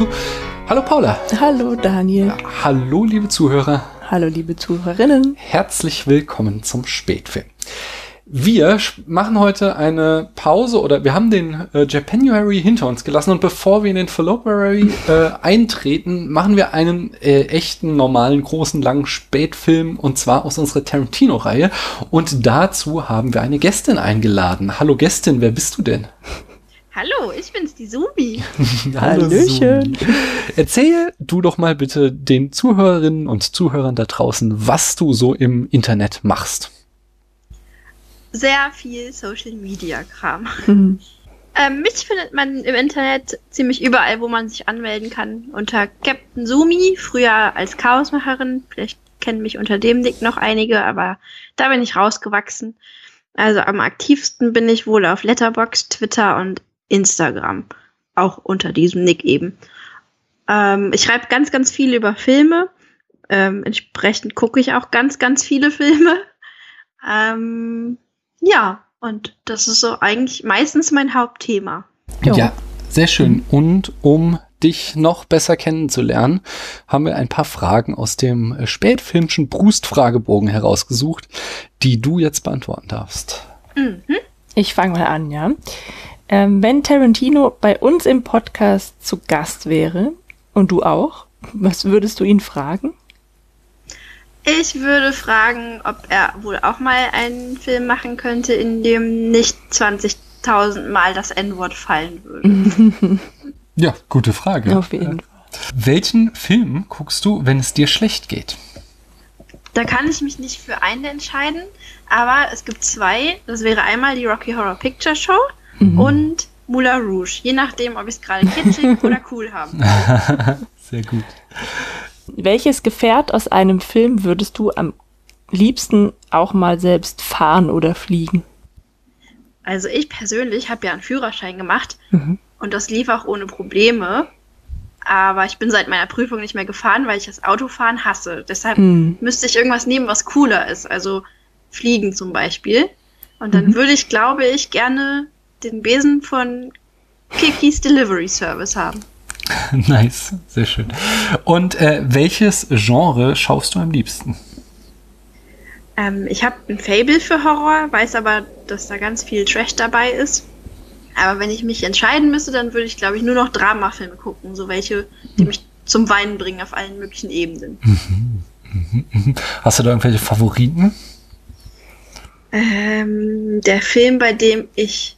zu. Hallo Paula. Hallo Daniel. Hallo liebe Zuhörer. Hallo liebe Zuhörerinnen. Herzlich willkommen zum Spätfilm. Wir machen heute eine Pause oder wir haben den äh, Japanuary hinter uns gelassen und bevor wir in den February äh, eintreten, machen wir einen äh, echten, normalen, großen, langen Spätfilm und zwar aus unserer Tarantino-Reihe und dazu haben wir eine Gästin eingeladen. Hallo Gästin, wer bist du denn? Hallo, ich bin's, die Subi. Hallöchen. Erzähl du doch mal bitte den Zuhörerinnen und Zuhörern da draußen, was du so im Internet machst sehr viel Social Media Kram. Mhm. Ähm, mich findet man im Internet ziemlich überall, wo man sich anmelden kann. Unter Captain Sumi, früher als Chaosmacherin. Vielleicht kennen mich unter dem Nick noch einige, aber da bin ich rausgewachsen. Also am aktivsten bin ich wohl auf Letterboxd, Twitter und Instagram. Auch unter diesem Nick eben. Ähm, ich schreibe ganz, ganz viel über Filme. Ähm, entsprechend gucke ich auch ganz, ganz viele Filme. Ähm, ja, und das ist so eigentlich meistens mein Hauptthema. Jo. Ja, sehr schön. Und um dich noch besser kennenzulernen, haben wir ein paar Fragen aus dem spätfilmschen Brust-Fragebogen herausgesucht, die du jetzt beantworten darfst. Mhm. Ich fange mal an, ja. Ähm, wenn Tarantino bei uns im Podcast zu Gast wäre und du auch, was würdest du ihn fragen? Ich würde fragen, ob er wohl auch mal einen Film machen könnte, in dem nicht 20.000 Mal das N-Wort fallen würde. ja, gute Frage. Auf jeden Fall. Welchen Film guckst du, wenn es dir schlecht geht? Da kann ich mich nicht für einen entscheiden, aber es gibt zwei. Das wäre einmal die Rocky Horror Picture Show mhm. und Moulin Rouge. Je nachdem, ob ich es gerade kitschig oder cool habe. Sehr gut. Welches Gefährt aus einem Film würdest du am liebsten auch mal selbst fahren oder fliegen? Also ich persönlich habe ja einen Führerschein gemacht mhm. und das lief auch ohne Probleme. Aber ich bin seit meiner Prüfung nicht mehr gefahren, weil ich das Autofahren hasse. Deshalb mhm. müsste ich irgendwas nehmen, was cooler ist. Also fliegen zum Beispiel. Und dann mhm. würde ich, glaube ich, gerne den Besen von Kikis Delivery Service haben. nice, sehr schön. Und äh, welches Genre schaust du am liebsten? Ähm, ich habe ein Fable für Horror, weiß aber, dass da ganz viel Trash dabei ist. Aber wenn ich mich entscheiden müsste, dann würde ich, glaube ich, nur noch Dramafilme gucken. So welche, die mich zum Weinen bringen auf allen möglichen Ebenen. Mhm, mhm, mhm. Hast du da irgendwelche Favoriten? Ähm, der Film, bei dem ich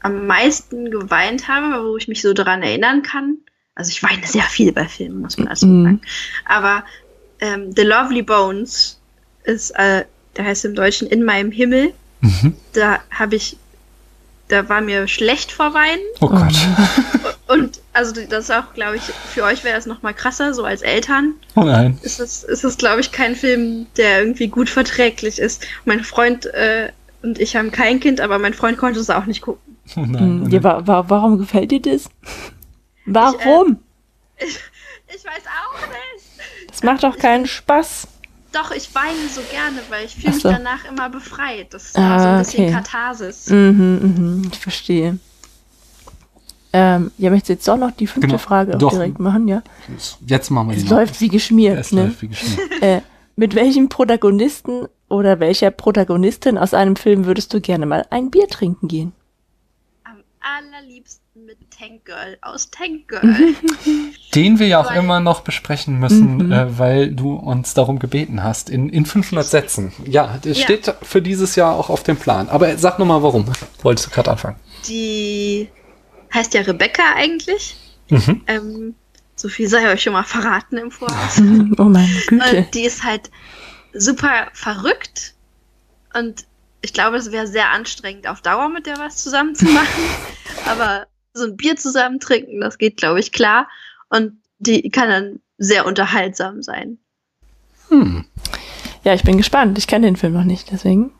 am meisten geweint habe, wo ich mich so daran erinnern kann. Also ich weine sehr viel bei Filmen, muss man also mm. sagen. Aber ähm, The Lovely Bones ist, äh, der heißt im Deutschen In meinem Himmel. Mhm. Da habe ich, da war mir schlecht vor Weinen. Oh Gott. Und also das ist auch, glaube ich, für euch wäre das noch mal krasser, so als Eltern. Oh nein. Ist das, ist das, glaube ich, kein Film, der irgendwie gut verträglich ist. Mein Freund äh, und ich haben kein Kind, aber mein Freund konnte es auch nicht gucken. Oh nein, oh Ja, wa wa warum gefällt dir das? Warum? Ich, äh, ich, ich, weiß auch nicht. Das macht doch keinen Spaß. Doch, ich weine so gerne, weil ich fühle so. mich danach immer befreit. Das ist ah, so ein bisschen okay. Katharsis. Mhm, mhm, ich verstehe. Ähm, ja, möchtest du jetzt doch noch die fünfte genau. Frage auch direkt machen, ja? Jetzt machen wir die Es läuft wie geschmiert. Es ne? läuft wie geschmiert. äh, mit welchem Protagonisten oder welcher Protagonistin aus einem Film würdest du gerne mal ein Bier trinken gehen? Allerliebsten mit Tank Girl aus Tank Girl. Den wir ja auch weil, immer noch besprechen müssen, mhm. äh, weil du uns darum gebeten hast, in, in 500 Sätzen. Ja, das ja. steht für dieses Jahr auch auf dem Plan. Aber sag nochmal, warum wolltest du gerade anfangen? Die heißt ja Rebecca eigentlich. Mhm. Ähm, so viel sei euch schon mal verraten im Voraus. oh meine Güte. Und die ist halt super verrückt und ich glaube, es wäre sehr anstrengend, auf Dauer mit der was zusammen zu machen. Aber so ein Bier zusammen trinken, das geht, glaube ich, klar. Und die kann dann sehr unterhaltsam sein. Hm. Ja, ich bin gespannt. Ich kenne den Film noch nicht, deswegen.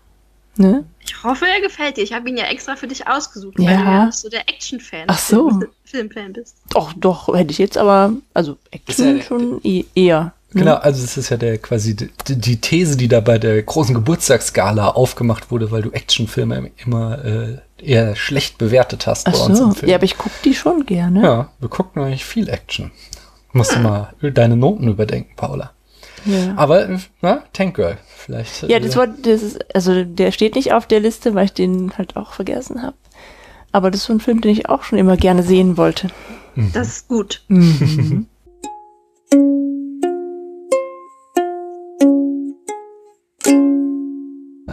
Ne? Ich hoffe, er gefällt dir. Ich habe ihn ja extra für dich ausgesucht, ja. weil du ja so der Action-Fan Ach so. Filmfan bist. Doch, doch, hätte ich jetzt aber, also Action ja, schon e-, eher. Ne? Genau, also das ist ja der quasi die, die, These, die da bei der großen Geburtstagsgala aufgemacht wurde, weil du Actionfilme immer äh, eher schlecht bewertet hast Ach bei uns so. im Film. Ja, aber ich gucke die schon gerne. Ja, wir gucken eigentlich viel Action. Musst du mal deine Noten überdenken, Paula. Ja. Aber, äh, na, Tank Girl, vielleicht. Ja, äh, das war, das ist, also der steht nicht auf der Liste, weil ich den halt auch vergessen habe. Aber das ist so ein Film, den ich auch schon immer gerne sehen wollte. Das ist gut.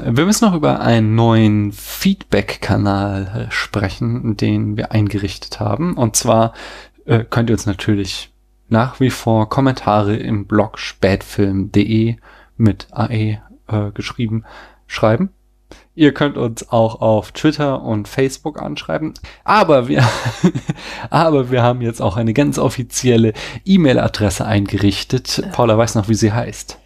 Wir müssen noch über einen neuen Feedback-Kanal äh, sprechen, den wir eingerichtet haben. Und zwar äh, könnt ihr uns natürlich nach wie vor Kommentare im Blog spätfilm.de mit AE äh, geschrieben schreiben. Ihr könnt uns auch auf Twitter und Facebook anschreiben. Aber wir, aber wir haben jetzt auch eine ganz offizielle E-Mail-Adresse eingerichtet. Paula weiß noch, wie sie heißt.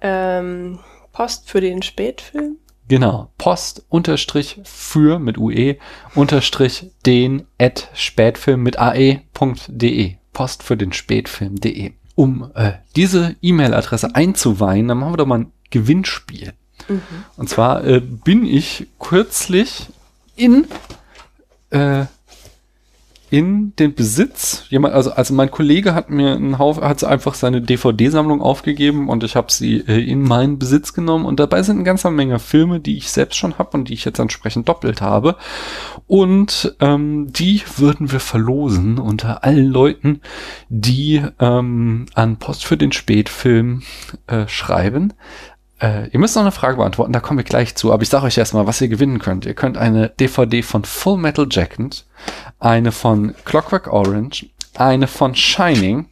Ähm, Post für den Spätfilm. Genau. Post unterstrich für mit UE unterstrich den at spätfilm mit ae.de. Post für den Spätfilm.de. Um äh, diese E-Mail-Adresse einzuweihen, dann machen wir doch mal ein Gewinnspiel. Und zwar äh, bin ich kürzlich in äh, in den Besitz jemand also also mein Kollege hat mir einen Haufen hat einfach seine DVD-Sammlung aufgegeben und ich habe sie äh, in meinen Besitz genommen und dabei sind eine ganze Menge Filme, die ich selbst schon habe und die ich jetzt entsprechend doppelt habe und ähm, die würden wir verlosen unter allen Leuten, die ähm, an Post für den Spätfilm äh, schreiben. Äh, ihr müsst noch eine Frage beantworten, da kommen wir gleich zu. Aber ich sage euch erstmal, was ihr gewinnen könnt. Ihr könnt eine DVD von Full Metal Jacket, eine von Clockwork Orange, eine von Shining,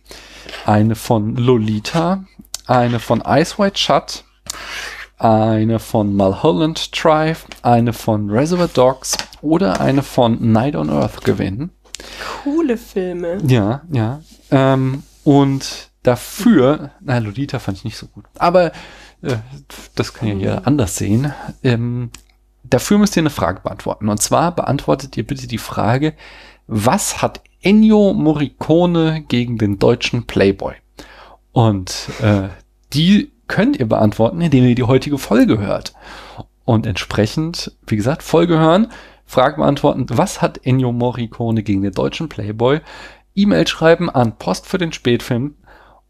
eine von Lolita, eine von Ice White Shut, eine von Mulholland Drive, eine von Reservoir Dogs oder eine von Night on Earth gewinnen. Coole Filme. Ja, ja. Ähm, und dafür, na, Lolita fand ich nicht so gut. Aber äh, das kann ja jeder anders sehen. Ähm, dafür müsst ihr eine Frage beantworten. Und zwar beantwortet ihr bitte die Frage, was hat Ennio Morricone gegen den deutschen Playboy? Und äh, die könnt ihr beantworten, indem ihr die heutige Folge hört. Und entsprechend, wie gesagt, Folge hören, Frage beantworten, was hat Ennio Morricone gegen den deutschen Playboy? E-Mail schreiben an Post für den Spätfilm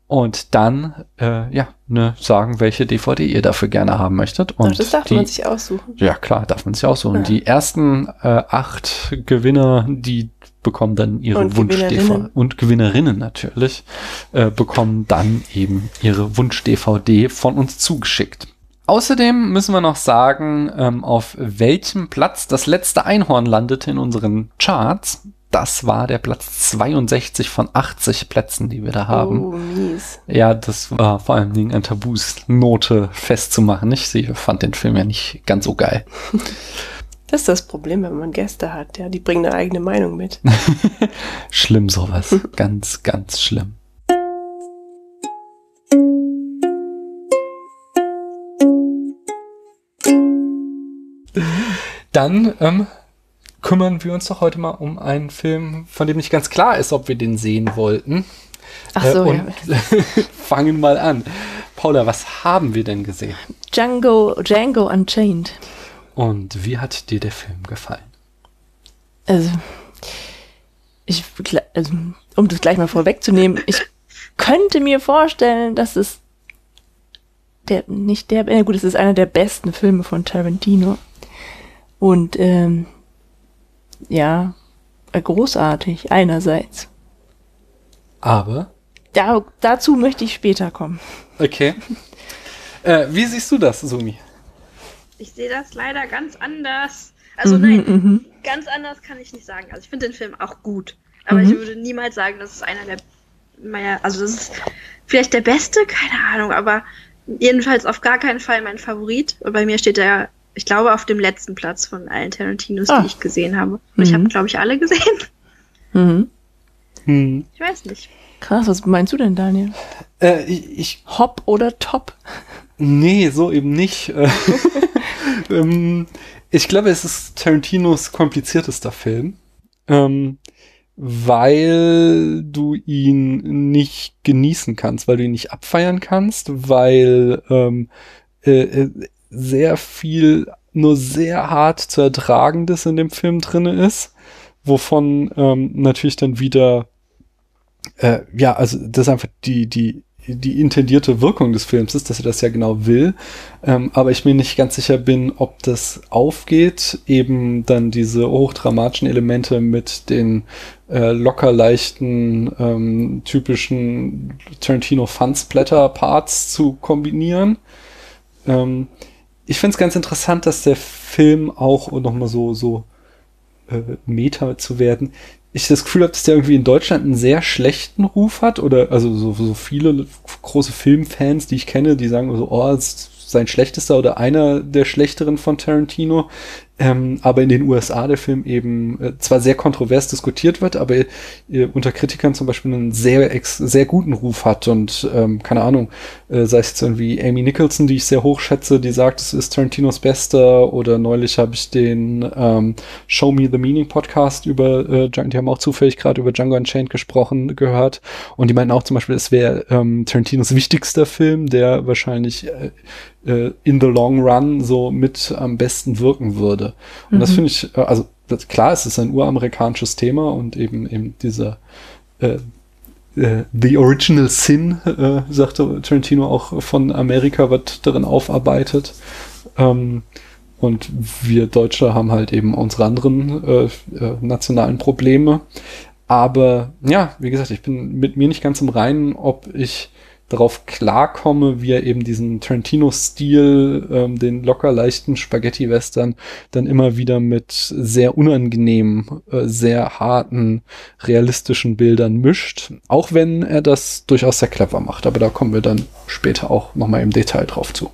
und dann äh, ja ne, sagen, welche DVD ihr dafür gerne haben möchtet. Und Ach, das darf die, man sich aussuchen. ja klar, darf man sich aussuchen. Ja. Die ersten äh, acht Gewinner, die bekommen dann ihre Und Wunsch Gewinnerinnen. und Gewinnerinnen natürlich äh, bekommen dann eben ihre Wunsch DVD von uns zugeschickt. Außerdem müssen wir noch sagen, ähm, auf welchem Platz das letzte Einhorn landete in unseren Charts. Das war der Platz 62 von 80 Plätzen, die wir da haben. Oh, mies. Ja, das war vor allen Dingen ein Tabus-Note festzumachen. Ich sie fand den Film ja nicht ganz so geil. Das ist das Problem, wenn man Gäste hat. Ja, die bringen eine eigene Meinung mit. Schlimm sowas. ganz, ganz schlimm. Dann ähm, kümmern wir uns doch heute mal um einen Film, von dem nicht ganz klar ist, ob wir den sehen wollten. Ach Äh, so, und ja. fangen mal an. Paula, was haben wir denn gesehen? Django, Django Unchained. Und wie hat dir der Film gefallen? Also, ich, also, um das gleich mal vorwegzunehmen, ich könnte mir vorstellen, dass es der, nicht der, äh, gut, es ist einer der besten Filme von Tarantino. Und, ähm, ja, äh, großartig, einerseits. Aber, Da, dazu möchte ich später kommen. okay. äh, wie siehst du das, Sumi? Ich sehe das leider ganz anders. Also Mhm, nein, mhm. ganz anders kann ich nicht sagen. Also ich finde den Film auch gut. Aber Mhm. ich würde niemals sagen, das ist einer der meiner, also das ist vielleicht der beste, keine Ahnung, aber jedenfalls auf gar keinen Fall mein Favorit. Und bei mir steht er, ich glaube, auf dem letzten Platz von allen Tarantinos, Ah. die ich gesehen habe. Und ich habe, Mhm. glaube ich, alle gesehen. Mhm. Hm. Ich weiß nicht. Krass, was meinst du denn, Daniel? Äh, ich, ich, Hop oder Top? nee, so eben nicht. Äh, ähm, ich glaube, es ist Tarantinos kompliziertester Film. Ähm, weil du ihn nicht genießen kannst, weil du ihn nicht abfeiern kannst, weil ähm, äh, äh, sehr viel nur sehr hart zu ertragendes in dem Film drinne ist, wovon ähm, natürlich dann wieder äh, ja, also das ist einfach die, die die intendierte Wirkung des Films ist, dass er das ja genau will. Ähm, aber ich mir nicht ganz sicher bin, ob das aufgeht, eben dann diese hochdramatischen Elemente mit den äh, locker leichten, ähm, typischen Tarantino Fun-Splatter-Parts zu kombinieren. Ähm, ich finde es ganz interessant, dass der Film auch, um nochmal so, so äh, Meta zu werden, ich das Gefühl habe, dass der irgendwie in Deutschland einen sehr schlechten Ruf hat oder also so, so viele große Filmfans, die ich kenne, die sagen so, oh, ist sein schlechtester oder einer der schlechteren von Tarantino ähm, aber in den USA der Film eben äh, zwar sehr kontrovers diskutiert wird, aber äh, unter Kritikern zum Beispiel einen sehr, ex sehr guten Ruf hat und ähm, keine Ahnung, äh, sei es jetzt irgendwie Amy Nicholson, die ich sehr hoch schätze, die sagt, es ist Tarantinos bester oder neulich habe ich den ähm, Show Me the Meaning Podcast über, äh, die haben auch zufällig gerade über Django Unchained gesprochen, gehört und die meinten auch zum Beispiel, es wäre ähm, Tarantinos wichtigster Film, der wahrscheinlich äh, äh, in the long run so mit am besten wirken würde. Und mhm. das finde ich, äh, also das, klar, es ist ein uramerikanisches Thema und eben eben dieser äh, äh, The Original Sin, äh, sagte Tarantino auch von Amerika, wird darin aufarbeitet. Ähm, und wir Deutsche haben halt eben unsere anderen äh, äh, nationalen Probleme. Aber ja, wie gesagt, ich bin mit mir nicht ganz im Reinen, ob ich darauf klarkomme, wie er eben diesen Tarantino-Stil, ähm, den locker leichten Spaghetti-Western, dann immer wieder mit sehr unangenehmen, äh, sehr harten, realistischen Bildern mischt. Auch wenn er das durchaus sehr clever macht. Aber da kommen wir dann später auch nochmal im Detail drauf zu.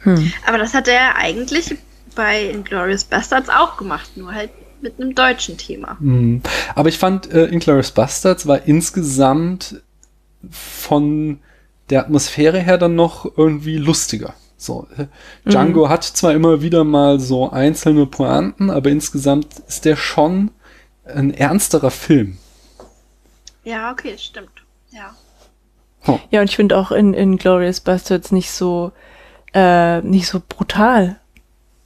Hm. Aber das hat er eigentlich bei Inglourious Bastards auch gemacht, nur halt mit einem deutschen Thema. Hm. Aber ich fand, äh, Inglourious Bastards war insgesamt von der Atmosphäre her dann noch irgendwie lustiger. So, äh, Django mhm. hat zwar immer wieder mal so einzelne Pointen, aber insgesamt ist der schon ein ernsterer Film. Ja, okay, stimmt. Ja. Oh. Ja, und ich finde auch in, in Glorious Bastards nicht so, äh, nicht so brutal.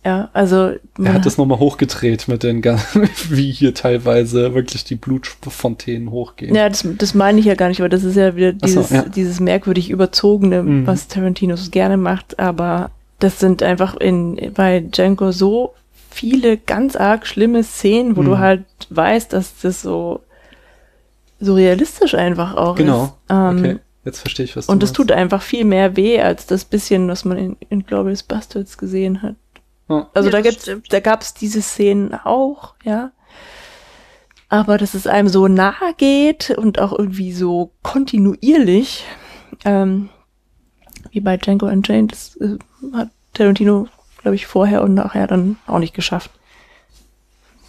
Ja, also. Er hat das nochmal hochgedreht mit den, wie hier teilweise wirklich die Blutfontänen hochgehen. Ja, das, das meine ich ja gar nicht, aber das ist ja wieder dieses, so, ja. dieses merkwürdig überzogene, mhm. was Tarantino so gerne macht, aber das sind einfach in, bei Django so viele ganz arg schlimme Szenen, wo mhm. du halt weißt, dass das so, so realistisch einfach auch genau. ist. Genau. Ähm, okay. Jetzt verstehe ich, was du Und es tut einfach viel mehr weh als das bisschen, was man in, in Glorious Bastards gesehen hat. Also ja, da gibt's, da gab's diese Szenen auch, ja. Aber dass es einem so nahe geht und auch irgendwie so kontinuierlich, ähm, wie bei Django Unchained, das äh, hat Tarantino, glaube ich, vorher und nachher dann auch nicht geschafft.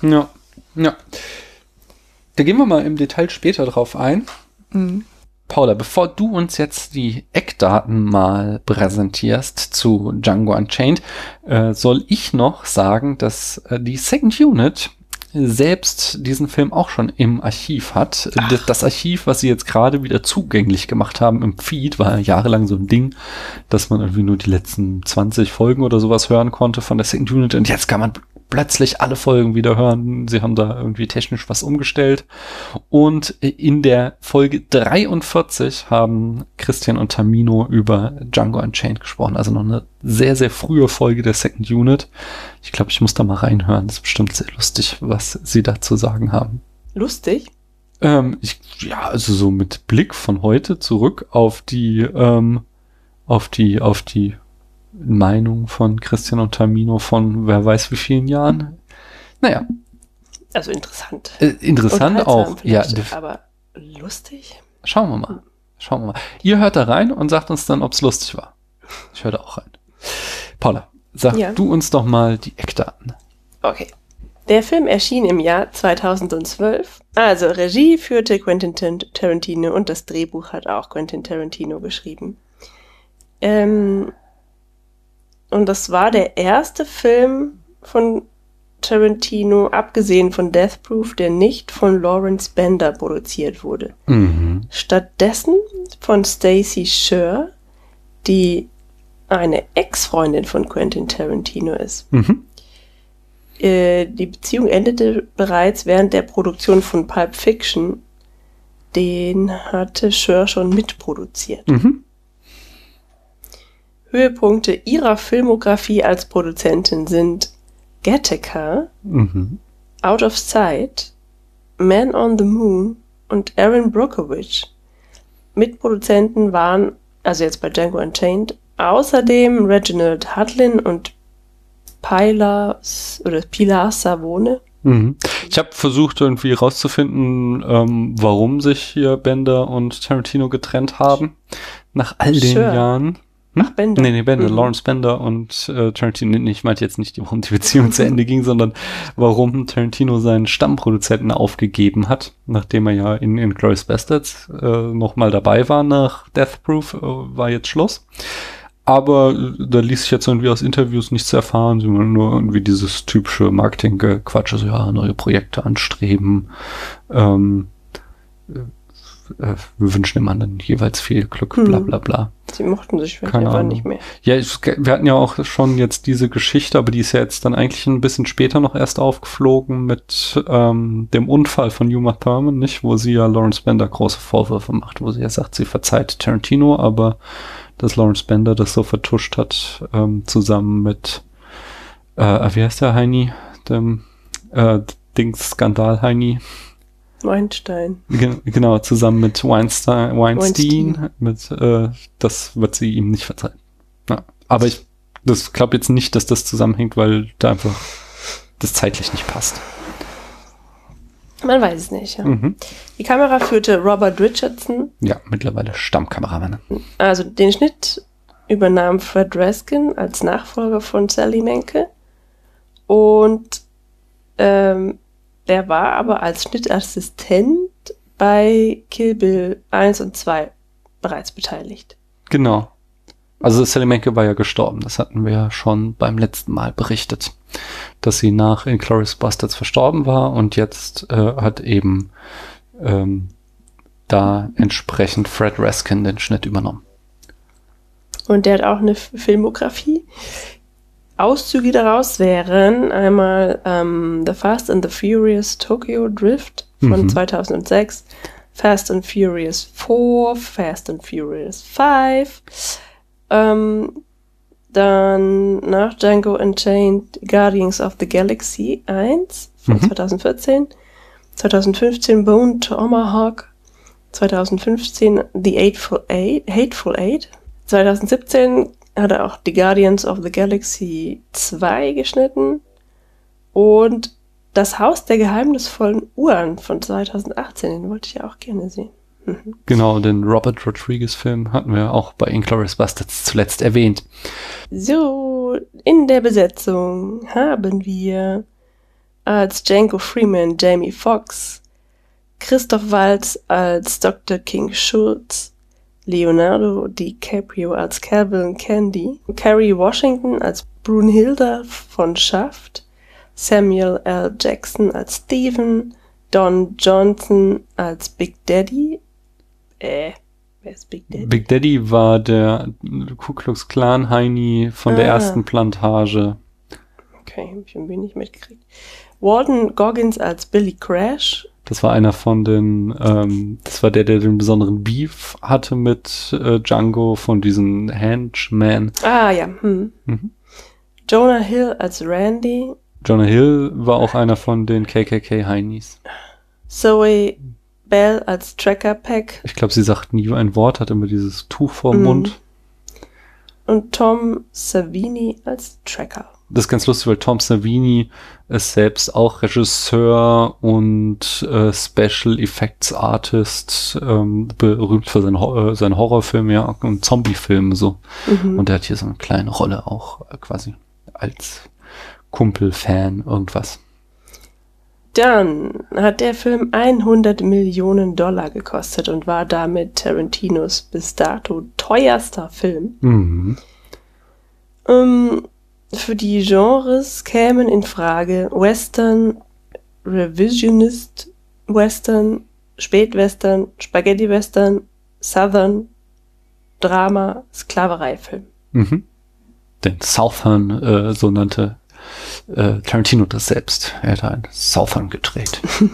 Ja, ja. Da gehen wir mal im Detail später drauf ein. Mhm. Paula, bevor du uns jetzt die Eckdaten mal präsentierst zu Django Unchained, äh, soll ich noch sagen, dass äh, die Second Unit selbst diesen Film auch schon im Archiv hat. Ach. Das Archiv, was sie jetzt gerade wieder zugänglich gemacht haben im Feed, war jahrelang so ein Ding, dass man irgendwie nur die letzten 20 Folgen oder sowas hören konnte von der Second Unit und jetzt kann man plötzlich alle Folgen wieder hören. Sie haben da irgendwie technisch was umgestellt. Und in der Folge 43 haben Christian und Tamino über Django Unchained gesprochen. Also noch eine sehr, sehr frühe Folge der Second Unit. Ich glaube, ich muss da mal reinhören. Das ist bestimmt sehr lustig, was sie da zu sagen haben. Lustig? Ähm, ich, ja, also so mit Blick von heute zurück auf die, ähm, auf die, auf die Meinung von Christian und Tamino von wer weiß wie vielen Jahren. Naja. Also interessant. Äh, interessant auch, ja. Aber lustig? Schauen wir mal. Schauen wir mal. Ihr hört da rein und sagt uns dann, ob es lustig war. Ich höre da auch rein. Paula, sag ja. du uns doch mal die Eckdaten. Okay. Der Film erschien im Jahr 2012. Also Regie führte Quentin Tarantino und das Drehbuch hat auch Quentin Tarantino geschrieben. Ähm, und das war der erste Film von Tarantino, abgesehen von Death Proof, der nicht von Lawrence Bender produziert wurde. Mhm. Stattdessen von Stacy Sher, die eine Ex-Freundin von Quentin Tarantino ist. Mhm. Äh, die Beziehung endete bereits während der Produktion von Pulp Fiction. Den hatte Schör schon mitproduziert. Mhm. Höhepunkte ihrer Filmografie als Produzentin sind Gattaca, Mhm. Out of Sight, Man on the Moon und Aaron Brockovich. Mitproduzenten waren, also jetzt bei Django Unchained, außerdem Reginald Hudlin und Pilar oder Pilar Savone. Mhm. Ich habe versucht irgendwie rauszufinden, ähm, warum sich hier Bender und Tarantino getrennt haben. Nach all den Sure. Jahren. Ach, Bender. Nee, nee, Bender, Mhm. Lawrence Bender und äh, Tarantino. Nee, ich meinte jetzt nicht, warum die Beziehung zu Ende ging, sondern warum Tarantino seinen Stammproduzenten aufgegeben hat, nachdem er ja in Inglourious Bastards äh, nochmal dabei war nach Death Proof, äh, war jetzt Schluss. Aber da ließ sich jetzt irgendwie aus Interviews nichts erfahren, sondern nur irgendwie dieses typische Marketing-Quatsch, also ja, neue Projekte anstreben. Ähm, äh, wir wünschen dem anderen jeweils viel Glück, bla Hm. bla bla. Sie mochten sich vielleicht Ahnung. nicht mehr. Ja, ich, wir hatten ja auch schon jetzt diese Geschichte, aber die ist ja jetzt dann eigentlich ein bisschen später noch erst aufgeflogen mit ähm, dem Unfall von Uma Thurman, nicht? Wo sie ja Lawrence Bender große Vorwürfe macht, wo sie ja sagt, sie verzeiht Tarantino, aber dass Lawrence Bender das so vertuscht hat, ähm, zusammen mit, äh, wie heißt der Heini? Dem äh, Dings Skandal Heini. Weinstein. Ge- Genau, zusammen mit Weinstein, Weinstein, Weinstein. mit, äh, das wird sie ihm nicht verzeihen. Ja. Aber ich, das glaube jetzt nicht, dass das zusammenhängt, weil da einfach das zeitlich nicht passt. Man weiß es nicht. Ja. Mhm. Die Kamera führte Robert Richardson, Ja, mittlerweile Stammkameramann. also den Schnitt übernahm Fred Raskin als Nachfolger von Sally Menke und ähm, der war aber als Schnittassistent bei Kill Bill 1 und 2 bereits beteiligt. Genau. Also Sally Menke war ja gestorben. Das hatten wir ja schon beim letzten Mal berichtet, dass sie nach Inglourious Bastards verstorben war und jetzt äh, hat eben ähm, da entsprechend Fred Raskin den Schnitt übernommen. Und der hat auch eine Filmografie. Auszüge daraus wären einmal ähm, The Fast and the Furious Tokyo Drift von Mhm. 2006, Fast and Furious 4, Fast and Furious 5, ähm, dann nach Django Unchained Guardians of the Galaxy 1 von Mhm. 2014, 2015 Bone Tomahawk, 2015 The Hateful Eight, Hateful Eight, 2017 hat er auch The Guardians of the Galaxy 2 geschnitten und Das Haus der geheimnisvollen Uhren von 2018, den wollte ich ja auch gerne sehen. Genau, den Robert Rodriguez-Film hatten wir auch bei Inglourious Bastards zuletzt erwähnt. So, in der Besetzung haben wir als Django Freeman Jamie Foxx, Christoph Waltz als Dr. King Schultz, Leonardo DiCaprio als Calvin Candy, Carrie Washington als Brunhilde von Shaft, Samuel L. Jackson als Steven, Don Johnson als Big Daddy. Äh, wer ist Big Daddy? Big Daddy war der Ku Klux Klan Heini von der Ah. ersten Plantage. Okay, hab ich ein wenig mitgekriegt. Walton Goggins als Billy Crash. Das war einer von den, ähm, das war der, der den besonderen Beef hatte mit äh, Django von diesen Henchmen. Ah ja, hm. Mhm. Jonah Hill als Randy. Jonah Hill war auch einer von den KKK Heinis. Zoe Bell als Tracker Pack. Ich glaube, sie sagt nie ein Wort, hat immer dieses Tuch vorm Mhm. Mund. Und Tom Savini als Tracker. Das ist ganz lustig, weil Tom Savini ist selbst auch Regisseur und äh, Special Effects Artist, ähm, berühmt für seine, Ho äh, seine Horrorfilme ja, und Zombiefilme so. Mhm. Und er hat hier so eine kleine Rolle auch äh, quasi als Kumpel-Fan irgendwas. Dann hat der Film 100 Millionen Dollar gekostet und war damit Tarantinos bis dato teuerster Film. Mhm. Ähm, für die Genres kämen in Frage Western, Revisionist Western, Spätwestern, Spaghetti Western, Southern, Drama, Sklavereifilm. Mhm. Den Southern, äh, so nannte äh, Tarantino das selbst. Er hat ein Southern gedreht.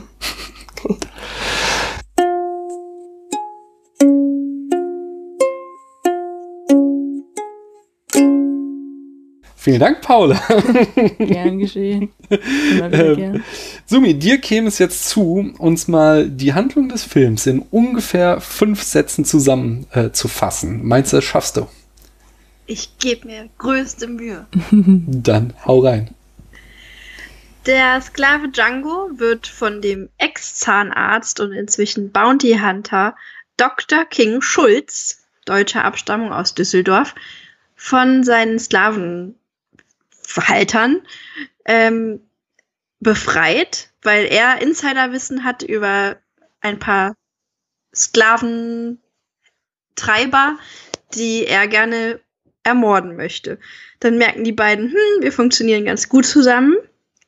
Vielen Dank, Paula. Gern geschehen. Ähm, gern. Sumi, dir käme es jetzt zu, uns mal die Handlung des Films in ungefähr fünf Sätzen zusammenzufassen. Äh, zu fassen. Meinst du, das schaffst du? Ich gebe mir größte Mühe. Dann hau rein. Der Sklave Django wird von dem Ex-Zahnarzt und inzwischen Bounty Hunter Dr. King Schulz, deutscher Abstammung aus Düsseldorf, von seinen Sklavenhaltern ähm, befreit, weil er Insiderwissen hat über ein paar Sklaventreiber, die er gerne ermorden möchte. Dann merken die beiden, hm, wir funktionieren ganz gut zusammen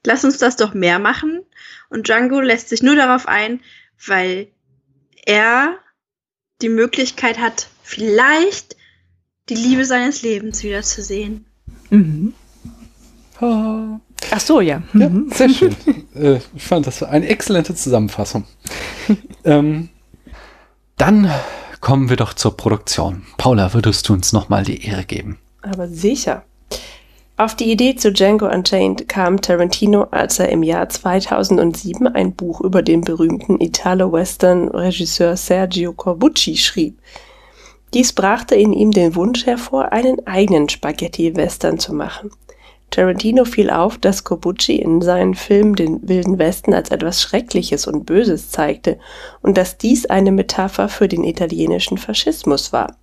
lass uns das doch mehr machen. Und Django lässt sich nur darauf ein, weil er die Möglichkeit hat, vielleicht die Liebe seines Lebens wiederzusehen. Mhm. Ah. Ach so, ja. Ja, Mhm. sehr schön. äh, ich fand das war eine exzellente Zusammenfassung. ähm, dann kommen wir doch zur Produktion. Paula, würdest du uns nochmal die Ehre geben? Aber sicher. Auf die Idee zu Django Unchained kam Tarantino, als er im Jahr 2007 ein Buch über den berühmten Italo-Western-Regisseur Sergio Corbucci schrieb. Dies brachte in ihm den Wunsch hervor, einen eigenen Spaghetti-Western zu machen. Tarantino fiel auf, dass Corbucci in seinen Filmen den Wilden Westen als etwas Schreckliches und Böses zeigte und dass dies eine Metapher für den italienischen Faschismus war.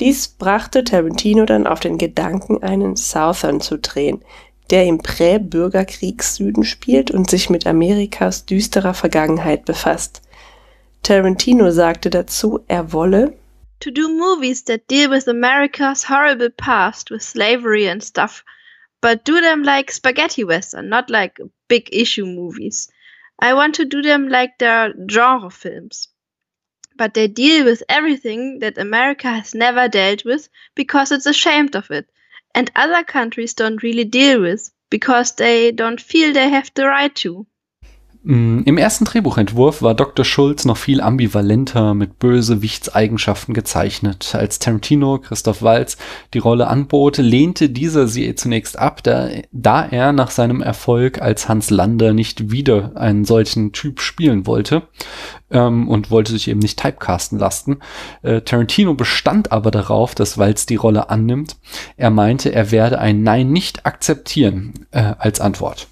Dies brachte Tarantino dann auf den Gedanken, einen Southern zu drehen, der im Prä-Bürgerkriegssüden spielt und sich mit Amerikas düsterer Vergangenheit befasst. Tarantino sagte dazu, er wolle To do movies that deal with America's horrible past with slavery and stuff, but do them like spaghetti western, not like big issue movies. I want to do them like their genre films. But they deal with everything that America has never dealt with because it's ashamed of it. And other countries don't really deal with because they don't feel they have the right to. Mm, Im ersten Drehbuchentwurf war Dr. Schulz noch viel ambivalenter mit Bösewichtseigenschaften gezeichnet. Als Tarantino Christoph Waltz die Rolle anbot, lehnte dieser sie zunächst ab, da, da er nach seinem Erfolg als Hans Lander nicht wieder einen solchen Typ spielen wollte ähm, und wollte sich eben nicht typecasten lassen. Äh, Tarantino bestand aber darauf, dass Waltz die Rolle annimmt. Er meinte, er werde ein Nein nicht akzeptieren äh, als Antwort.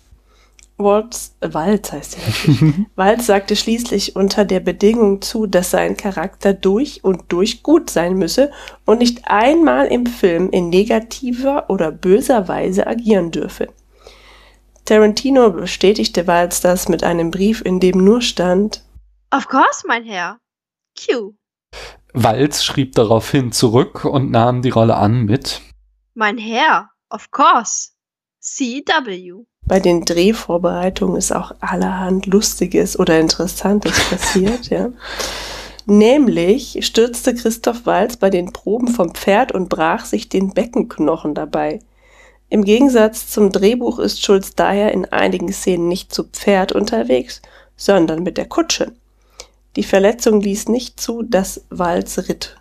Waltz, äh, Waltz heißt er natürlich. Waltz sagte schließlich unter der Bedingung zu, dass sein Charakter durch und durch gut sein müsse und nicht einmal im Film in negativer oder böser Weise agieren dürfe. Tarantino bestätigte Waltz das mit einem Brief, in dem nur stand, Of course, mein Herr. Q. Walz schrieb daraufhin zurück und nahm die Rolle an mit Mein Herr. Of course. CW. Bei den Drehvorbereitungen ist auch allerhand Lustiges oder Interessantes passiert, ja. Nämlich stürzte Christoph Walz bei den Proben vom Pferd und brach sich den Beckenknochen dabei. Im Gegensatz zum Drehbuch ist Schulz daher in einigen Szenen nicht zu Pferd unterwegs, sondern mit der Kutsche. Die Verletzung ließ nicht zu, dass Walz ritt.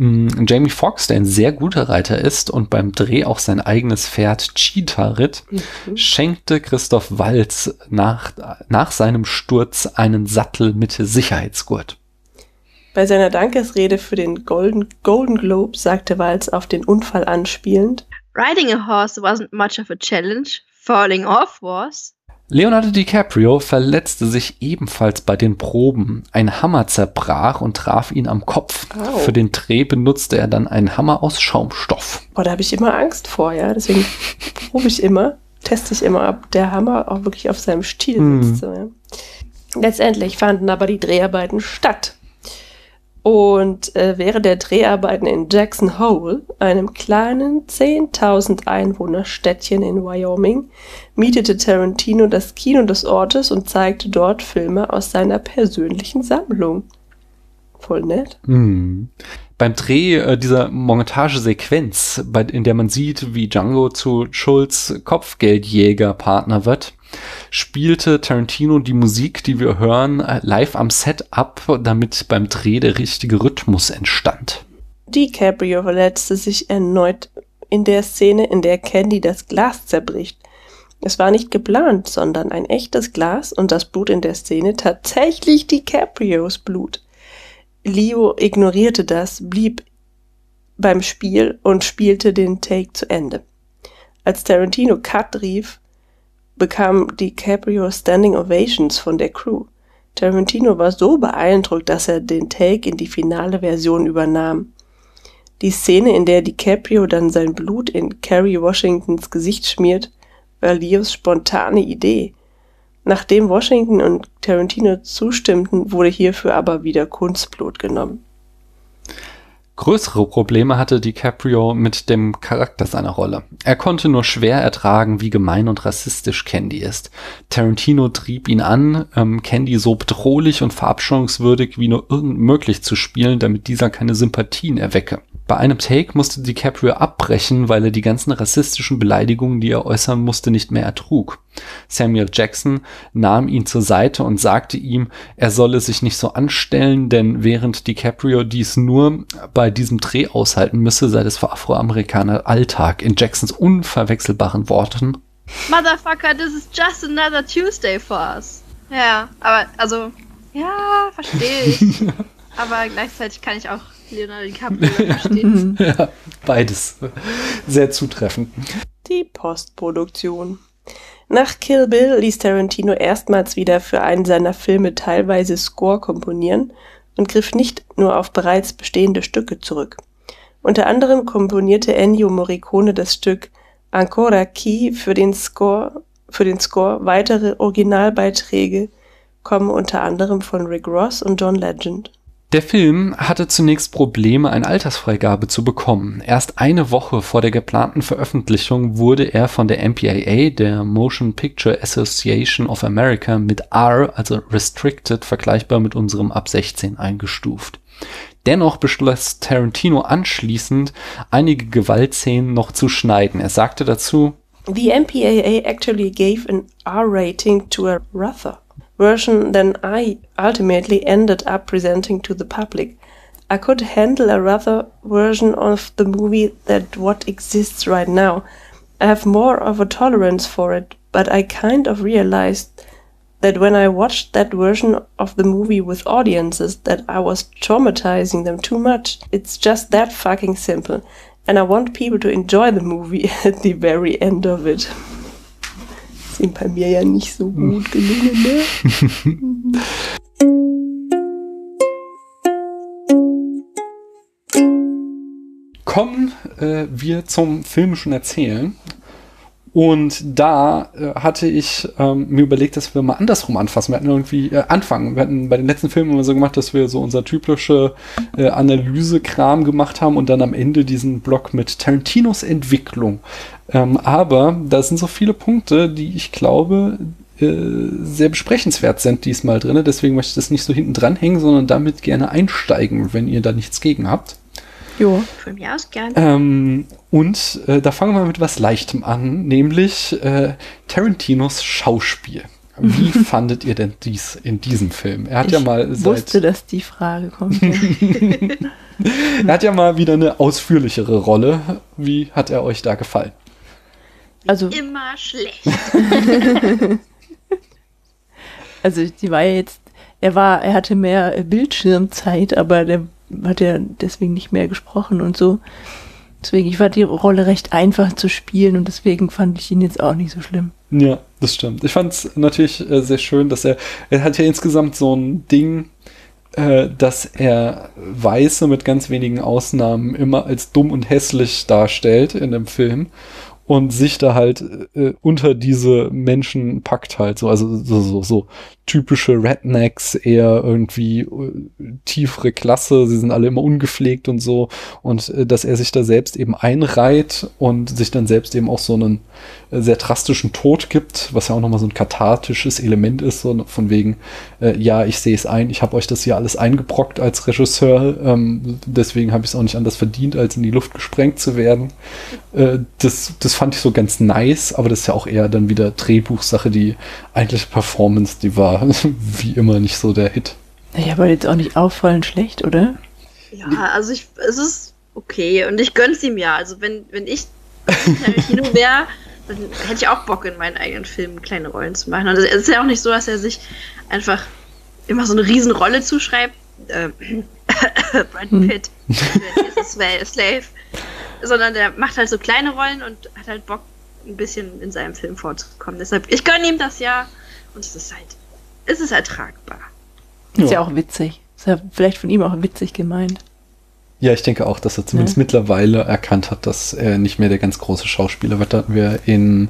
Mm, Jamie Foxx, der ein sehr guter Reiter ist und beim Dreh auch sein eigenes Pferd Cheetah ritt, schenkte Christoph Walz nach, nach seinem Sturz einen Sattel mit Sicherheitsgurt. Bei seiner Dankesrede für den Golden, Golden Globe sagte Walz auf den Unfall anspielend, Riding a horse wasn't much of a challenge. Falling off was. Leonardo DiCaprio verletzte sich ebenfalls bei den Proben. Ein Hammer zerbrach und traf ihn am Kopf. Au. Für den Dreh benutzte er dann einen Hammer aus Schaumstoff. boah, da habe ich immer Angst vor, ja, deswegen probe ich immer, teste ich immer, ob der Hammer auch wirklich auf seinem Stiel Hm. sitzt. So, ja. Letztendlich fanden aber die Dreharbeiten statt. Und äh, während der Dreharbeiten in Jackson Hole, einem kleinen 10.000 Einwohner-Städtchen in Wyoming, mietete Tarantino das Kino des Ortes und zeigte dort Filme aus seiner persönlichen Sammlung. Voll nett. Hm. Beim Dreh äh, dieser Montagesequenz, bei, in der man sieht, wie Django zu Schulz Kopfgeldjäger-Partner wird, spielte Tarantino die Musik, die wir hören, live am Set ab, damit beim Dreh der richtige Rhythmus entstand. DiCaprio verletzte sich erneut in der Szene, in der Candy das Glas zerbricht. Es war nicht geplant, sondern ein echtes Glas und das Blut in der Szene tatsächlich DiCaprios Blut. Leo ignorierte das, blieb beim Spiel und spielte den Take zu Ende. Als Tarantino Cut rief, bekam DiCaprio Standing Ovations von der Crew. Tarantino war so beeindruckt, dass er den Take in die finale Version übernahm. Die Szene, in der DiCaprio dann sein Blut in Kerry Washingtons Gesicht schmiert, war Leos spontane Idee. Nachdem Washington und Tarantino zustimmten, wurde hierfür aber wieder Kunstblut genommen. Größere Probleme hatte DiCaprio mit dem Charakter seiner Rolle. Er konnte nur schwer ertragen, wie gemein und rassistisch Candy ist. Tarantino trieb ihn an, ähm, Candy so bedrohlich und verabscheuungswürdig wie nur irgend möglich zu spielen, damit dieser keine Sympathien erwecke. Bei einem Take musste DiCaprio abbrechen, weil er die ganzen rassistischen Beleidigungen, die er äußern musste, nicht mehr ertrug. Samuel Jackson nahm ihn zur Seite und sagte ihm, er solle sich nicht so anstellen, denn während DiCaprio dies nur bei diesem Dreh aushalten müsse, sei das für Afroamerikaner Alltag. In Jacksons unverwechselbaren Worten. Motherfucker, this is just another Tuesday for us. Ja, aber also, ja, verstehe ich. aber gleichzeitig kann ich auch Leonardo DiCaprio ja, beides. Sehr zutreffend. Die Postproduktion. Nach Kill Bill ließ Tarantino erstmals wieder für einen seiner Filme teilweise Score komponieren und griff nicht nur auf bereits bestehende Stücke zurück. Unter anderem komponierte Ennio Morricone das Stück Ancora Key für den Score, für den Score. Weitere Originalbeiträge kommen unter anderem von Rick Ross und John Legend. Der Film hatte zunächst Probleme, eine Altersfreigabe zu bekommen. Erst eine Woche vor der geplanten Veröffentlichung wurde er von der MPAA, der Motion Picture Association of America, mit R, also Restricted, vergleichbar mit unserem ab 16 eingestuft. Dennoch beschloss Tarantino anschließend, einige Gewaltszenen noch zu schneiden. Er sagte dazu, The MPAA actually gave an R rating to a Ruther version than I ultimately ended up presenting to the public. I could handle a rather version of the movie than what exists right now. I have more of a tolerance for it, but I kind of realized that when I watched that version of the movie with audiences that I was traumatizing them too much. It's just that fucking simple. And I want people to enjoy the movie at the very end of it. Ist bei mir ja nicht so gut gelungen, ne? kommen äh, wir zum filmischen Erzählen. Und da äh, hatte ich ähm, mir überlegt, dass wir mal andersrum anfassen. Wir hatten irgendwie äh, anfangen. Wir hatten bei den letzten Filmen immer so gemacht, dass wir so unser typische äh, Analyse-Kram gemacht haben und dann am Ende diesen Block mit Tarantinos Entwicklung. Ähm, aber da sind so viele Punkte, die ich glaube, äh, sehr besprechenswert sind diesmal drin. Deswegen möchte ich das nicht so hinten dran hängen, sondern damit gerne einsteigen, wenn ihr da nichts gegen habt. Jo. Von mir aus gerne. Ähm, und äh, da fangen wir mit was Leichtem an, nämlich äh, Tarantinos Schauspiel. Wie fandet ihr denn dies in diesem Film? Er hat ich ja mal seit, wusste, dass die Frage kommt. er hat ja mal wieder eine ausführlichere Rolle. Wie hat er euch da gefallen? Also, Immer schlecht. also die war ja jetzt, er war, er hatte mehr Bildschirmzeit, aber der hat ja deswegen nicht mehr gesprochen und so. Deswegen, ich fand die Rolle recht einfach zu spielen und deswegen fand ich ihn jetzt auch nicht so schlimm. Ja, das stimmt. Ich fand es natürlich äh, sehr schön, dass er, er hat ja insgesamt so ein Ding, äh, dass er Weiße mit ganz wenigen Ausnahmen immer als dumm und hässlich darstellt in dem Film und sich da halt äh, unter diese Menschen packt halt so, also so, so, so typische Rednecks, eher irgendwie äh, tiefere Klasse, sie sind alle immer ungepflegt und so und äh, dass er sich da selbst eben einreiht und sich dann selbst eben auch so einen äh, sehr drastischen Tod gibt, was ja auch nochmal so ein kathartisches Element ist, so von wegen, ja, ich sehe es ein, ich habe euch das hier alles eingebrockt als Regisseur, ähm, deswegen habe ich es auch nicht anders verdient, als in die Luft gesprengt zu werden. Das, das fand ich so ganz nice, aber das ist ja auch eher dann wieder Drehbuchsache, die eigentliche Performance, die war wie immer nicht so der Hit. Naja, aber jetzt auch nicht auffallend schlecht, oder? Ja, also ich, es ist okay und ich gönn's ihm ja. Also wenn, wenn ich Tarantino wäre, dann hätte ich auch Bock in meinen eigenen Filmen kleine Rollen zu machen. Und es ist ja auch nicht so, dass er sich einfach immer so eine Riesenrolle zuschreibt. Äh, Brad Hm. Pitt ist a Slave. Sondern der macht halt so kleine Rollen und hat halt Bock, ein bisschen in seinem Film vorzukommen. Deshalb, ich gönne ihm das ja und es ist halt, es ist ertragbar. Ist ja auch witzig. Ist ja vielleicht von ihm auch witzig gemeint. Ja, ich denke auch, dass er zumindest Ja. mittlerweile erkannt hat, dass er nicht mehr der ganz große Schauspieler wird. Da hatten wir in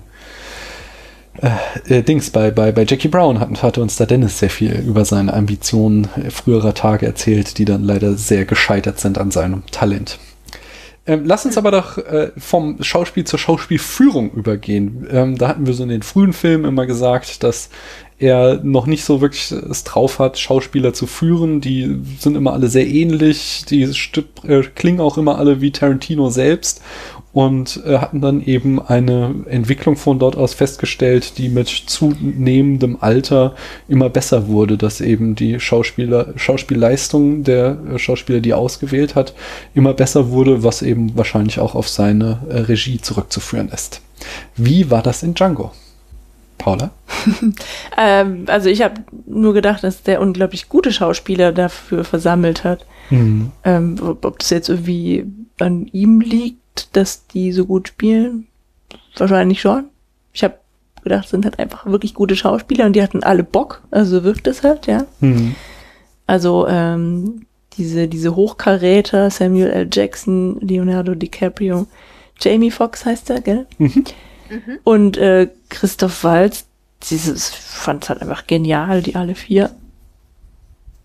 äh, äh, Dings bei, bei, bei Jackie Brown hatten, hatte uns da Dennis sehr viel über seine Ambitionen früherer Tage erzählt, die dann leider sehr gescheitert sind an seinem Talent. Ähm, lass uns aber doch äh, vom Schauspiel zur Schauspielführung übergehen. Ähm, da hatten wir so in den frühen Filmen immer gesagt, dass er noch nicht so wirklich es drauf hat, Schauspieler zu führen. Die sind immer alle sehr ähnlich, die äh, klingen auch immer alle wie Tarantino selbst und äh, hatten dann eben eine Entwicklung von dort aus festgestellt, die mit zunehmendem Alter immer besser wurde, dass eben die Schauspieler, Schauspielleistung der äh, Schauspieler, die er ausgewählt hat, immer besser wurde, was eben wahrscheinlich auch auf seine äh, Regie zurückzuführen ist. Wie war das in Django? Paula? Ähm, also ich habe nur gedacht, dass der unglaublich gute Schauspieler dafür versammelt hat. Mhm. Ähm, ob, ob das jetzt irgendwie an ihm liegt, dass die so gut spielen, wahrscheinlich schon. Ich habe gedacht, es sind halt einfach wirklich gute Schauspieler und die hatten alle Bock. Also so wirkt es halt, ja. Mhm. Also ähm, diese, diese Hochkaräter, Samuel L. Jackson, Leonardo DiCaprio, Jamie Foxx heißt er, gell? Mhm. Und äh, Christoph Waltz, dieses fand halt einfach genial, die alle vier.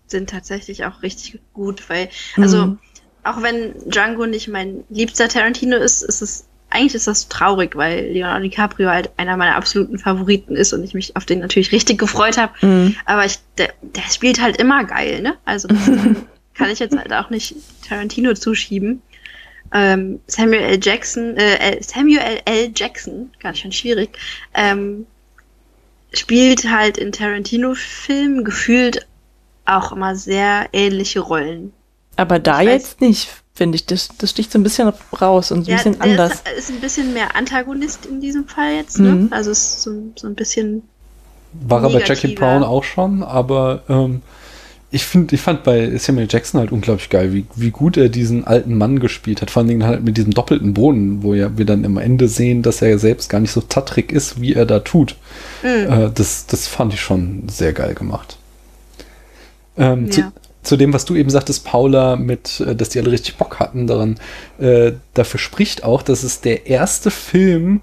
Sind tatsächlich auch richtig gut, weil, also, Mhm. auch wenn Django nicht mein liebster Tarantino ist, ist es, eigentlich ist das traurig, weil Leonardo DiCaprio halt einer meiner absoluten Favoriten ist und ich mich auf den natürlich richtig gefreut habe. Mhm. Aber ich, der, der spielt halt immer geil, ne? Also kann ich jetzt halt auch nicht Tarantino zuschieben. Ähm, Samuel L. Jackson, äh, Samuel L. Jackson, ganz schön schwierig, ähm, spielt halt in Tarantino-Filmen gefühlt auch immer sehr ähnliche Rollen. Aber da Ich weiß- jetzt nicht, finde ich. Das, das sticht so ein bisschen raus und so ein bisschen der anders. Ist, ist ein bisschen mehr Antagonist in diesem Fall jetzt, ne? Mhm. Also ist so, so ein bisschen War er bei Jackie negativer. Brown auch schon, aber ähm, ich finde, ich fand bei Samuel Jackson halt unglaublich geil, wie, wie gut er diesen alten Mann gespielt hat. Vor allen Dingen halt mit diesem doppelten Boden, wo ja wir dann am Ende sehen, dass er selbst gar nicht so tattrig ist, wie er da tut. Mhm. Äh, das, das fand ich schon sehr geil gemacht. Ähm, zu, Ja. zu dem, was du eben sagtest, Paula, mit, äh, dass die alle richtig Bock hatten daran, äh, dafür spricht auch, dass es der erste Film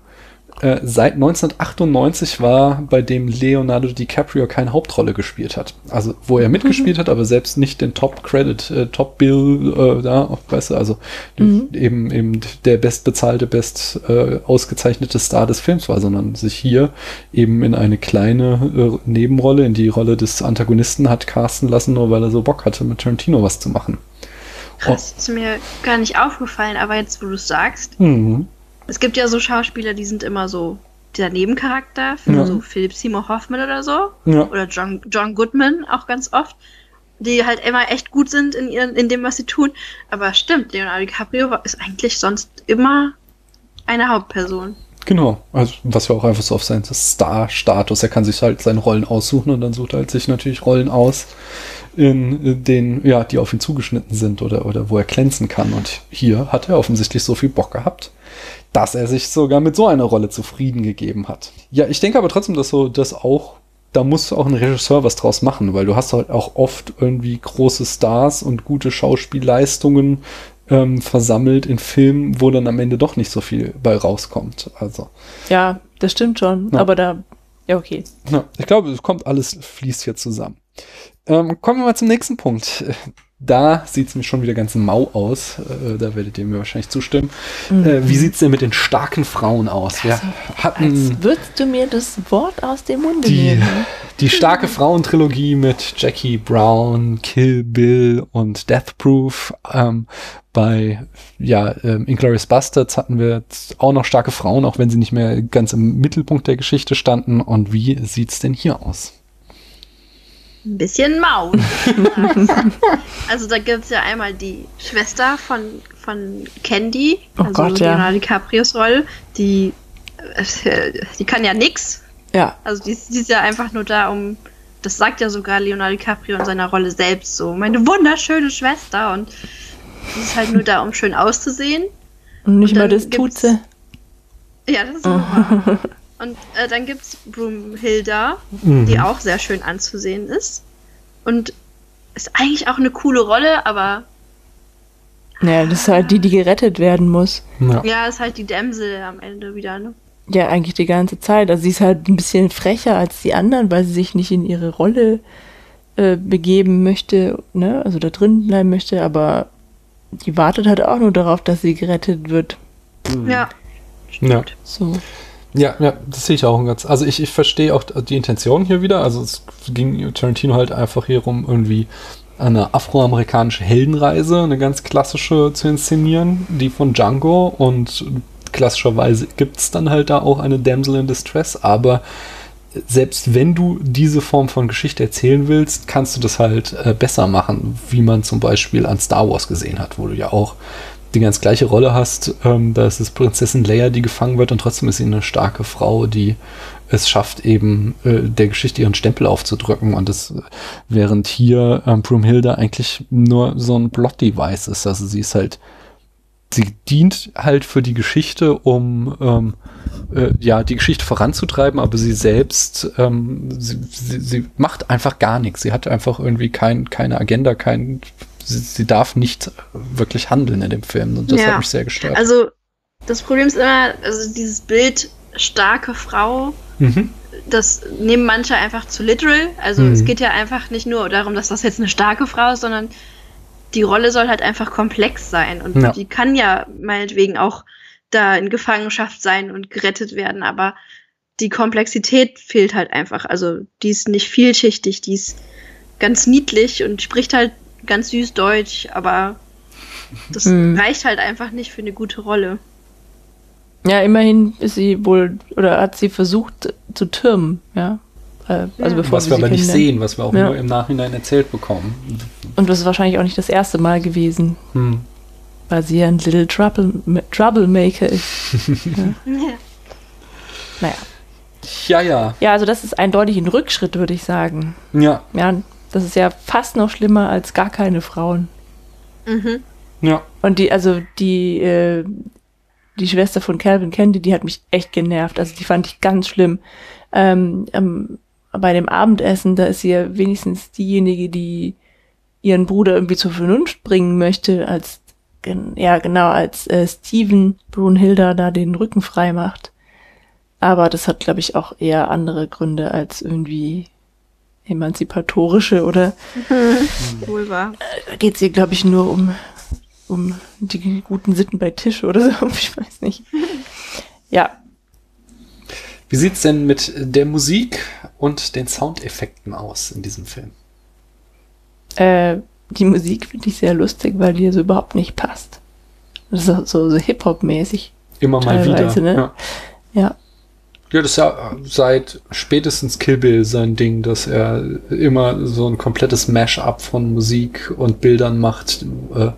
äh, seit 1998 war, bei dem Leonardo DiCaprio keine Hauptrolle gespielt hat. Also, wo er mitgespielt hat, aber selbst nicht den Top-Credit, äh, Top-Bill äh, da, weißt du, also Mhm. eben, eben der bestbezahlte, best äh, ausgezeichnete Star des Films war, sondern sich hier eben in eine kleine äh, Nebenrolle, in die Rolle des Antagonisten hat casten lassen, nur weil er so Bock hatte, mit Tarantino was zu machen. krass, ist mir gar nicht aufgefallen, aber jetzt, wo du es sagst, Mhm. Es gibt ja so Schauspieler, die sind immer so dieser Nebencharakter, Ja. so Philip Seymour Hoffman oder so. Ja. Oder John, John Goodman auch ganz oft. Die halt immer echt gut sind in, ihren, in dem, was sie tun. Aber stimmt, Leonardo DiCaprio ist eigentlich sonst immer eine Hauptperson. Genau, also was ja auch einfach so auf seinen Star-Status, er kann sich halt seine Rollen aussuchen und dann sucht er halt sich natürlich Rollen aus, in denen, ja, die auf ihn zugeschnitten sind oder, oder wo er glänzen kann. Und hier hat er offensichtlich so viel Bock gehabt, dass er sich sogar mit so einer Rolle zufrieden gegeben hat. Ja, ich denke aber trotzdem, dass so das auch, da muss auch ein Regisseur was draus machen, weil du hast halt auch oft irgendwie große Stars und gute Schauspielleistungen ähm, versammelt in Filmen, wo dann am Ende doch nicht so viel bei rauskommt. Also, Ja, das stimmt schon. Ja. Aber da Ja, okay. Ja, ich glaube, es kommt alles, fließt hier zusammen. Ähm, kommen wir mal zum nächsten Punkt. Da sieht es mir schon wieder ganz mau aus. Äh, da werdet ihr mir wahrscheinlich zustimmen. Mhm. Äh, wie sieht es denn mit den starken Frauen aus? Wir Als hatten würdest du mir das Wort aus dem Munde die, nehmen. die starke Frauentrilogie mit Jackie Brown, Kill Bill und Death Proof. Ähm, bei ja, ähm, Inglourious Bastards hatten wir auch noch starke Frauen, auch wenn sie nicht mehr ganz im Mittelpunkt der Geschichte standen. Und wie sieht's denn hier aus? Ein bisschen mau. also da gibt es ja einmal die Schwester von, von Candy, Oh also Gott, ja. Leonardo DiCaprios Rolle, die, äh, die kann ja nix. Ja, Also die, ist- die ist ja einfach nur da, um, das sagt ja sogar Leonardo DiCaprio in seiner Rolle selbst so, meine wunderschöne Schwester und die ist halt nur da, um schön auszusehen. und nicht Und mal das tut sie. Ja, das ist wahr. Und äh, dann gibt's Broomhilda, Mhm. die auch sehr schön anzusehen ist. Und ist eigentlich auch eine coole Rolle, aber Ja, das ist halt die, die gerettet werden muss. Ja. ja, ist halt die Dämsel am Ende wieder, ne? Ja, eigentlich die ganze Zeit. Also sie ist halt ein bisschen frecher als die anderen, weil sie sich nicht in ihre Rolle äh, begeben möchte, ne? Also da drin bleiben möchte, aber die wartet halt auch nur darauf, dass sie gerettet wird. Ja. Ja. So. Ja, ja, das sehe ich auch ganz. Also ich, ich verstehe auch die Intention hier wieder. Also es ging Tarantino halt einfach hier rum, irgendwie eine afroamerikanische Heldenreise, eine ganz klassische zu inszenieren, die von Django und klassischerweise gibt es dann halt da auch eine Damsel in Distress, aber selbst wenn du diese Form von Geschichte erzählen willst, kannst du das halt äh, besser machen, wie man zum Beispiel an Star Wars gesehen hat, wo du ja auch die ganz gleiche Rolle hast. Ähm, da ist es Prinzessin Leia, die gefangen wird und trotzdem ist sie eine starke Frau, die es schafft, eben äh, der Geschichte ihren Stempel aufzudrücken. Und das, während hier ähm, Broomhilda eigentlich nur so ein Plot-Device ist. Also sie ist halt, sie dient halt für die Geschichte, um ähm, äh, ja die Geschichte voranzutreiben, aber sie selbst, ähm, sie, sie, sie macht einfach gar nichts. Sie hat einfach irgendwie kein, keine Agenda, kein Sie, sie darf nicht wirklich handeln in dem Film und das Ja. hat mich sehr gestört. Also, das Problem ist immer, also dieses Bild starke Frau, mhm. das nehmen manche einfach zu literal. Also Mhm. es geht ja einfach nicht nur darum, dass das jetzt eine starke Frau ist, sondern die Rolle soll halt einfach komplex sein. Und Ja. die kann ja meinetwegen auch da in Gefangenschaft sein und gerettet werden, aber die Komplexität fehlt halt einfach. Also die ist nicht vielschichtig, die ist ganz niedlich und spricht halt ganz süß Deutsch, aber das Mhm. reicht halt einfach nicht für eine gute Rolle. Ja, immerhin ist sie wohl, oder hat sie versucht zu türmen, ja. Äh, Also Ja. bevor was wir aber nicht sehen, was wir auch Ja. nur im Nachhinein erzählt bekommen. Und das ist wahrscheinlich auch nicht das erste Mal gewesen, Hm. weil sie ja ein Little Trouble, Troublemaker ist. Naja. Ja, ja. Ja, also das ist eindeutig ein Rückschritt, würde ich sagen. Ja, Ja, das ist ja fast noch schlimmer als gar keine Frauen. Mhm. ja. Und die, also die, äh, die Schwester von Calvin Candy, die hat mich echt genervt. Also die fand ich ganz schlimm. Ähm, ähm, bei dem Abendessen, da ist sie ja wenigstens diejenige, die ihren Bruder irgendwie zur Vernunft bringen möchte, als gen- ja genau, als äh, Steven Brunhilda da den Rücken frei macht. Aber das hat, glaube ich, auch eher andere Gründe als irgendwie emanzipatorische oder Wohl wahr. da geht es hier, glaube ich, nur um, um die guten Sitten bei Tisch oder so. Ich weiß nicht. Ja, Wie sieht's denn mit der Musik und den Soundeffekten aus in diesem Film? äh, die Musik finde ich sehr lustig, weil die so überhaupt nicht passt. Das ist so, so, so Hip-Hop-mäßig. Immer mal wieder. ne? Ja. Ja. Ja, das ist ja seit spätestens Kill Bill sein Ding, dass er immer so ein komplettes Mash-up von Musik und Bildern macht, äh,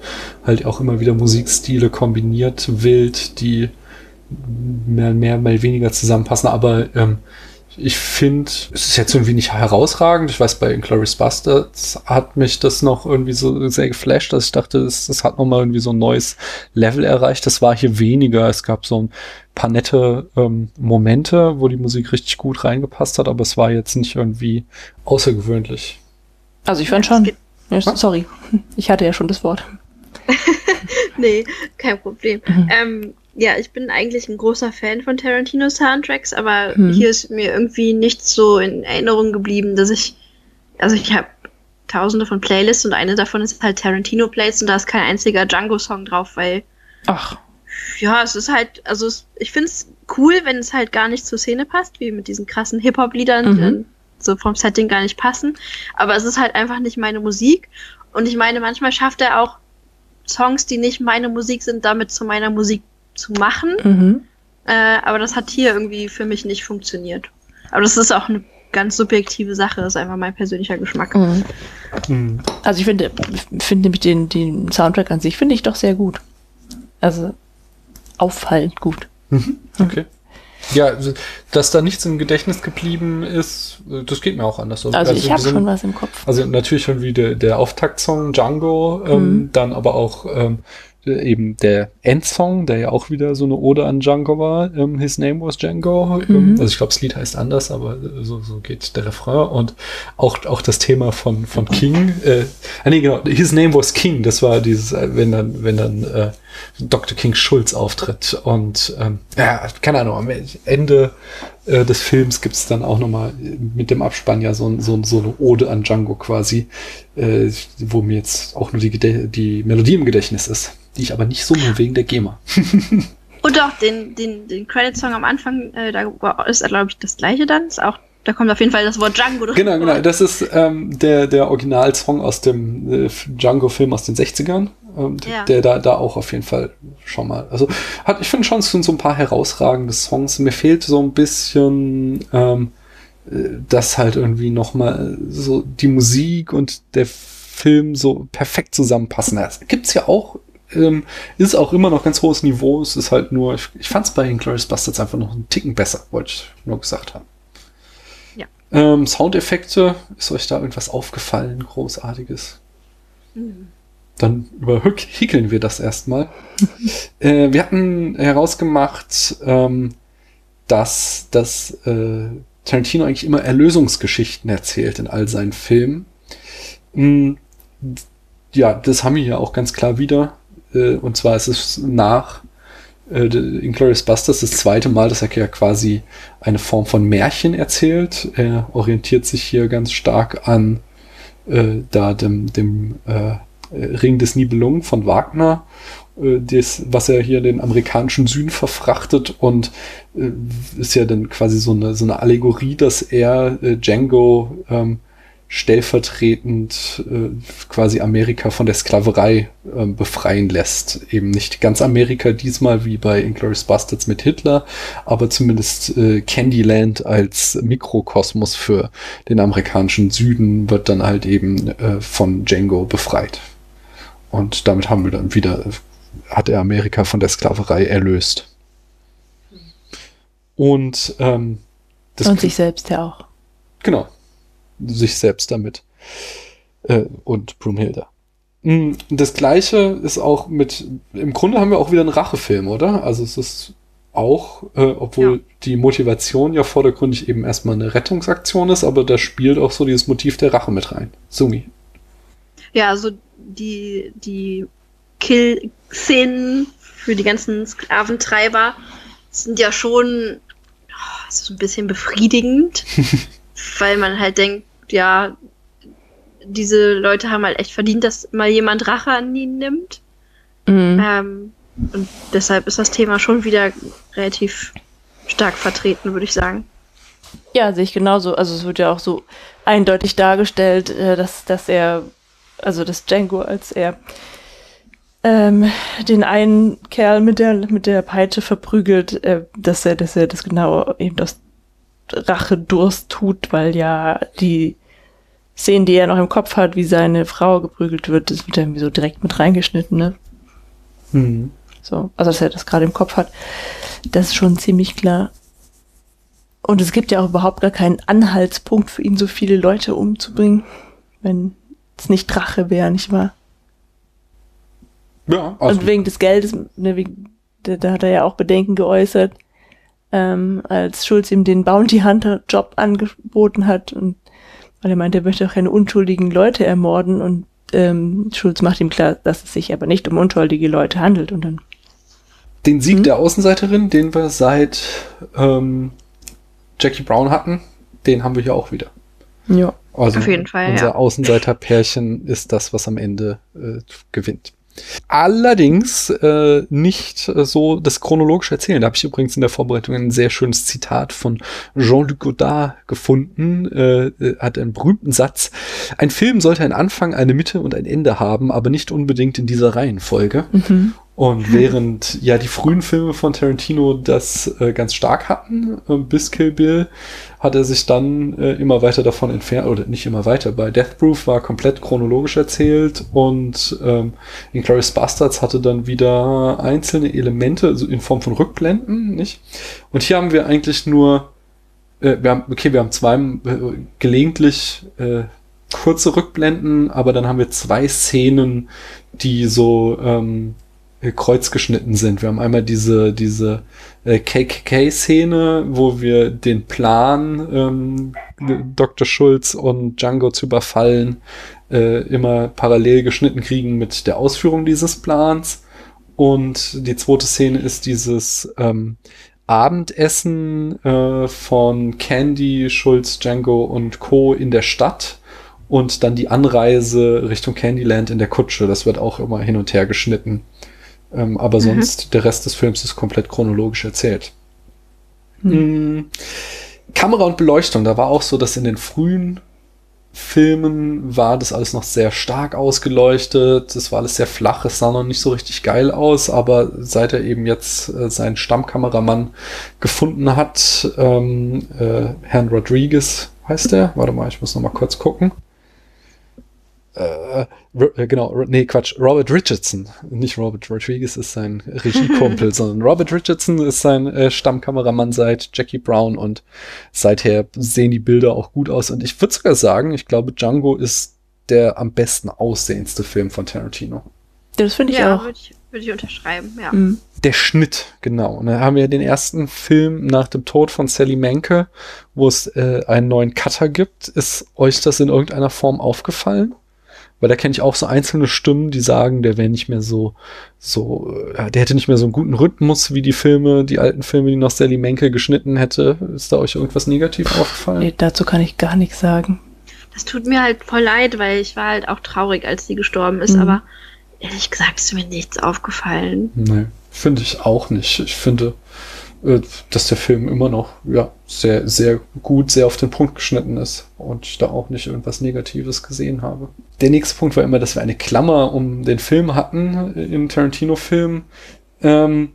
halt auch immer wieder Musikstile kombiniert, wild, die mehr, mehr, mal weniger zusammenpassen, aber ähm, ich finde, es ist jetzt irgendwie nicht herausragend. Ich weiß, bei Inglourious Bastards hat mich das noch irgendwie so sehr geflasht, dass ich dachte, das, das hat nochmal irgendwie so ein neues Level erreicht. Das war hier weniger. Es gab so ein paar nette ähm, Momente, wo die Musik richtig gut reingepasst hat, aber es war jetzt nicht irgendwie außergewöhnlich. Also ich fand schon. Ja, sorry, ich hatte ja schon das Wort. Nee, kein Problem. Mhm. Ähm, ja, ich bin eigentlich ein großer Fan von Tarantino Soundtracks, aber Mhm. hier ist mir irgendwie nichts so in Erinnerung geblieben, dass ich, also ich habe tausende von Playlists und eine davon ist halt Tarantino Plays und da ist kein einziger Django-Song drauf, weil Ach, ja, es ist halt, also es, ich find's cool, wenn es halt gar nicht zur Szene passt, wie mit diesen krassen Hip-Hop-Liedern, Mhm. die dann so vom Setting gar nicht passen. Aber es ist halt einfach nicht meine Musik. Und ich meine, manchmal schafft er auch Songs, die nicht meine Musik sind, damit zu meiner Musik zu machen. mhm. Äh, aber das hat hier irgendwie für mich nicht funktioniert. Aber das ist auch eine ganz subjektive Sache, das ist einfach mein persönlicher Geschmack. Mhm. Hm. Also ich finde, finde nämlich den, den Soundtrack an sich finde ich doch sehr gut. Also auffallend gut. Mhm. Okay. Ja, also, dass da nichts im Gedächtnis geblieben ist, das geht mir auch anders. Also ich habe schon was im Kopf. Also natürlich schon wie der, der Auftaktsong Django, ähm, Mhm. dann aber auch ähm, eben der Endsong, der ja auch wieder so eine Ode an Django war. Ähm, His Name was Django. Ähm, Mhm. also ich glaube, das Lied heißt anders, aber so, so geht der Refrain. Und auch, auch das Thema von, von King. Äh, ah, nee, genau, His Name was King. Das war dieses, äh, wenn dann, wenn dann äh, Dr. King Schulz auftritt. Und ähm, ja, keine Ahnung, am Ende äh, des Films gibt es dann auch nochmal mit dem Abspann ja so, so, so eine Ode an Django quasi, äh, wo mir jetzt auch nur die, Gedä die Melodie im Gedächtnis ist, die ich aber nicht summe wegen der GEMA. Und auch den, den, den Credit-Song am Anfang, äh, da ist, glaube ich, das gleiche dann. Ist auch, da kommt auf jeden Fall das Wort Django drin. Genau, genau. Das ist ähm, der, der Originalsong aus dem äh, Django-Film aus den 60ern. Ähm, Ja. Der da, da auch auf jeden Fall schon mal. Also hat, ich finde schon, es sind so ein paar herausragende Songs. Mir fehlt so ein bisschen ähm, äh, das halt irgendwie nochmal so die Musik und der Film so perfekt zusammenpassen. Das gibt's ja auch. Ähm, ist auch immer noch ganz hohes Niveau. Es ist halt nur, ich, ich fand es bei Inglourious Bastards einfach noch einen Ticken besser, wollte ich nur gesagt haben. Ja. Ähm, Soundeffekte, ist euch da irgendwas aufgefallen, großartiges? Mhm. Dann überhickeln wir das erstmal. äh, wir hatten herausgemacht, ähm, dass, dass äh, Tarantino eigentlich immer Erlösungsgeschichten erzählt in all seinen Filmen. Mm, ja, das haben wir hier auch ganz klar wieder. Äh, und zwar ist es nach äh, Inglourious Basterds das zweite Mal, dass er ja quasi eine Form von Märchen erzählt. Er orientiert sich hier ganz stark an äh, da dem, dem äh, Ring des Nibelungen von Wagner, äh, das, was er hier den amerikanischen Süden verfrachtet und äh, ist ja dann quasi so eine, so eine Allegorie, dass er äh, Django ähm, stellvertretend äh, quasi Amerika von der Sklaverei äh, befreien lässt. Eben nicht ganz Amerika diesmal wie bei Inglourious Bastards mit Hitler, aber zumindest äh, Candyland als Mikrokosmos für den amerikanischen Süden wird dann halt eben äh, von Django befreit. Und damit haben wir dann wieder, hat er Amerika von der Sklaverei erlöst. Und ähm, das Und sich selbst ja auch. Genau. Sich selbst damit. Äh, und Brunhilde. Mm, Das gleiche ist auch mit, im Grunde haben wir auch wieder einen Rachefilm, oder? Also es ist auch, äh, obwohl Ja. die Motivation ja vordergründig eben erstmal eine Rettungsaktion ist, aber da spielt auch so dieses Motiv der Rache mit rein. Sumi. Ja, also die, die Kill-Szenen für die ganzen Sklaventreiber sind ja schon oh, so ein bisschen befriedigend, weil man halt denkt, ja, diese Leute haben halt echt verdient, dass mal jemand Rache an ihnen nimmt. Mhm. Ähm, und deshalb ist das Thema schon wieder relativ stark vertreten, würde ich sagen. Ja, sehe ich genauso. Also es wird ja auch so eindeutig dargestellt, äh, dass, dass er, also dass Django, als er ähm, den einen Kerl mit der, mit der Peitsche verprügelt, äh, dass er, dass er das genau eben aus Rachedurst tut, weil ja die Szenen, die er noch im Kopf hat, wie seine Frau geprügelt wird, das wird ja irgendwie so direkt mit reingeschnitten, ne? Mhm. So, also dass er das gerade im Kopf hat. Das ist schon ziemlich klar. Und es gibt ja auch überhaupt gar keinen Anhaltspunkt für ihn, so viele Leute umzubringen, wenn es nicht Drache wäre, nicht wahr? Ja, also, Und wegen des Geldes, ne, wegen, da, da hat er ja auch Bedenken geäußert, ähm, als Schulz ihm den Bounty Hunter Job angeboten hat und weil er meinte, er möchte auch keine unschuldigen Leute ermorden und ähm, Schulz macht ihm klar, dass es sich aber nicht um unschuldige Leute handelt und dann den Sieg mhm. der Außenseiterin, den wir seit ähm, Jackie Brown hatten, den haben wir hier auch wieder. Ja. Also Auf jeden Fall. Unser ja. Außenseiterpärchen ist das, was am Ende äh, gewinnt. Allerdings äh, nicht äh, so das chronologisch erzählen. Da habe ich übrigens in der Vorbereitung ein sehr schönes Zitat von Jean-Luc Godard gefunden. Äh, äh, hat einen berühmten Satz. Ein Film sollte einen Anfang, eine Mitte und ein Ende haben, aber nicht unbedingt in dieser Reihenfolge. Mhm. Und während ja die frühen Filme von Tarantino das äh, ganz stark hatten, äh, bis Kill Bill, hat er sich dann äh, immer weiter davon entfernt, oder nicht immer weiter, bei Death Proof war komplett chronologisch erzählt und ähm, Inglourious Bastards hatte dann wieder einzelne Elemente, also in Form von Rückblenden, nicht? Und hier haben wir eigentlich nur, äh, wir haben, okay, wir haben zwei äh, gelegentlich äh, kurze Rückblenden, aber dann haben wir zwei Szenen, die so ähm, kreuzgeschnitten sind. Wir haben einmal diese, diese äh, KKK-Szene, wo wir den Plan, ähm, Dr. Schulz und Django zu überfallen, äh, immer parallel geschnitten kriegen mit der Ausführung dieses Plans. Und die zweite Szene ist dieses ähm, Abendessen äh, von Candy, Schulz, Django und Co. in der Stadt und dann die Anreise Richtung Candyland in der Kutsche. Das wird auch immer hin und her geschnitten. Ähm, aber mhm. sonst, der Rest des Films ist komplett chronologisch erzählt. Mhm. Kamera und Beleuchtung, da war auch so, dass in den frühen Filmen war das alles noch sehr stark ausgeleuchtet. Es war alles sehr flach, es sah noch nicht so richtig geil aus, aber seit er eben jetzt äh, seinen Stammkameramann gefunden hat, ähm, äh, Herrn Rodriguez heißt er, warte mal, ich muss noch mal kurz gucken äh, äh, genau, nee, Quatsch, Robert Richardson, nicht Robert Rodriguez ist sein Regiekumpel, sondern Robert Richardson ist sein äh, Stammkameramann seit Jackie Brown und seither sehen die Bilder auch gut aus und ich würde sogar sagen, ich glaube, Django ist der am besten aussehendste Film von Tarantino. Das finde ich ja, auch. Würde ich, würd ich unterschreiben, ja. Mhm. Der Schnitt, genau. Und da haben wir den ersten Film nach dem Tod von Sally Menke, wo es äh, einen neuen Cutter gibt. Ist euch das in irgendeiner Form aufgefallen? Weil da kenne ich auch so einzelne Stimmen, die sagen, der wäre nicht mehr so, so, äh, der hätte nicht mehr so einen guten Rhythmus wie die Filme, die alten Filme, die noch Sally Menke geschnitten hätte. Ist da euch irgendwas negativ aufgefallen? Nee, dazu kann ich gar nichts sagen. Das tut mir halt voll leid, weil ich war halt auch traurig, als sie gestorben ist, mhm. aber ehrlich gesagt ist mir nichts aufgefallen. Nee, finde ich auch nicht. Ich finde, dass der Film immer noch ja, sehr, sehr gut, sehr auf den Punkt geschnitten ist und ich da auch nicht irgendwas Negatives gesehen habe. Der nächste Punkt war immer, dass wir eine Klammer um den Film hatten im Tarantino-Film. Ähm,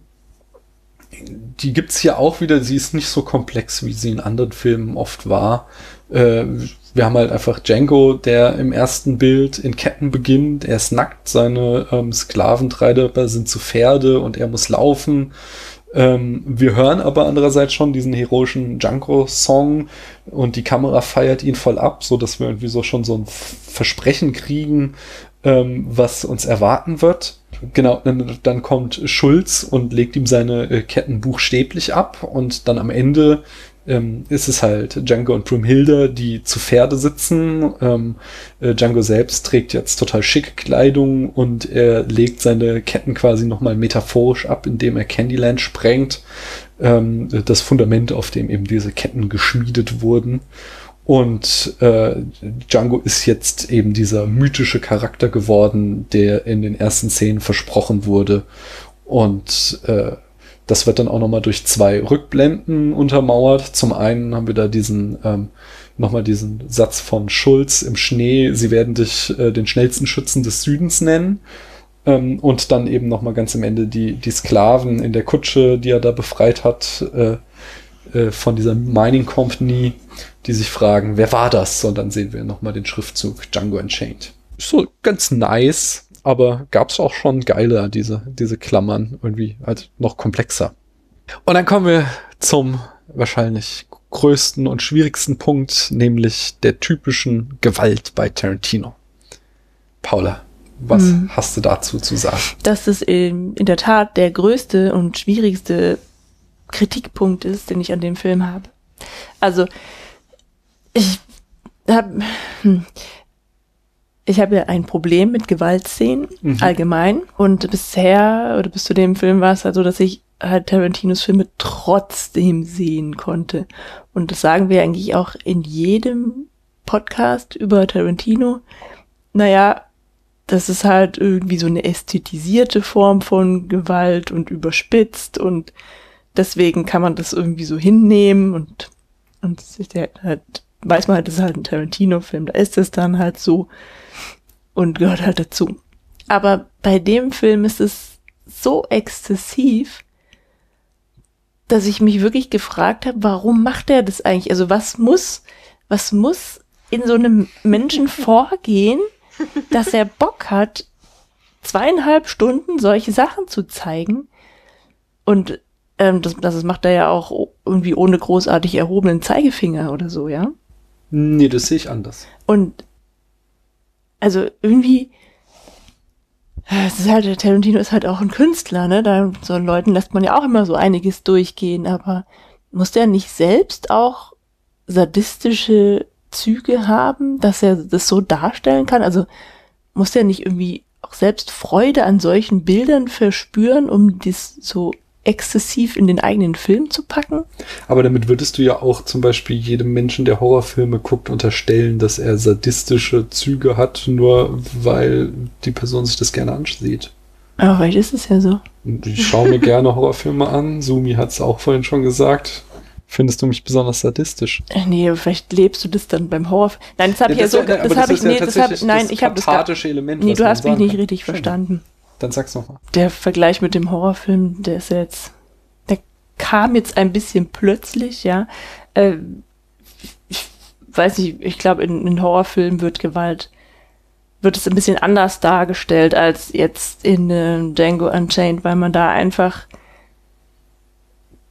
die gibt's hier auch wieder. Sie ist nicht so komplex, wie sie in anderen Filmen oft war. Äh, wir haben halt einfach Django, der im ersten Bild in Ketten beginnt. Er ist nackt, seine ähm, Sklaventreiber sind zu Pferde und er muss laufen. Ähm, wir hören aber andererseits schon diesen heroischen Junko-Song und die Kamera feiert ihn voll ab, so dass wir irgendwie so schon so ein Versprechen kriegen, ähm, was uns erwarten wird. Genau, dann, dann, kommt Schulz und legt ihm seine äh, Ketten buchstäblich ab und dann am Ende ähm, ist es halt Django und Brumhilde, die zu Pferde sitzen. Ähm, äh, Django selbst trägt jetzt total schicke Kleidung und er legt seine Ketten quasi nochmal metaphorisch ab, indem er Candyland sprengt. Ähm, das Fundament, auf dem eben diese Ketten geschmiedet wurden. Und äh, Django ist jetzt eben dieser mythische Charakter geworden, der in den ersten Szenen versprochen wurde. Und äh, das wird dann auch nochmal durch zwei Rückblenden untermauert. Zum einen haben wir da diesen ähm, nochmal diesen Satz von Schulz im Schnee, sie werden dich äh, den schnellsten Schützen des Südens nennen. Ähm, und dann eben nochmal ganz am Ende die, die Sklaven in der Kutsche, die er da befreit hat, äh, äh, von dieser Mining Company, die sich fragen, wer war das? Und dann sehen wir nochmal den Schriftzug Django Unchained. So ganz nice aber gab es auch schon geiler, diese, diese Klammern, irgendwie halt noch komplexer. Und dann kommen wir zum wahrscheinlich größten und schwierigsten Punkt, nämlich der typischen Gewalt bei Tarantino. Paula, was hm. hast du dazu zu sagen? Dass es in, in der Tat der größte und schwierigste Kritikpunkt ist, den ich an dem Film habe. Also, ich habe, hm, ich habe ja ein Problem mit Gewaltszenen Mhm. allgemein. Und bisher oder bis zu dem Film war es halt so, dass ich halt Tarantinos Filme trotzdem sehen konnte. Und das sagen wir eigentlich auch in jedem Podcast über Tarantino. Naja, das ist halt irgendwie so eine ästhetisierte Form von Gewalt und überspitzt und deswegen kann man das irgendwie so hinnehmen und, und sich halt, weiß man halt, das ist halt ein Tarantino-Film, da ist es dann halt so und gehört halt dazu. Aber bei dem Film ist es so exzessiv, dass ich mich wirklich gefragt habe, warum macht er das eigentlich? Also was muss, was muss in so einem Menschen vorgehen, dass er Bock hat, zweieinhalb Stunden solche Sachen zu zeigen? Und ähm, das, das macht er ja auch irgendwie ohne großartig erhobenen Zeigefinger oder so, ja? Nee, das sehe ich anders. Und also irgendwie, äh, es ist halt, der Tarantino ist halt auch ein Künstler, ne? Da so Leuten lässt man ja auch immer so einiges durchgehen, aber muss der nicht selbst auch sadistische Züge haben, dass er das so darstellen kann? Also muss der nicht irgendwie auch selbst Freude an solchen Bildern verspüren, um das so exzessiv in den eigenen Film zu packen? Aber damit würdest du ja auch zum Beispiel jedem Menschen, der Horrorfilme guckt, unterstellen, dass er sadistische Züge hat, nur weil die Person sich das gerne ansieht. Aber vielleicht ist es ja so. Ich schaue mir gerne Horrorfilme an. Sumi hat es auch vorhin schon gesagt. Findest du mich besonders sadistisch? Äh, Nee, aber vielleicht lebst du das dann beim Horror. Nein, das habe ich ja so, das habe ich, nee, das tatsächlich nein, das ich habe das Element. nee, du hast mich nicht richtig Schön. verstanden. Dann sag's nochmal. Der Vergleich mit dem Horrorfilm, der ist ja jetzt, der kam jetzt ein bisschen plötzlich, ja. Äh, ich weiß nicht, ich glaube, in, in Horrorfilmen wird Gewalt, wird es ein bisschen anders dargestellt als jetzt in äh, Django Unchained, weil man da einfach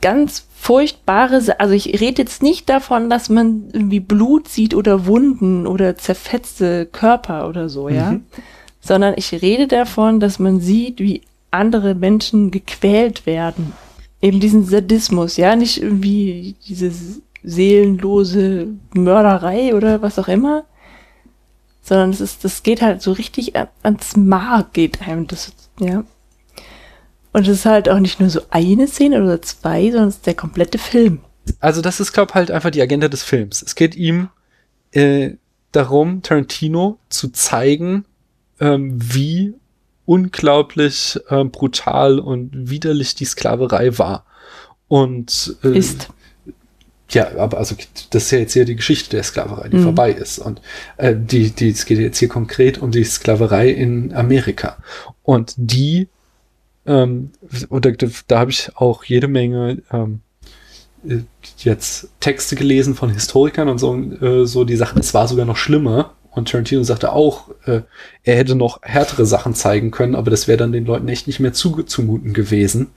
ganz furchtbare, also ich rede jetzt nicht davon, dass man irgendwie Blut sieht oder Wunden oder zerfetzte Körper oder so, ja, Mhm. Sondern ich rede davon, dass man sieht, wie andere Menschen gequält werden. Eben diesen Sadismus, ja, nicht irgendwie diese seelenlose Mörderei oder was auch immer, sondern es ist, das geht halt so richtig an, ans Mark geht einem das, ja. Und es ist halt auch nicht nur so eine Szene oder zwei, sondern es ist der komplette Film. Also das ist, glaube halt einfach die Agenda des Films. Es geht ihm äh, darum, Tarantino zu zeigen, ähm, wie unglaublich äh, brutal und widerlich die Sklaverei war. Und äh, Ist. Ja, aber also das ist ja jetzt hier die Geschichte der Sklaverei, die Mhm. vorbei ist. Und äh, die, die, es geht jetzt hier konkret um die Sklaverei in Amerika. Und die, ähm, oder da, da habe ich auch jede Menge ähm, äh, jetzt Texte gelesen von Historikern und so, äh, so die Sachen, es war sogar noch schlimmer. Und Tarantino sagte auch, äh, er hätte noch härtere Sachen zeigen können, aber das wäre dann den Leuten echt nicht mehr zu, zumuten gewesen.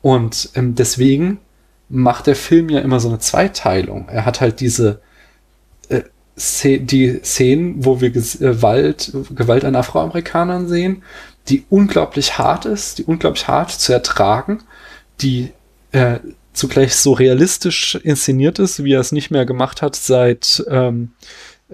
Und ähm, deswegen macht der Film ja immer so eine Zweiteilung. Er hat halt diese äh, Sze- die Szenen, wo wir Ges- äh, Gewalt, Gewalt an Afroamerikanern sehen, die unglaublich hart ist, die unglaublich hart zu ertragen, die äh, zugleich so realistisch inszeniert ist, wie er es nicht mehr gemacht hat seit ähm,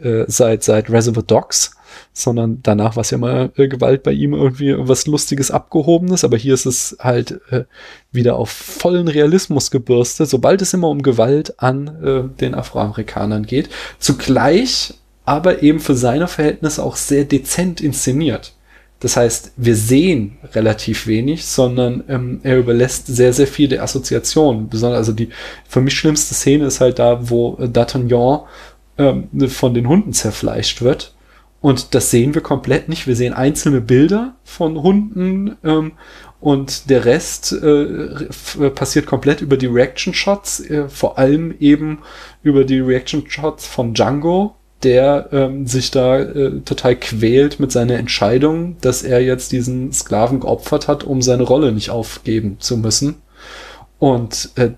äh, seit seit Reservoir Dogs, sondern danach war es ja mal äh, Gewalt bei ihm irgendwie was Lustiges abgehobenes, aber hier ist es halt äh, wieder auf vollen Realismus gebürstet, sobald es immer um Gewalt an äh, den Afroamerikanern geht. Zugleich aber eben für seine Verhältnisse auch sehr dezent inszeniert. Das heißt, wir sehen relativ wenig, sondern ähm, er überlässt sehr, sehr viel der Assoziation. Besonders, also die für mich schlimmste Szene ist halt da, wo äh, D'Artagnan ähm, von den Hunden zerfleischt wird. Und das sehen wir komplett nicht. Wir sehen einzelne Bilder von Hunden ähm, und der Rest äh, passiert komplett über die Reaction Shots, äh, vor allem eben über die Reaction Shots von Django, der ähm, sich da äh, total quält mit seiner Entscheidung, dass er jetzt diesen Sklaven geopfert hat, um seine Rolle nicht aufgeben zu müssen. Und äh,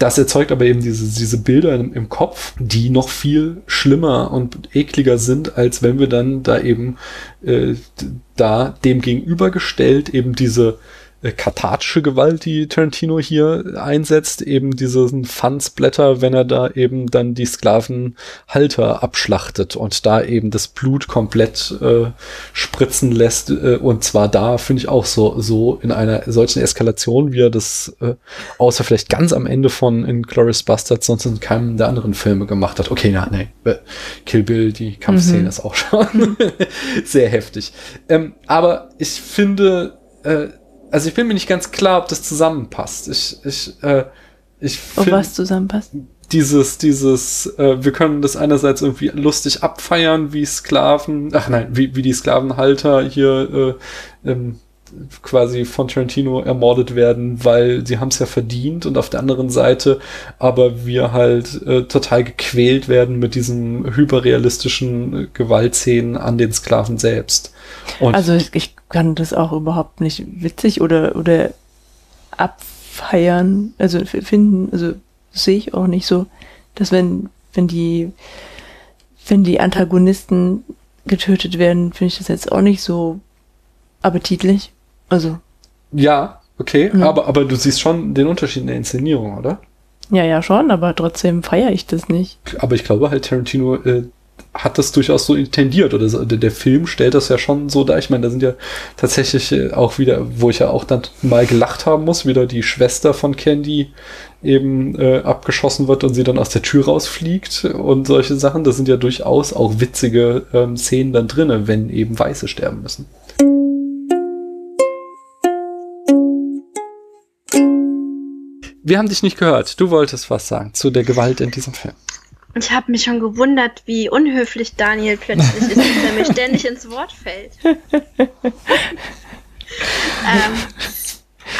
das erzeugt aber eben diese, diese Bilder im, im Kopf, die noch viel schlimmer und ekliger sind, als wenn wir dann da eben äh, da dem gegenübergestellt eben diese äh, kathartische Gewalt, die Tarantino hier einsetzt, eben diesen Fansblätter, wenn er da eben dann die Sklavenhalter abschlachtet und da eben das Blut komplett äh, spritzen lässt äh, und zwar da finde ich auch so so in einer solchen Eskalation, wie er das äh, außer vielleicht ganz am Ende von in Glorious Bastards sonst in keinem der anderen Filme gemacht hat. Okay, na, nee, äh, Kill Bill, die Kampfszene mhm. ist auch schon sehr heftig. Ähm, aber ich finde, äh, also ich bin mir nicht ganz klar, ob das zusammenpasst. Ich, ich, äh, ich Ob was zusammenpasst? Dieses, dieses, äh, wir können das einerseits irgendwie lustig abfeiern, wie Sklaven, ach nein, wie, wie die Sklavenhalter hier äh, ähm, quasi von Tarantino ermordet werden, weil sie haben es ja verdient und auf der anderen Seite aber wir halt äh, total gequält werden mit diesen hyperrealistischen äh, Gewaltszenen an den Sklaven selbst. Und also ich, ich kann das auch überhaupt nicht witzig oder oder abfeiern, also finden, also sehe ich auch nicht so, dass wenn wenn die wenn die Antagonisten getötet werden, finde ich das jetzt auch nicht so appetitlich. Also. Ja, okay, mhm. aber, aber du siehst schon den Unterschied in der Inszenierung, oder? Ja, ja, schon, aber trotzdem feiere ich das nicht. Aber ich glaube halt, Tarantino äh, hat das durchaus so intendiert oder so, der, Film stellt das ja schon so dar. Ich meine, da sind ja tatsächlich äh, auch wieder, wo ich ja auch dann mal gelacht haben muss, wieder die Schwester von Candy eben äh, abgeschossen wird und sie dann aus der Tür rausfliegt und solche Sachen. Das sind ja durchaus auch witzige ähm, Szenen dann drinne, wenn eben Weiße sterben müssen. Wir haben dich nicht gehört. Du wolltest was sagen zu der Gewalt in diesem Film. Ich habe mich schon gewundert, wie unhöflich Daniel plötzlich ist, dass er mir ständig ins Wort fällt. ähm,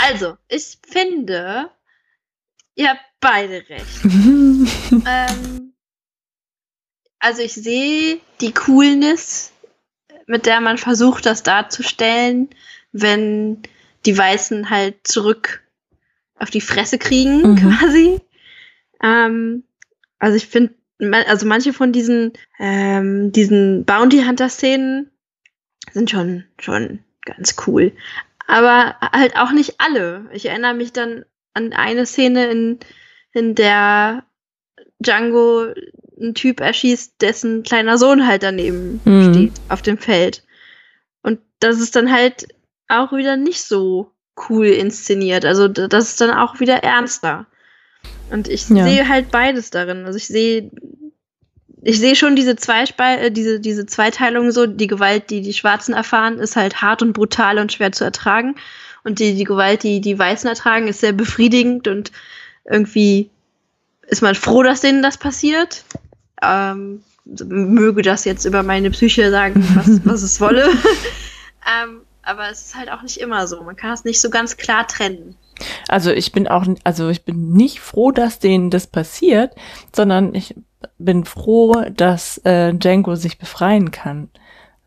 also, ich finde, ihr habt beide recht. ähm, also ich sehe die Coolness, mit der man versucht, das darzustellen, wenn die Weißen halt zurück auf die Fresse kriegen, mhm. quasi. Ähm, also ich finde, also manche von diesen, ähm, diesen Bounty Hunter-Szenen sind schon, schon ganz cool. Aber halt auch nicht alle. Ich erinnere mich dann an eine Szene, in, in der Django einen Typ erschießt, dessen kleiner Sohn halt daneben mhm. steht auf dem Feld. Und das ist dann halt auch wieder nicht so cool inszeniert. Also das ist dann auch wieder ernster. Und ich ja. sehe halt beides darin. Also ich sehe ich sehe schon diese, Zweispe äh, diese, diese Zweiteilung so, die Gewalt, die die Schwarzen erfahren, ist halt hart und brutal und schwer zu ertragen. Und die, die Gewalt, die die Weißen ertragen, ist sehr befriedigend und irgendwie ist man froh, dass denen das passiert. Ähm, möge das jetzt über meine Psyche sagen, was, was es wolle. ähm, aber es ist halt auch nicht immer so. Man kann es nicht so ganz klar trennen. Also ich bin auch, also ich bin nicht froh, dass denen das passiert, sondern ich bin froh, dass äh, Django sich befreien kann.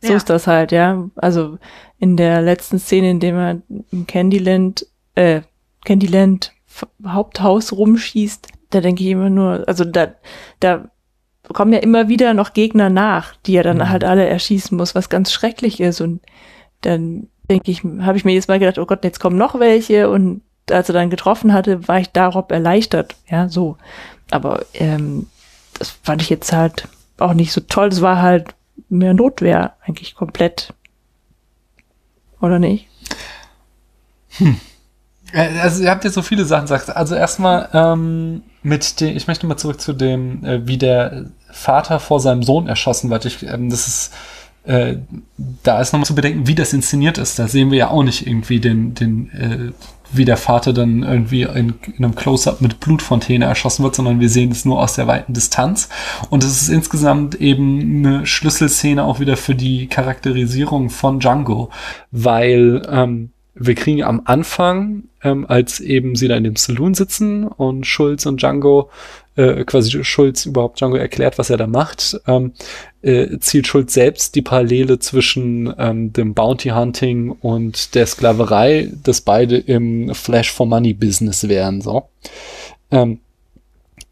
So ja. ist das halt, ja. Also in der letzten Szene, in dem er im Candyland, äh, Candyland Haupthaus rumschießt, da denke ich immer nur, also da, da kommen ja immer wieder noch Gegner nach, die er dann mhm. halt alle erschießen muss, was ganz schrecklich ist und dann denke ich, habe ich mir jetzt mal gedacht, oh Gott, jetzt kommen noch welche und als er dann getroffen hatte, war ich darauf erleichtert, ja, so. Aber ähm, das fand ich jetzt halt auch nicht so toll. Das war halt mehr Notwehr eigentlich komplett. Oder nicht? Hm. Äh, also ihr habt jetzt so viele Sachen gesagt. Also erstmal ähm, mit dem, ich möchte mal zurück zu dem, äh, wie der Vater vor seinem Sohn erschossen wird. Ich, ähm, das ist äh, da ist nochmal zu bedenken, wie das inszeniert ist. Da sehen wir ja auch nicht irgendwie den, den äh, wie der Vater dann irgendwie in, in einem Close-up mit Blutfontäne erschossen wird, sondern wir sehen es nur aus der weiten Distanz. Und es ist insgesamt eben eine Schlüsselszene auch wieder für die Charakterisierung von Django, weil ähm, wir kriegen am Anfang, ähm, als eben sie da in dem Saloon sitzen und Schulz und Django äh, quasi Schulz überhaupt Django erklärt, was er da macht, ähm, äh, zielt Schulz selbst die Parallele zwischen ähm, dem Bounty Hunting und der Sklaverei, dass beide im Flash for Money Business wären, so. Ähm,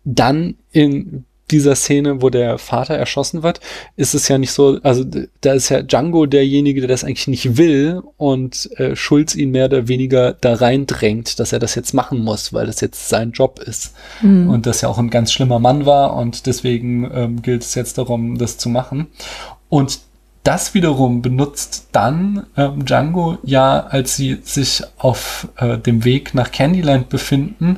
dann in dieser Szene, wo der Vater erschossen wird, ist es ja nicht so, also da ist ja Django derjenige, der das eigentlich nicht will und äh, Schulz ihn mehr oder weniger da reindrängt, dass er das jetzt machen muss, weil das jetzt sein Job ist. Mhm. Und das ja auch ein ganz schlimmer Mann war und deswegen ähm, gilt es jetzt darum, das zu machen. Und das wiederum benutzt dann ähm, Django ja, als sie sich auf äh, dem Weg nach Candyland befinden,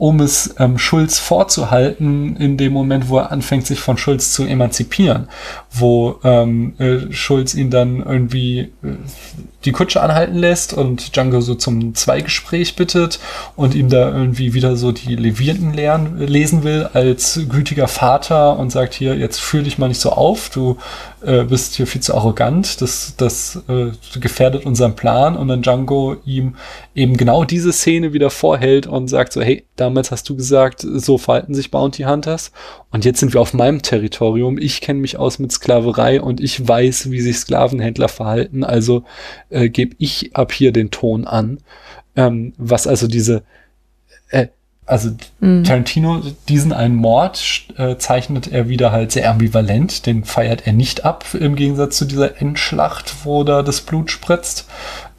um es ähm, Schulz vorzuhalten in dem Moment, wo er anfängt, sich von Schulz zu emanzipieren, wo ähm, äh, Schulz ihn dann irgendwie äh, die Kutsche anhalten lässt und Django so zum Zweigespräch bittet und ihm da irgendwie wieder so die Levierten lernen, lesen will als gütiger Vater und sagt hier, jetzt fühl dich mal nicht so auf, du äh, bist hier viel zu arrogant, das, das äh, gefährdet unseren Plan. Und dann Django ihm eben genau diese Szene wieder vorhält und sagt so, hey, damals hast du gesagt, so verhalten sich Bounty Hunters. Und jetzt sind wir auf meinem Territorium, ich kenne mich aus mit Sklaverei und ich weiß, wie sich Sklavenhändler verhalten, also äh, gebe ich ab hier den Ton an, ähm, was also diese äh, also mhm. Tarantino, diesen einen Mord äh, zeichnet er wieder halt sehr ambivalent. Den feiert er nicht ab, im Gegensatz zu dieser Endschlacht, wo da das Blut spritzt.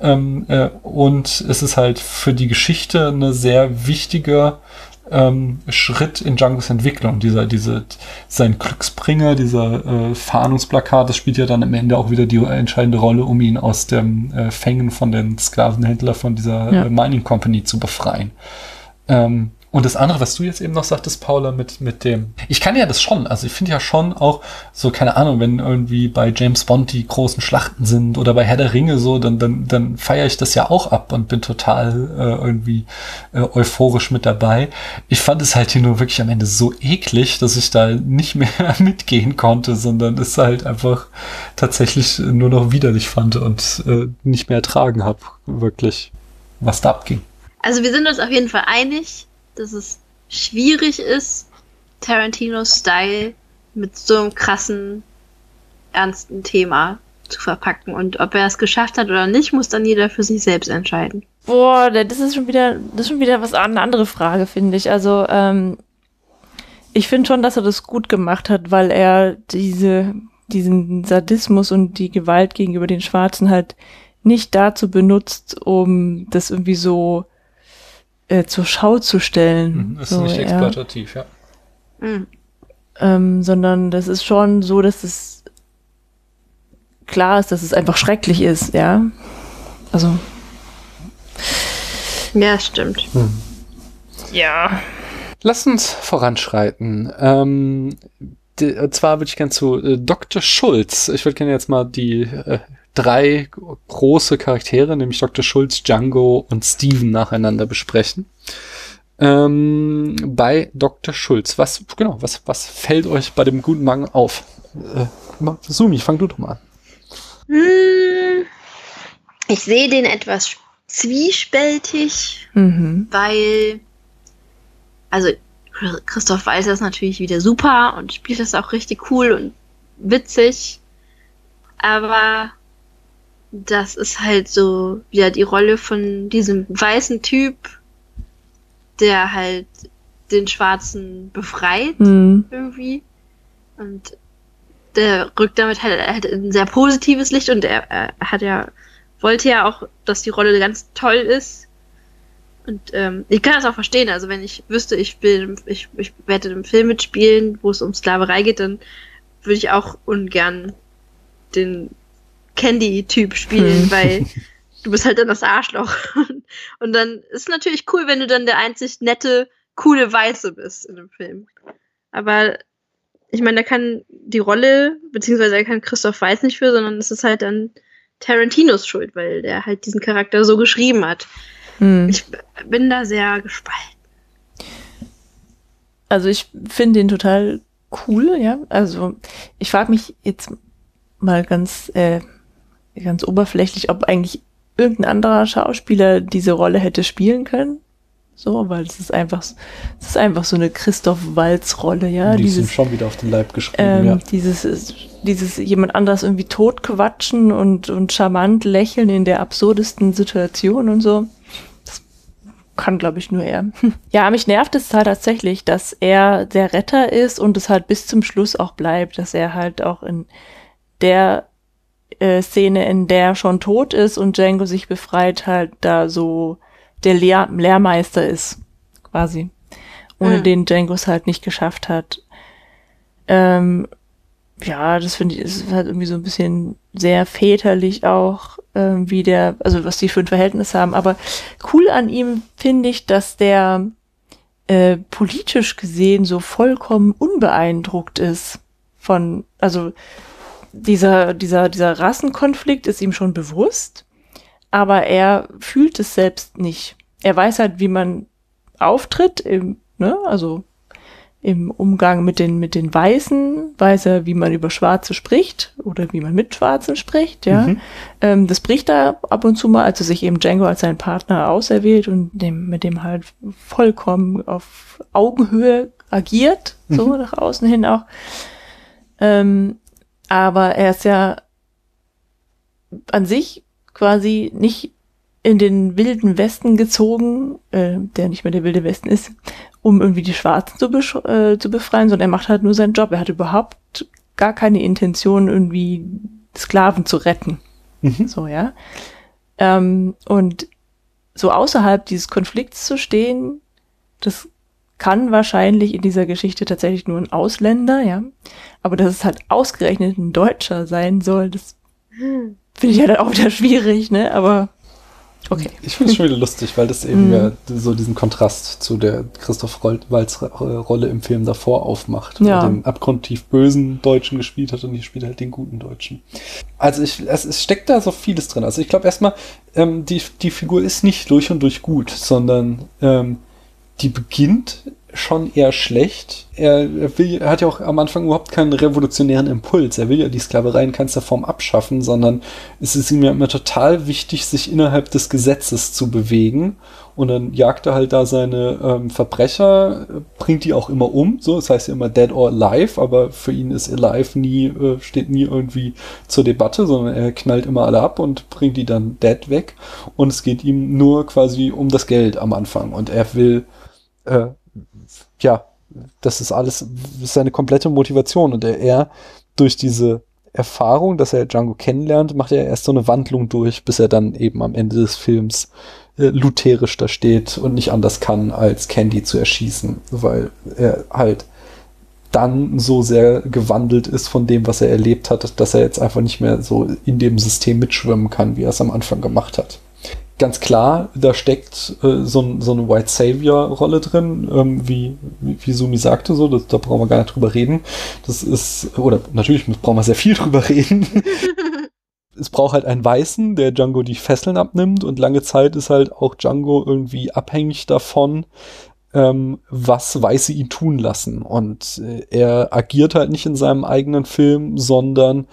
Ähm, äh, und es ist halt für die Geschichte eine sehr wichtige ähm, Schritt in Django's Entwicklung. Dieser, diese, sein Glücksbringer, dieser äh, Fahndungsplakat, das spielt ja dann am Ende auch wieder die entscheidende Rolle, um ihn aus dem äh, Fängen von den Sklavenhändlern von dieser ja. äh, Mining Company zu befreien. Ähm, und das andere, was du jetzt eben noch sagtest, Paula, mit, mit dem, ich kann ja das schon, also ich finde ja schon auch so, keine Ahnung, wenn irgendwie bei James Bond die großen Schlachten sind oder bei Herr der Ringe so, dann, dann, dann feiere ich das ja auch ab und bin total äh, irgendwie äh, euphorisch mit dabei. Ich fand es halt hier nur wirklich am Ende so eklig, dass ich da nicht mehr mitgehen konnte, sondern es halt einfach tatsächlich nur noch widerlich fand und äh, nicht mehr ertragen habe, wirklich, was da abging. Also wir sind uns auf jeden Fall einig, dass es schwierig ist, Tarantinos Style mit so einem krassen, ernsten Thema zu verpacken. Und ob er es geschafft hat oder nicht, muss dann jeder für sich selbst entscheiden. Boah, das ist schon wieder, das ist schon wieder was eine andere Frage, finde ich. Also, ähm, ich finde schon, dass er das gut gemacht hat, weil er diese, diesen Sadismus und die Gewalt gegenüber den Schwarzen halt nicht dazu benutzt, um das irgendwie so äh, zur Schau zu stellen. Mhm, ist so, nicht exploitativ, ja. ja. Mhm. Ähm, sondern das ist schon so, dass es klar ist, dass es einfach schrecklich ist, ja. Also. Ja, stimmt. Hm. Ja. Lass uns voranschreiten. Ähm, und zwar würde ich gerne zu äh, Dr. Schulz. Ich würde gerne jetzt mal die äh, drei große Charaktere, nämlich Dr. Schulz, Django und Steven nacheinander besprechen. Ähm, bei Dr. Schulz, was, genau, was, was fällt euch bei dem guten Mann auf? Äh, Sumi, fang du doch mal an. Hm, ich sehe den etwas zwiespältig, mhm. weil, also Christoph Weiß ist natürlich wieder super und spielt das auch richtig cool und witzig, aber das ist halt so wieder die Rolle von diesem weißen Typ, der halt den Schwarzen befreit mhm. irgendwie. Und der rückt damit halt, halt ein sehr positives Licht und er, er, hat ja, wollte ja auch, dass die Rolle ganz toll ist. Und ähm, ich kann das auch verstehen. Also wenn ich wüsste, ich will, ich, ich werde im Film mitspielen, wo es um Sklaverei geht, dann würde ich auch ungern den Candy-Typ spielen, hm. weil du bist halt dann das Arschloch. Und dann ist es natürlich cool, wenn du dann der einzig nette, coole Weiße bist in dem Film. Aber ich meine, da kann die Rolle, beziehungsweise da kann Christoph Weiß nicht für, sondern es ist halt dann Tarantinos Schuld, weil der halt diesen Charakter so geschrieben hat. Hm. Ich bin da sehr gespalten. Also ich finde den total cool, ja. Also ich frage mich jetzt mal ganz äh, ganz oberflächlich, ob eigentlich irgendein anderer Schauspieler diese Rolle hätte spielen können. So, weil es ist einfach, es ist einfach so eine Christoph Walz-Rolle, ja. Die dieses, sind schon wieder auf den Leib geschrieben, ähm, ja. Dieses, dieses jemand anders irgendwie totquatschen und, und charmant lächeln in der absurdesten Situation und so. Das kann, glaube ich, nur er. Ja, mich nervt es halt tatsächlich, dass er der Retter ist und es halt bis zum Schluss auch bleibt, dass er halt auch in der äh, Szene, in der er schon tot ist und Django sich befreit, halt da so der Lehr Lehrmeister ist, quasi. Ohne Mhm. den Django es halt nicht geschafft hat. Ähm, ja, das finde ich, ist halt irgendwie so ein bisschen sehr väterlich auch, ähm, wie der, also was die für ein Verhältnis haben. Aber cool an ihm finde ich, dass der äh, politisch gesehen so vollkommen unbeeindruckt ist von, also dieser, dieser, dieser Rassenkonflikt ist ihm schon bewusst, aber er fühlt es selbst nicht. Er weiß halt, wie man auftritt, im, ne, also im Umgang mit den, mit den Weißen, weiß er, wie man über Schwarze spricht oder wie man mit Schwarzen spricht, ja. Mhm. Ähm, das bricht er ab und zu mal, als er sich eben Django als seinen Partner auserwählt und dem, mit dem halt vollkommen auf Augenhöhe agiert, so nach außen hin auch. Ähm, aber er ist ja an sich quasi nicht in den wilden Westen gezogen, äh, der nicht mehr der wilde Westen ist, um irgendwie die Schwarzen zu, äh, zu befreien, sondern er macht halt nur seinen Job. Er hat überhaupt gar keine Intention, irgendwie Sklaven zu retten. Mhm. So, ja. Ähm, und so außerhalb dieses Konflikts zu stehen, das kann wahrscheinlich in dieser Geschichte tatsächlich nur ein Ausländer, ja. Aber dass es halt ausgerechnet ein Deutscher sein soll, das Hm. finde ich halt auch wieder schwierig, ne? Aber okay. Ich finde es schon wieder lustig, weil das eben Mhm. ja so diesen Kontrast zu der Christoph Waltz äh, Rolle im Film davor aufmacht, Ja. der den abgrundtief bösen Deutschen gespielt hat und hier spielt halt den guten Deutschen. Also ich, es, es steckt da so vieles drin. Also ich glaube erstmal, ähm, die, die Figur ist nicht durch und durch gut, sondern ähm, die beginnt schon eher schlecht. Er, er, will, er hat ja auch am Anfang überhaupt keinen revolutionären Impuls. Er will ja die Sklaverei in keinster Form abschaffen, sondern es ist ihm ja immer total wichtig, sich innerhalb des Gesetzes zu bewegen. Und dann jagt er halt da seine ähm, Verbrecher, bringt die auch immer um. So, das heißt ja immer dead or alive, aber für ihn ist alive nie, äh, steht nie irgendwie zur Debatte, sondern er knallt immer alle ab und bringt die dann dead weg. Und es geht ihm nur quasi um das Geld am Anfang. Und er will äh, ja, das ist alles seine komplette Motivation und er, er durch diese Erfahrung, dass er Django kennenlernt, macht er erst so eine Wandlung durch, bis er dann eben am Ende des Films äh, lutherisch da steht und nicht anders kann, als Candy zu erschießen, weil er halt dann so sehr gewandelt ist von dem, was er erlebt hat, dass er jetzt einfach nicht mehr so in dem System mitschwimmen kann, wie er es am Anfang gemacht hat ganz klar, da steckt äh, so, so eine White Savior-Rolle drin, ähm, wie, wie, wie Sumi sagte, so, das, da brauchen wir gar nicht drüber reden. Das ist, oder natürlich brauchen wir sehr viel drüber reden. es braucht halt einen Weißen, der Django die Fesseln abnimmt und lange Zeit ist halt auch Django irgendwie abhängig davon, ähm, was Weiße ihn tun lassen. Und äh, er agiert halt nicht in seinem eigenen Film, sondern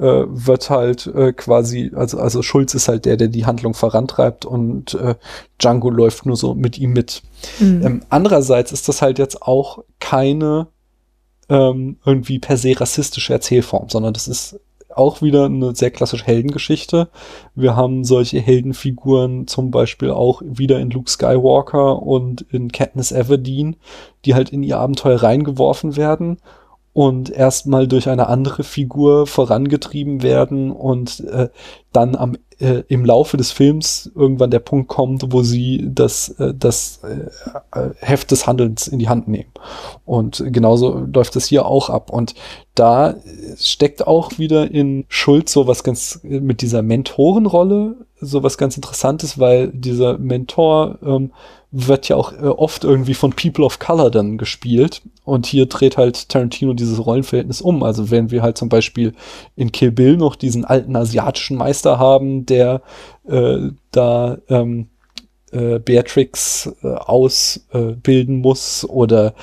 äh, wird halt äh, quasi, also, also Schulz ist halt der, der die Handlung vorantreibt und äh, Django läuft nur so mit ihm mit. Mhm. Ähm, andererseits ist das halt jetzt auch keine ähm, irgendwie per se rassistische Erzählform, sondern das ist auch wieder eine sehr klassische Heldengeschichte. Wir haben solche Heldenfiguren zum Beispiel auch wieder in Luke Skywalker und in Katniss Everdeen, die halt in ihr Abenteuer reingeworfen werden und erstmal durch eine andere Figur vorangetrieben werden und äh, dann am äh, im Laufe des Films irgendwann der Punkt kommt, wo sie das äh, das äh, Heft des Handelns in die Hand nehmen. Und genauso läuft es hier auch ab. Und da steckt auch wieder in Schulz so was ganz mit dieser Mentorenrolle so was ganz Interessantes, weil dieser Mentor ähm, wird ja auch äh, oft irgendwie von People of Color dann gespielt. Und hier dreht halt Tarantino dieses Rollenverhältnis um. Also wenn wir halt zum Beispiel in Kill Bill noch diesen alten asiatischen Meister haben, der äh, da ähm, äh, Beatrix äh, ausbilden muss oder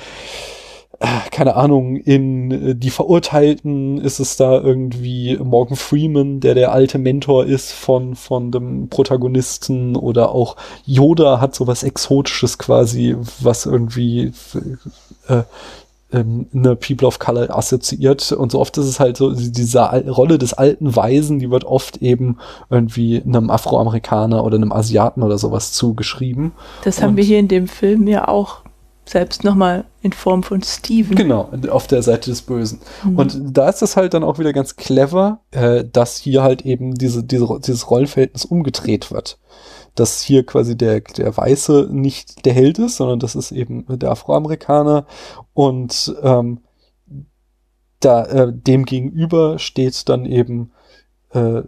keine Ahnung, in äh, Die Verurteilten ist es da irgendwie Morgan Freeman, der der alte Mentor ist von, von dem Protagonisten oder auch Yoda hat sowas Exotisches quasi, was irgendwie äh, ähm, eine People of Color assoziiert. Und so oft ist es halt so, diese Rolle des alten Weisen, die wird oft eben irgendwie einem Afroamerikaner oder einem Asiaten oder sowas zugeschrieben. Das haben Und- wir hier in dem Film ja auch selbst nochmal in Form von Steven. Genau, auf der Seite des Bösen. Mhm. Und da ist es halt dann auch wieder ganz clever, äh, dass hier halt eben diese, diese, dieses Rollenverhältnis umgedreht wird. Dass hier quasi der, der Weiße nicht der Held ist, sondern das ist eben der Afroamerikaner. Und ähm, da äh, dem gegenüber steht dann eben äh,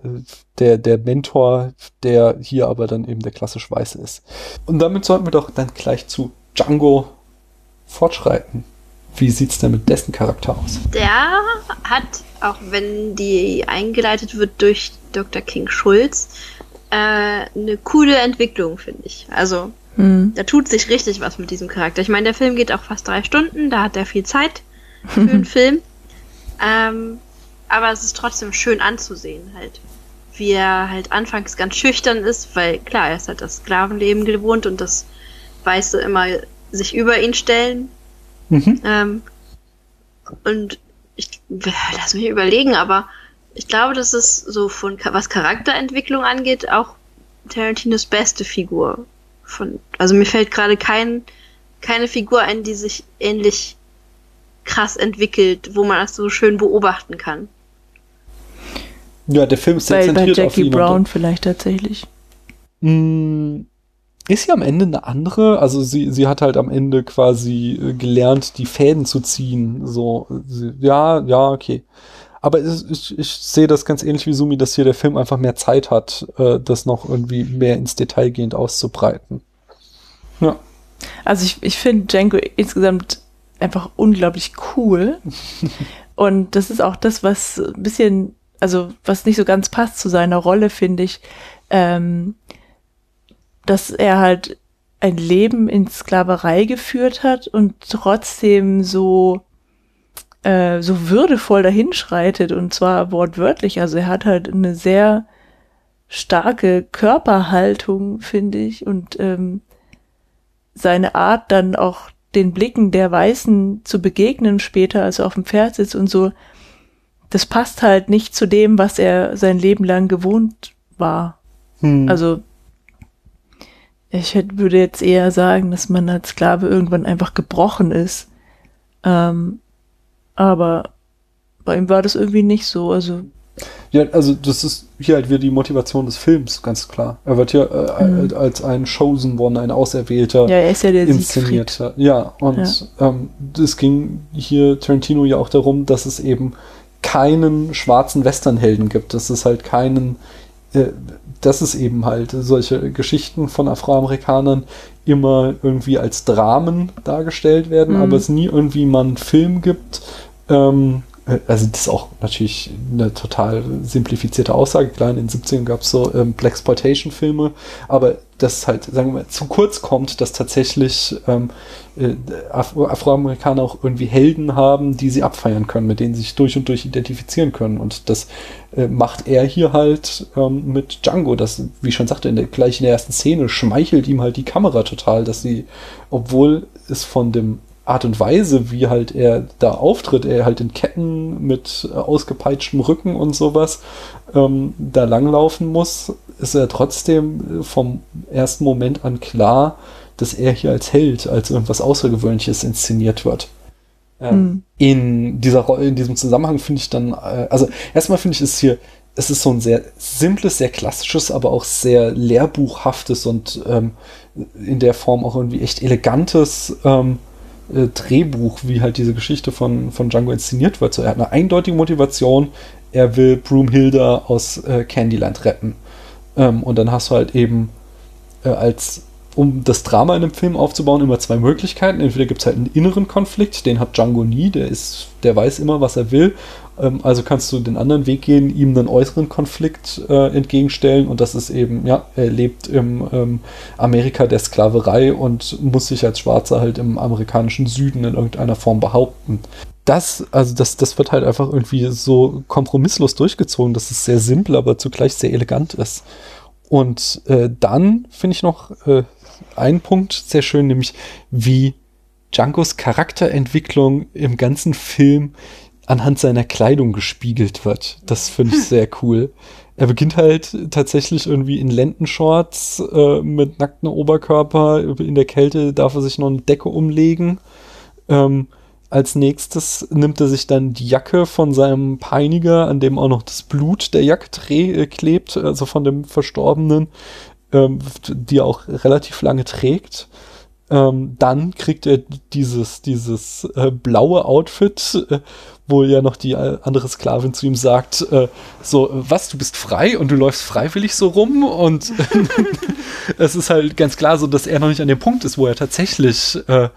der, der Mentor, der hier aber dann eben der klassisch Weiße ist. Und damit sollten wir doch dann gleich zu Django fortschreiten. Wie sieht's denn mit dessen Charakter aus? Der hat, auch wenn die eingeleitet wird durch Dr. King Schulz, äh, eine coole Entwicklung, finde ich. Also, Hm. da tut sich richtig was mit diesem Charakter. Ich meine, der Film geht auch fast drei Stunden, da hat er viel Zeit für einen Film. Ähm, aber es ist trotzdem schön anzusehen, halt. Wie er halt anfangs ganz schüchtern ist, weil klar, er ist halt das Sklavenleben gewohnt und das Weiße immer sich über ihn stellen. Mhm. Ähm, und ich lass mich überlegen, aber ich glaube, das ist so von was Charakterentwicklung angeht, auch Tarantinos beste Figur. Von, also mir fällt gerade kein, keine Figur ein, die sich ähnlich krass entwickelt, wo man das so schön beobachten kann. Ja, der Film ist sehr Bei, bei zentriert auf Jackie ihn. Brown vielleicht tatsächlich. Mh, ist sie am Ende eine andere? Also sie, sie hat halt am Ende quasi äh, gelernt, die Fäden zu ziehen. So, sie, ja, ja, okay. Aber es, ich, ich sehe das ganz ähnlich wie Sumi, dass hier der Film einfach mehr Zeit hat, äh, das noch irgendwie mehr ins Detail gehend auszubreiten. Ja. Also ich, ich finde Django insgesamt einfach unglaublich cool. Und das ist auch das, was ein bisschen, also was nicht so ganz passt zu seiner Rolle, finde ich, ähm, dass er halt ein Leben in Sklaverei geführt hat und trotzdem so äh, so würdevoll dahinschreitet und zwar wortwörtlich. Also er hat halt eine sehr starke Körperhaltung, finde ich, und ähm, seine Art dann auch den Blicken der Weißen zu begegnen später, als er auf dem Pferd sitzt und so, das passt halt nicht zu dem, was er sein Leben lang gewohnt war. Hm. Also ich hätte, würde jetzt eher sagen, dass man als Sklave irgendwann einfach gebrochen ist. Ähm, aber bei ihm war das irgendwie nicht so. Also Ja, also das ist hier halt wieder die Motivation des Films, ganz klar. Er wird hier äh, Mhm. als ein Chosen One, ein Auserwählter. ja, er ist ja der Siegfried. inszeniert. Ja, und ähm, es ging hier Tarantino ja auch darum, dass es eben keinen schwarzen Westernhelden gibt. Dass es halt keinen, äh, dass es eben halt solche Geschichten von Afroamerikanern immer irgendwie als Dramen dargestellt werden, Mhm. aber es nie irgendwie mal einen Film gibt. Ähm, äh, also das ist auch natürlich eine total simplifizierte Aussage. Klar, in den 70ern gab es so ähm, Blaxploitation-Filme, aber das halt, sagen wir mal, zu kurz kommt, dass tatsächlich ähm, äh, Afro Afroamerikaner auch irgendwie Helden haben, die sie abfeiern können, mit denen sie sich durch und durch identifizieren können. Und das äh, macht er hier halt ähm, mit Django. Das, wie ich schon sagte, in der, gleich in der ersten Szene schmeichelt ihm halt die Kamera total, dass sie, obwohl es von dem Art und Weise, wie halt er da auftritt, er halt in Ketten mit äh, ausgepeitschtem Rücken und sowas ähm, da langlaufen muss, ist er trotzdem äh, vom ersten Moment an klar, dass er hier als Held, als irgendwas Außergewöhnliches inszeniert wird. Ähm, Mhm. In dieser Ro- in diesem Zusammenhang finde ich dann, äh, also erstmal finde ich es hier, es ist so ein sehr simples, sehr klassisches, aber auch sehr lehrbuchhaftes und ähm, in der Form auch irgendwie echt elegantes ähm, äh, Drehbuch, wie halt diese Geschichte von, von Django inszeniert wird. So, er hat eine eindeutige Motivation, er will Broomhilda aus äh, Candyland retten. Ähm, und dann hast du halt eben äh, als um das Drama in einem Film aufzubauen, immer zwei Möglichkeiten. Entweder gibt es halt einen inneren Konflikt, den hat Django nie, der ist, der weiß immer, was er will. Ähm, also kannst du den anderen Weg gehen, ihm einen äußeren Konflikt äh, entgegenstellen und das ist eben, ja, er lebt im ähm, Amerika der Sklaverei und muss sich als Schwarzer halt im amerikanischen Süden in irgendeiner Form behaupten. Das, also das, das wird halt einfach irgendwie so kompromisslos durchgezogen, dass es sehr simpel, aber zugleich sehr elegant ist. Und äh, dann finde ich noch äh, einen Punkt sehr schön, nämlich wie Django's Charakterentwicklung im ganzen Film anhand seiner Kleidung gespiegelt wird. Das finde ich sehr cool. Er beginnt halt tatsächlich irgendwie in Lendenshorts äh, mit nacktem Oberkörper. In der Kälte darf er sich noch eine Decke umlegen. Ähm, als nächstes nimmt er sich dann die Jacke von seinem Peiniger, an dem auch noch das Blut der Jacke äh, klebt, also von dem Verstorbenen, ähm, die er auch relativ lange trägt. Ähm, dann kriegt er dieses, dieses äh, blaue Outfit, äh, wo ja noch die andere Sklavin zu ihm sagt, äh, so, was, du bist frei und du läufst freiwillig so rum? Und es ist halt ganz klar so, dass er noch nicht an dem Punkt ist, wo er tatsächlich äh,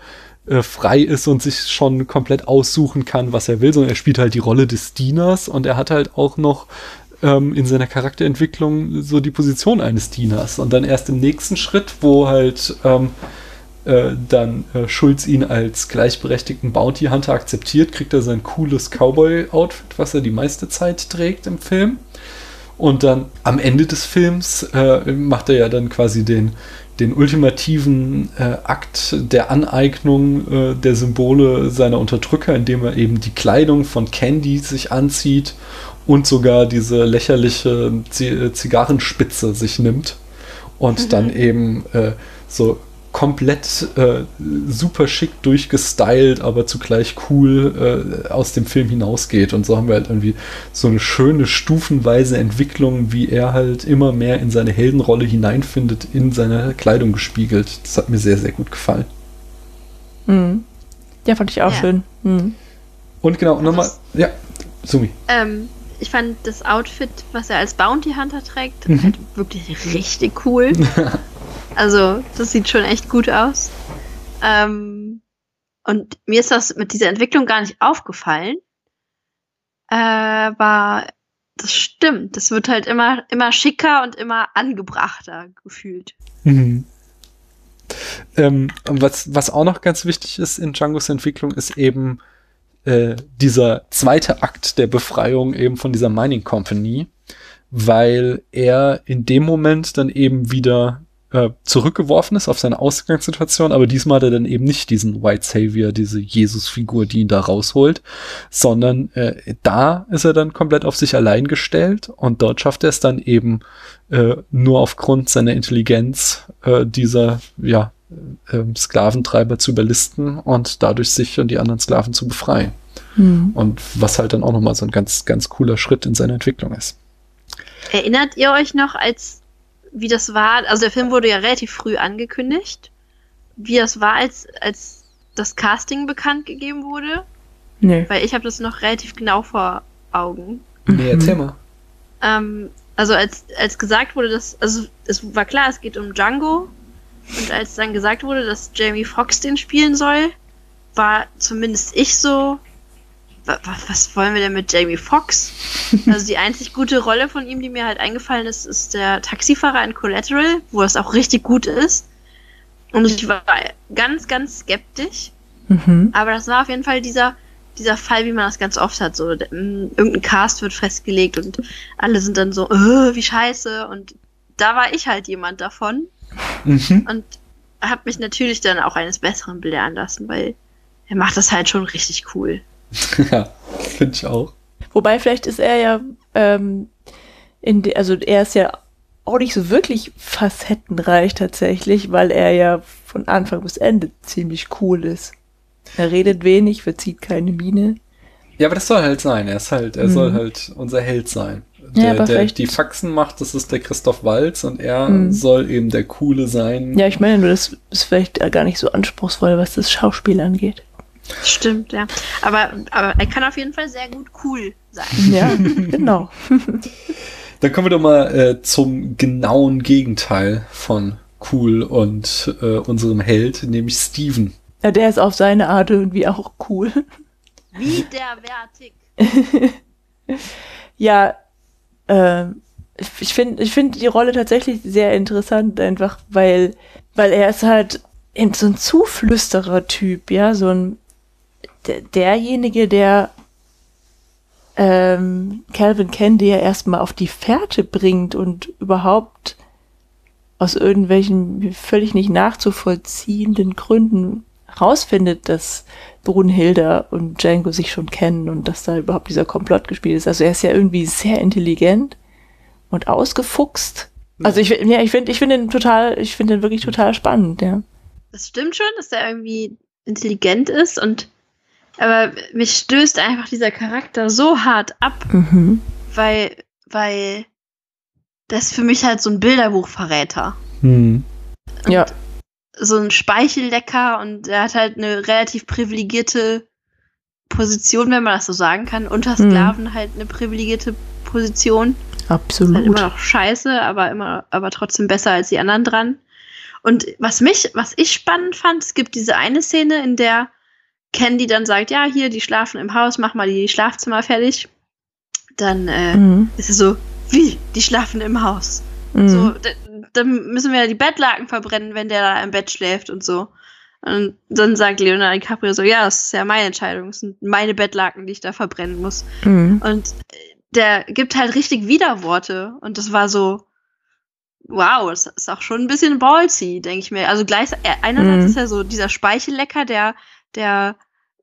äh, frei ist und sich schon komplett aussuchen kann, was er will, sondern er spielt halt die Rolle des Dieners und er hat halt auch noch ähm, in seiner Charakterentwicklung so die Position eines Dieners. Und dann erst im nächsten Schritt, wo halt ähm, äh, dann äh, Schulz ihn als gleichberechtigten Bounty Hunter akzeptiert, kriegt er sein cooles Cowboy-Outfit, was er die meiste Zeit trägt im Film. Und dann am Ende des Films äh, macht er ja dann quasi den, den ultimativen äh, Akt der Aneignung äh, der Symbole seiner Unterdrücker, indem er eben die Kleidung von Candy sich anzieht und sogar diese lächerliche Zigarrenspitze sich nimmt und mhm. dann eben äh, so komplett äh, super schick durchgestylt, aber zugleich cool äh, aus dem Film hinausgeht. Und so haben wir halt irgendwie so eine schöne stufenweise Entwicklung, wie er halt immer mehr in seine Heldenrolle hineinfindet, in seine Kleidung gespiegelt. Das hat mir sehr, sehr gut gefallen. Mhm. Ja, fand ich auch ja. schön. Mhm. Und genau, nochmal, ja, Sumi. Ähm, ich fand das Outfit, was er als Bounty Hunter trägt, mhm. halt wirklich richtig cool. Also, das sieht schon echt gut aus. Ähm, und mir ist das mit dieser Entwicklung gar nicht aufgefallen. Aber das stimmt. Das wird halt immer, immer schicker und immer angebrachter gefühlt. Mhm. Ähm, was, was auch noch ganz wichtig ist in Django's Entwicklung, ist eben äh, dieser zweite Akt der Befreiung eben von dieser Mining Company, weil er in dem Moment dann eben wieder äh, zurückgeworfen ist auf seine Ausgangssituation, aber diesmal hat er dann eben nicht diesen White Savior, diese Jesus-Figur, die ihn da rausholt, sondern äh, da ist er dann komplett auf sich allein gestellt und dort schafft er es dann eben äh, nur aufgrund seiner Intelligenz äh, dieser, ja, äh, Sklaventreiber zu überlisten und dadurch sich und die anderen Sklaven zu befreien. Mhm. Und was halt dann auch nochmal so ein ganz, ganz cooler Schritt in seiner Entwicklung ist. Erinnert ihr euch noch, als wie das war. Also der Film wurde ja relativ früh angekündigt. Wie das war, als, als das Casting bekannt gegeben wurde. Nee. Weil ich habe das noch relativ genau vor Augen. Nee, erzähl mal. Ähm, also als, als gesagt wurde, dass, also es war klar, es geht um Django. Und als dann gesagt wurde, dass Jamie Foxx den spielen soll, war zumindest ich so, was wollen wir denn mit Jamie Foxx? Also die einzig gute Rolle von ihm, die mir halt eingefallen ist, ist der Taxifahrer in Collateral, wo es auch richtig gut ist. Und ich war ganz, ganz skeptisch. Mhm. Aber das war auf jeden Fall dieser, dieser Fall, wie man das ganz oft hat. So, irgendein Cast wird festgelegt und alle sind dann so, äh, wie scheiße. Und da war ich halt jemand davon. Mhm. Und habe mich natürlich dann auch eines Besseren belehren lassen, weil er macht das halt schon richtig cool. ja, finde ich auch. Wobei vielleicht ist er ja, ähm, in de, also er ist ja auch nicht so wirklich facettenreich tatsächlich, weil er ja von Anfang bis Ende ziemlich cool ist. Er redet wenig, verzieht keine Miene. Ja, aber das soll halt sein. Er ist halt, er mhm. soll halt unser Held sein. Der, ja, der die Faxen macht, das ist der Christoph Walz und er mhm. soll eben der Coole sein. Ja, ich meine nur, das ist vielleicht gar nicht so anspruchsvoll, was das Schauspiel angeht. Stimmt, ja. Aber, aber er kann auf jeden Fall sehr gut cool sein. Ja, genau. Dann kommen wir doch mal äh, zum genauen Gegenteil von cool und äh, unserem Held, nämlich Steven. Ja, der ist auf seine Art irgendwie auch cool. Widerwärtig. ja, äh, ich finde ich finde die Rolle tatsächlich sehr interessant, einfach weil, weil er ist halt so ein Zuflüsterer-Typ, ja, so ein derjenige, der ähm, Calvin Candy ja erstmal auf die Fährte bringt und überhaupt aus irgendwelchen völlig nicht nachzuvollziehenden Gründen rausfindet, dass Brunhilde und Django sich schon kennen und dass da überhaupt dieser Komplott gespielt ist. Also er ist ja irgendwie sehr intelligent und ausgefuchst. Also ich, ja, ich finde, ich finde ihn total, ich finde ihn wirklich total spannend, ja. Das stimmt schon, dass er irgendwie intelligent ist und aber mich stößt einfach dieser Charakter so hart ab, Mhm. weil, weil das ist für mich halt so ein Bilderbuchverräter. Hm. Ja. So ein Speichellecker und er hat halt eine relativ privilegierte Position, wenn man das so sagen kann. Unter Mhm. Sklaven halt eine privilegierte Position. Halt Absolut. immer noch scheiße, aber immer, aber trotzdem besser als die anderen dran. Und was mich, was ich spannend fand, es gibt diese eine Szene, in der Candy dann sagt, ja, hier, die schlafen im Haus, mach mal die Schlafzimmer fertig. Dann äh, Mhm. ist es so, wie, die schlafen im Haus. Mhm. So, dann müssen wir ja die Bettlaken verbrennen, wenn der da im Bett schläft und so. Und dann sagt Leonardo DiCaprio so, ja, das ist ja meine Entscheidung, das sind meine Bettlaken, die ich da verbrennen muss. Mhm. Und äh, der gibt halt richtig Widerworte. Und das war so, wow, das ist auch schon ein bisschen ballsy, denke ich mir. Also gleich, er- einerseits Mhm. ist er so dieser Speichellecker, der, der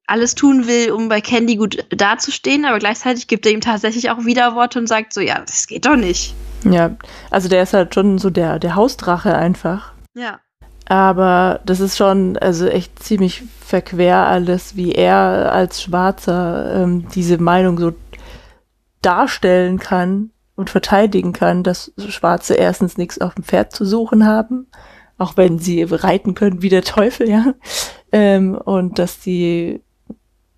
alles tun will, um bei Candy gut dazustehen, aber gleichzeitig gibt er ihm tatsächlich auch Widerworte und sagt so, ja, das geht doch nicht. Ja, also der ist halt schon so der, der Hausdrache einfach. Ja. Aber das ist schon, also echt ziemlich verquer alles, wie er als Schwarzer ähm, diese Meinung so darstellen kann und verteidigen kann, dass Schwarze erstens nichts auf dem Pferd zu suchen haben, auch wenn sie reiten können wie der Teufel, ja. Ähm, und dass die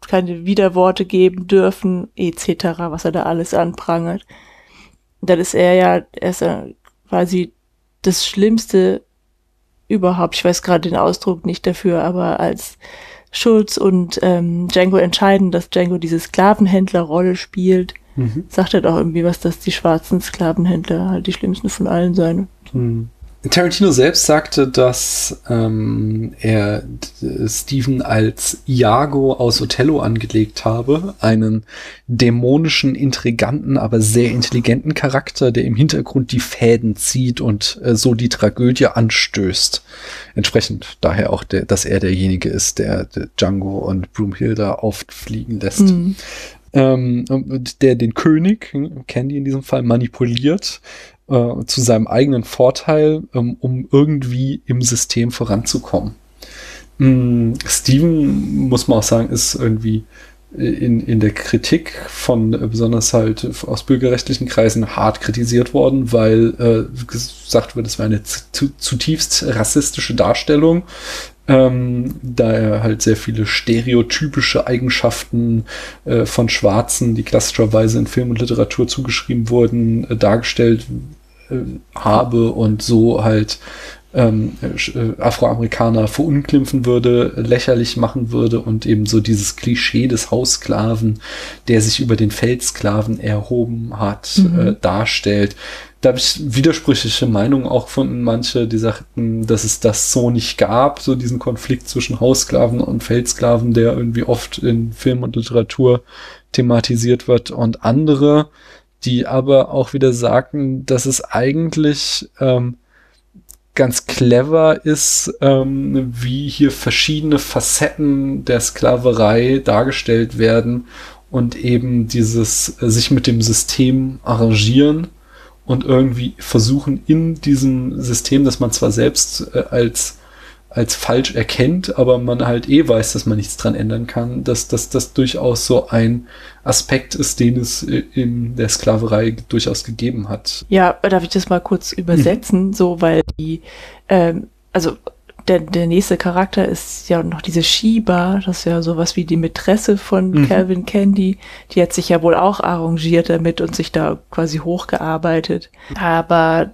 keine Widerworte geben dürfen, etc., was er da alles anprangert. Dann ist er ja, er ist ja quasi das Schlimmste überhaupt. Ich weiß gerade den Ausdruck nicht dafür, aber als Schulz und ähm, Django entscheiden, dass Django diese Sklavenhändlerrolle spielt, Mhm. sagt er doch irgendwie was, dass die schwarzen Sklavenhändler halt die schlimmsten von allen seien. Hm. Tarantino selbst sagte, dass ähm, er Steven als Iago aus Othello angelegt habe, einen dämonischen, intriganten, aber sehr intelligenten Charakter, der im Hintergrund die Fäden zieht und äh, so die Tragödie anstößt. Entsprechend daher auch, der, dass er derjenige ist, der, der Django und Broomhilda oft fliegen lässt Mhm. ähm, und der den König, Candy in diesem Fall, manipuliert äh, zu seinem eigenen Vorteil, ähm, um irgendwie im System voranzukommen. Mm, Steven, muss man auch sagen, ist irgendwie in, in der Kritik von äh, besonders halt aus bürgerrechtlichen Kreisen hart kritisiert worden, weil äh, gesagt wird, es war eine zu, zutiefst rassistische Darstellung, ähm, da er halt sehr viele stereotypische Eigenschaften äh, von Schwarzen, die klassischerweise in Film und Literatur zugeschrieben wurden, äh, dargestellt äh, habe und so halt ähm, äh, Afroamerikaner verunglimpfen würde, lächerlich machen würde und eben so dieses Klischee des Haussklaven, der sich über den Feldsklaven erhoben hat, Mhm. äh, darstellt. Da habe ich widersprüchliche Meinungen auch von manche, die sagten, dass es das so nicht gab, so diesen Konflikt zwischen Haussklaven und Feldsklaven, der irgendwie oft in Film und Literatur thematisiert wird und andere, die aber auch wieder sagten, dass es eigentlich ähm, ganz clever ist, ähm, wie hier verschiedene Facetten der Sklaverei dargestellt werden und eben dieses äh, sich mit dem System arrangieren und irgendwie versuchen in diesem System, das man zwar selbst äh, als als falsch erkennt, aber man halt eh weiß, dass man nichts dran ändern kann, dass dass das durchaus so ein Aspekt ist, den es äh, in der Sklaverei durchaus gegeben hat. Ja, darf ich das mal kurz übersetzen, so, weil die, ähm, also der, der nächste Charakter ist ja noch diese Shiba, das ist ja sowas wie die Mätresse von Mhm. Calvin Candy. Die hat sich ja wohl auch arrangiert damit und sich da quasi hochgearbeitet. Aber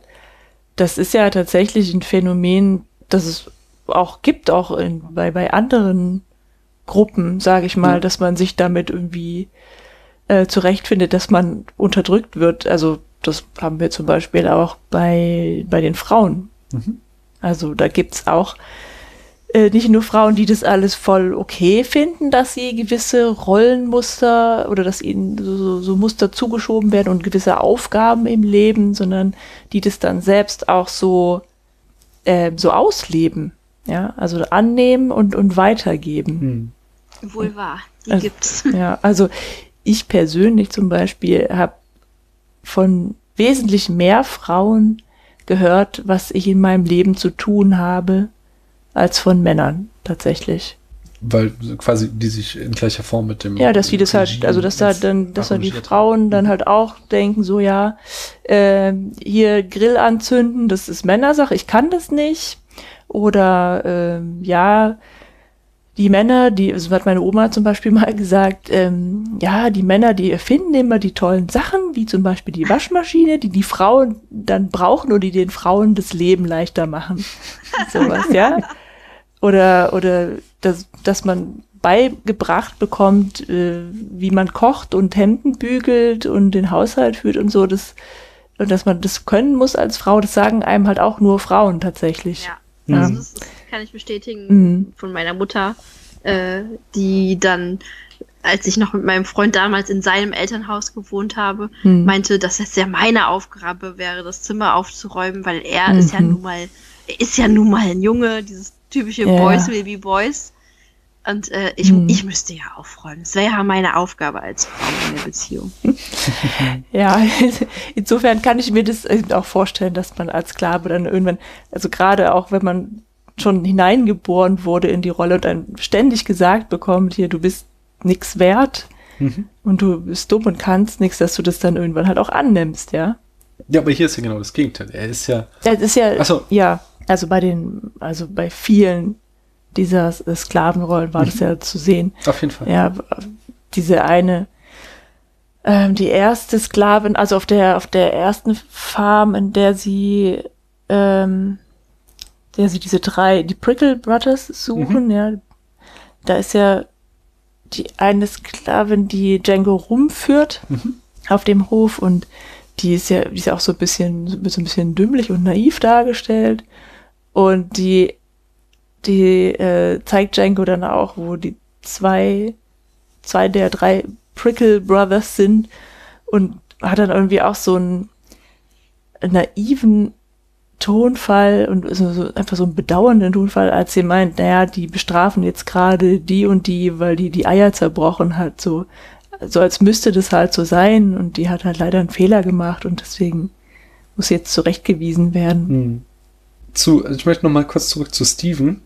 das ist ja tatsächlich ein Phänomen, das es auch gibt, auch in, bei, bei anderen Gruppen, sage ich mal, Ja. dass man sich damit irgendwie äh, zurechtfindet, dass man unterdrückt wird. Also das haben wir zum Beispiel auch bei, bei den Frauen. Mhm. Also da gibt's auch äh, nicht nur Frauen, die das alles voll okay finden, dass sie gewisse Rollenmuster oder dass ihnen so, so, so Muster zugeschoben werden und gewisse Aufgaben im Leben, sondern die das dann selbst auch so, äh, so ausleben. Ja, also annehmen und, und weitergeben. Hm. Wohl wahr, die also, gibt's. Ja, also ich persönlich zum Beispiel habe von wesentlich mehr Frauen gehört, was ich in meinem Leben zu tun habe, als von Männern tatsächlich. Weil quasi die sich in gleicher Form mit dem. Ja, dass die das halt, also dass da dann, dass da die Frauen dann halt auch denken, so ja, äh, hier Grill anzünden, das ist Männersache, ich kann das nicht. Oder äh, ja, die Männer, die, also hat meine Oma zum Beispiel mal gesagt, ähm, ja, die Männer, die erfinden immer die tollen Sachen, wie zum Beispiel die Waschmaschine, die die Frauen dann brauchen oder die den Frauen das Leben leichter machen. Sowas, ja. Oder, oder dass, dass man beigebracht bekommt, äh, wie man kocht und Hemden bügelt und den Haushalt führt und so, das, und dass man das können muss als Frau, das sagen einem halt auch nur Frauen tatsächlich. Ja. Ja. Also das, das, kann ich bestätigen mhm. von meiner Mutter, äh, die dann, als ich noch mit meinem Freund damals in seinem Elternhaus gewohnt habe, mhm. meinte, dass es ja meine Aufgabe wäre, das Zimmer aufzuräumen, weil er mhm. ist ja nun mal, er ist ja nun mal ein Junge, dieses typische ja. Boys will be Boys. Und äh, ich, hm. ich müsste ja aufräumen. Das wäre ja meine Aufgabe als Frau in der Beziehung. ja, insofern kann ich mir das auch vorstellen, dass man als Sklave dann irgendwann, also gerade auch wenn man schon hineingeboren wurde in die Rolle und dann ständig gesagt bekommt, hier, du bist nix wert mhm. und du bist dumm und kannst nichts, dass du das dann irgendwann halt auch annimmst, ja. Ja, aber hier ist ja genau das Gegenteil. Er ist ja. Er ist ja, so. ja, also bei den, also bei vielen dieser Sklavenrollen war mhm. das ja zu sehen. Auf jeden Fall. Ja, diese eine, ähm, die erste Sklavin, also auf der, auf der ersten Farm, in der sie, ähm, der sie diese drei, die Prickle Brothers suchen, mhm. ja, da ist ja die eine Sklavin, die Django rumführt mhm. auf dem Hof und die ist ja, die ist ja auch so ein bisschen, so ein bisschen dümmlich und naiv dargestellt. Und die die äh, zeigt Django dann auch, wo die zwei, zwei der drei Prickle Brothers sind und hat dann irgendwie auch so einen naiven Tonfall und so, so einfach so einen bedauernden Tonfall, als sie meint, naja, die bestrafen jetzt gerade die und die, weil die die Eier zerbrochen hat, so, so als müsste das halt so sein und die hat halt leider einen Fehler gemacht und deswegen muss jetzt zurechtgewiesen werden. Hm. Zu, ich möchte noch mal kurz zurück zu Steven.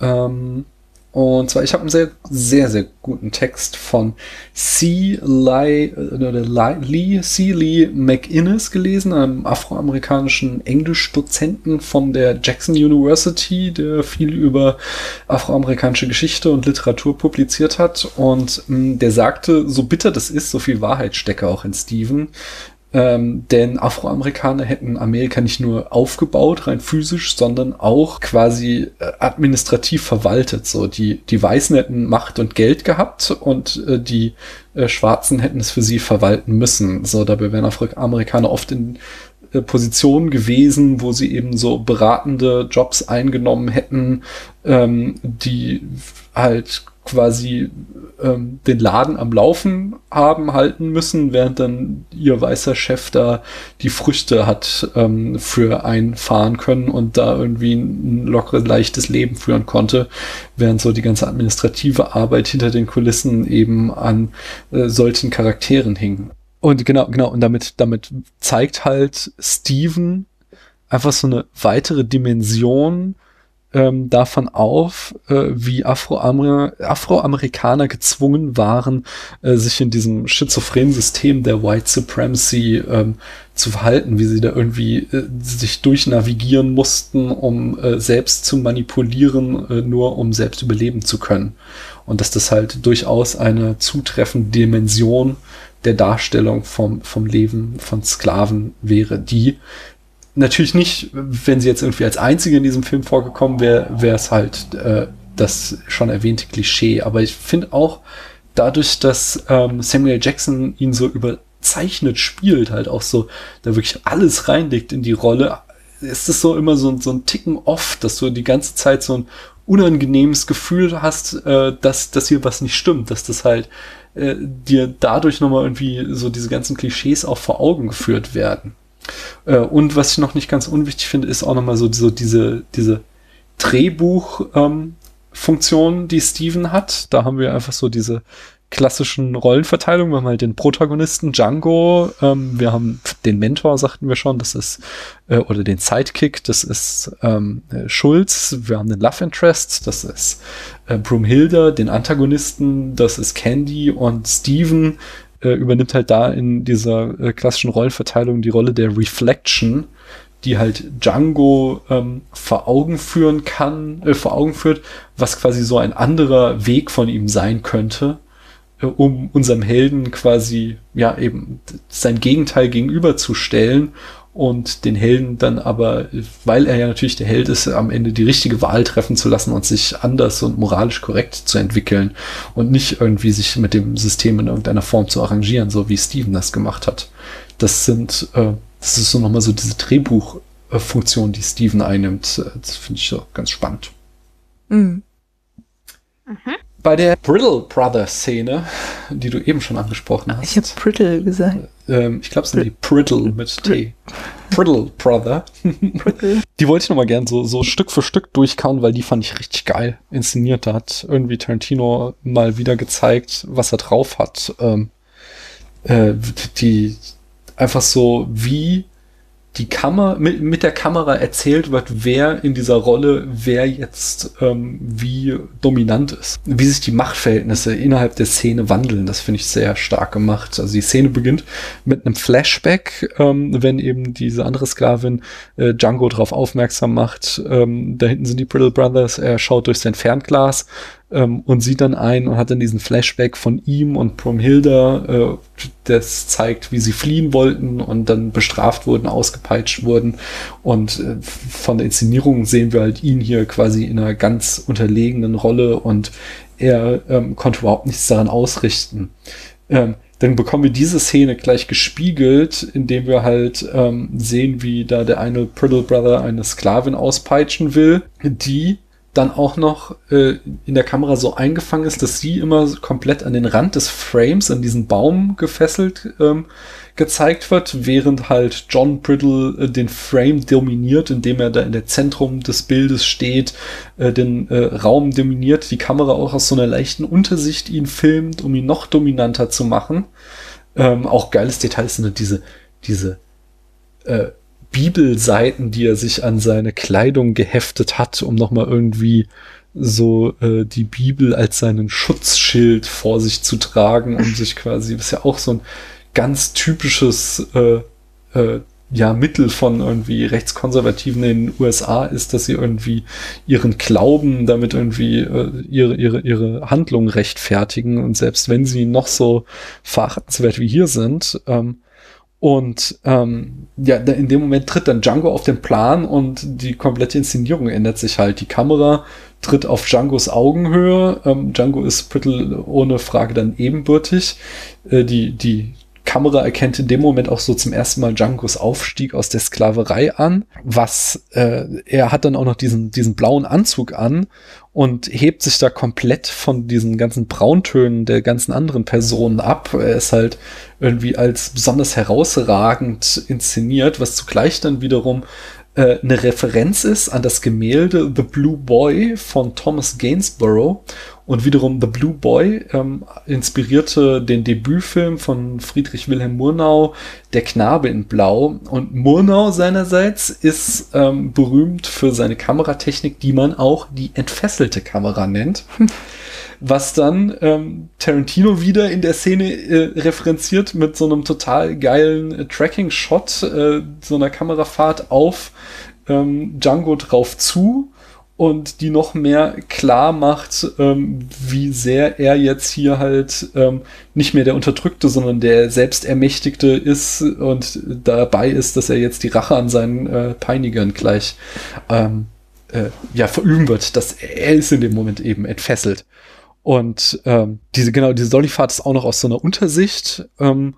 Ähm, und zwar, ich habe einen sehr, sehr, sehr guten Text von C. Lee, äh, Lee, C. Lee McInnes gelesen, einem afroamerikanischen Englischdozenten von der Jackson University, der viel über afroamerikanische Geschichte und Literatur publiziert hat. Und mh, mm, der sagte, so bitter das ist, so viel Wahrheit stecke auch in Steven. Ähm, denn Afroamerikaner hätten Amerika nicht nur aufgebaut, rein physisch, sondern auch quasi äh, administrativ verwaltet. So, die, die Weißen hätten Macht und Geld gehabt und äh, die äh, Schwarzen hätten es für sie verwalten müssen. So, dabei wären Afroamerikaner oft in äh, Positionen gewesen, wo sie eben so beratende Jobs eingenommen hätten, ähm, die halt quasi ähm, den Laden am Laufen haben halten müssen, während dann ihr weißer Chef da die Früchte hat ähm, für einfahren können und da irgendwie ein lockeres, leichtes Leben führen konnte, während so die ganze administrative Arbeit hinter den Kulissen eben an äh, solchen Charakteren hing. Und genau, genau, und damit, damit zeigt halt Steven einfach so eine weitere Dimension ähm, davon auf, äh, wie Afroamer Afroamerikaner gezwungen waren, äh, sich in diesem schizophrenen System der White Supremacy ähm, zu verhalten, wie sie da irgendwie äh, sich durchnavigieren mussten, um äh, selbst zu manipulieren, äh, nur um selbst überleben zu können. Und dass das halt durchaus eine zutreffende Dimension der Darstellung vom, vom Leben von Sklaven wäre, die natürlich nicht, wenn sie jetzt irgendwie als einzige in diesem Film vorgekommen wäre, wäre es halt äh, das schon erwähnte Klischee. Aber ich finde auch, dadurch, dass ähm, Samuel Jackson ihn so überzeichnet spielt, halt auch so, da wirklich alles reinlegt in die Rolle, ist es so immer so, so ein Ticken off, dass du die ganze Zeit so ein unangenehmes Gefühl hast, äh, dass, dass hier was nicht stimmt, dass das halt äh, dir dadurch nochmal irgendwie so diese ganzen Klischees auch vor Augen geführt werden. Äh, und was ich noch nicht ganz unwichtig finde, ist auch nochmal so, so diese, diese Drehbuchfunktion, ähm, die Steven hat. Da haben wir einfach so diese klassischen Rollenverteilungen. Wir haben halt den Protagonisten Django, ähm, wir haben den Mentor, sagten wir schon, das ist, äh, oder den Sidekick, das ist ähm, äh, Schulz, wir haben den Love Interest, das ist äh, Broomhilda, den Antagonisten, das ist Candy und Steven äh, übernimmt halt da in dieser äh, klassischen Rollenverteilung die Rolle der Reflection, die halt Django ähm, vor Augen führen kann, äh, vor Augen führt, was quasi so ein anderer Weg von ihm sein könnte, äh, um unserem Helden quasi ja eben sein Gegenteil gegenüberzustellen und den Helden dann aber, weil er ja natürlich der Held ist, am Ende die richtige Wahl treffen zu lassen und sich anders und moralisch korrekt zu entwickeln und nicht irgendwie sich mit dem System in irgendeiner Form zu arrangieren, so wie Steven das gemacht hat. Das sind äh, das ist so nochmal so diese Drehbuchfunktion, die Steven einnimmt. Das finde ich so ganz spannend. Mhm. Mhm. Bei der Brittle Brothers Szene, die du eben schon angesprochen hast. Ich habe Brittle gesagt. Ähm, ich glaube, es sind die Brittle mit T. Brittle Brother. Brittle. Die wollte ich nochmal gern so, so Stück für Stück durchkauen, weil die fand ich richtig geil inszeniert. Da hat irgendwie Tarantino mal wieder gezeigt, was er drauf hat. Ähm, äh, die, einfach so, wie die Kamera, mit, mit der Kamera erzählt wird, wer in dieser Rolle, wer jetzt ähm, wie dominant ist. Wie sich die Machtverhältnisse innerhalb der Szene wandeln, das finde ich sehr stark gemacht. Also die Szene beginnt mit einem Flashback, ähm, wenn eben diese andere Sklavin äh, Django darauf aufmerksam macht, ähm, da hinten sind die Brittle Brothers, er schaut durch sein Fernglas ähm, und sieht dann ein und hat dann diesen Flashback von ihm und Bromhilda, äh, das zeigt, wie sie fliehen wollten und dann bestraft wurden, ausgepeitscht wurden. Und äh, von der Inszenierung sehen wir halt ihn hier quasi in einer ganz unterlegenen Rolle und er ähm, konnte überhaupt nichts daran ausrichten. Ähm, dann bekommen wir diese Szene gleich gespiegelt, indem wir halt ähm, sehen, wie da der eine Priddle Brother eine Sklavin auspeitschen will, die dann auch noch äh, in der Kamera so eingefangen ist, dass sie immer komplett an den Rand des Frames, an diesen Baum gefesselt ähm, gezeigt wird, während halt John Brittle äh, den Frame dominiert, indem er da in der Zentrum des Bildes steht, äh, den äh, Raum dominiert, die Kamera auch aus so einer leichten Untersicht ihn filmt, um ihn noch dominanter zu machen. Ähm, auch geiles Detail sind diese, diese äh, Bibelseiten, die er sich an seine Kleidung geheftet hat, um nochmal irgendwie so äh, die Bibel als seinen Schutzschild vor sich zu tragen, um sich quasi, ist ja auch so ein ganz typisches äh, äh, ja, Mittel von irgendwie Rechtskonservativen in den USA ist, dass sie irgendwie ihren Glauben damit irgendwie äh, ihre, ihre, ihre Handlungen rechtfertigen. Und selbst wenn sie noch so verachtenswert wie hier sind, ähm, und ähm, ja, in dem Moment tritt dann Django auf den Plan und die komplette Inszenierung ändert sich halt. Die Kamera tritt auf Djangos Augenhöhe. Ähm, Django ist Brittle ohne Frage dann ebenbürtig. Äh, die, die Kamera erkennt in dem Moment auch so zum ersten Mal Djangos Aufstieg aus der Sklaverei an. Was äh, er hat dann auch noch diesen, diesen blauen Anzug an und hebt sich da komplett von diesen ganzen Brauntönen der ganzen anderen Personen ab. Er ist halt irgendwie als besonders herausragend inszeniert, was zugleich dann wiederum äh, eine Referenz ist an das Gemälde The Blue Boy von Thomas Gainsborough. Und wiederum The Blue Boy ähm, inspirierte den Debütfilm von Friedrich Wilhelm Murnau, Der Knabe in Blau. Und Murnau seinerseits ist ähm, berühmt für seine Kameratechnik, die man auch die entfesselte Kamera nennt. was dann ähm, Tarantino wieder in der Szene äh, referenziert mit so einem total geilen äh, Tracking-Shot, äh, so einer Kamerafahrt auf ähm, Django drauf zu und die noch mehr klar macht, ähm, wie sehr er jetzt hier halt ähm, nicht mehr der Unterdrückte, sondern der Selbstermächtigte ist und dabei ist, dass er jetzt die Rache an seinen äh, Peinigern gleich ähm, äh, ja verüben wird, dass er ist in dem Moment eben entfesselt. Und ähm, diese, genau, diese Dollyfahrt ist auch noch aus so einer Untersicht. Ähm,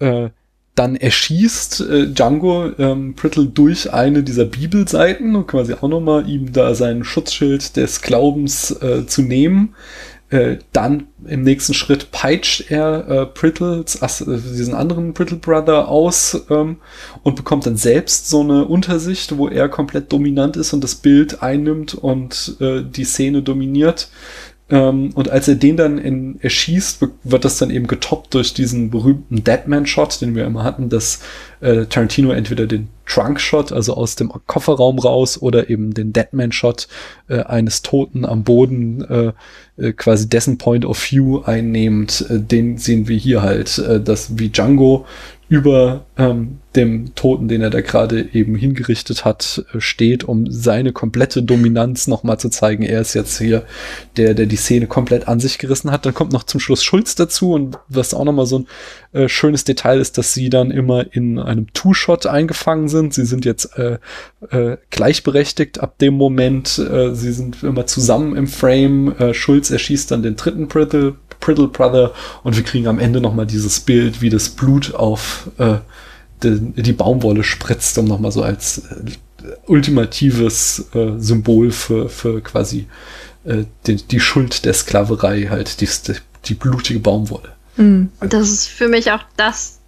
äh, dann erschießt äh, Django ähm, Prittle durch eine dieser Bibelseiten und quasi auch nochmal ihm da sein Schutzschild des Glaubens äh, zu nehmen. Äh, dann im nächsten Schritt peitscht er äh, Prittles, äh, diesen anderen Brittle Brother aus ähm, und bekommt dann selbst so eine Untersicht, wo er komplett dominant ist und das Bild einnimmt und äh, die Szene dominiert. Ähm, und als er den dann in, erschießt, wird das dann eben getoppt durch diesen berühmten Deadman-Shot, den wir immer hatten, dass äh, Tarantino entweder den Trunk-Shot, also aus dem Kofferraum raus, oder eben den Deadman-Shot äh, eines Toten am Boden, äh, äh, quasi dessen Point of View einnehmend. Äh, den sehen wir hier halt, äh, dass wie Django über ähm, dem Toten, den er da gerade eben hingerichtet hat, äh, steht, um seine komplette Dominanz nochmal zu zeigen. Er ist jetzt hier der, der die Szene komplett an sich gerissen hat. Dann kommt noch zum Schluss Schulz dazu und was auch nochmal so ein äh, schönes Detail ist, dass sie dann immer in einem Two-Shot eingefangen sind. Sie sind jetzt äh, äh, gleichberechtigt ab dem Moment. Äh, sie sind immer zusammen im Frame. Äh, Schulz erschießt dann den dritten Brittle, Brittle Brother und wir kriegen am Ende nochmal dieses Bild, wie das Blut auf äh, die, die Baumwolle spritzt, um nochmal so als äh, ultimatives äh, Symbol für, für quasi äh, die, die Schuld der Sklaverei, halt die, die blutige Baumwolle. Mhm. Und das ist für mich auch das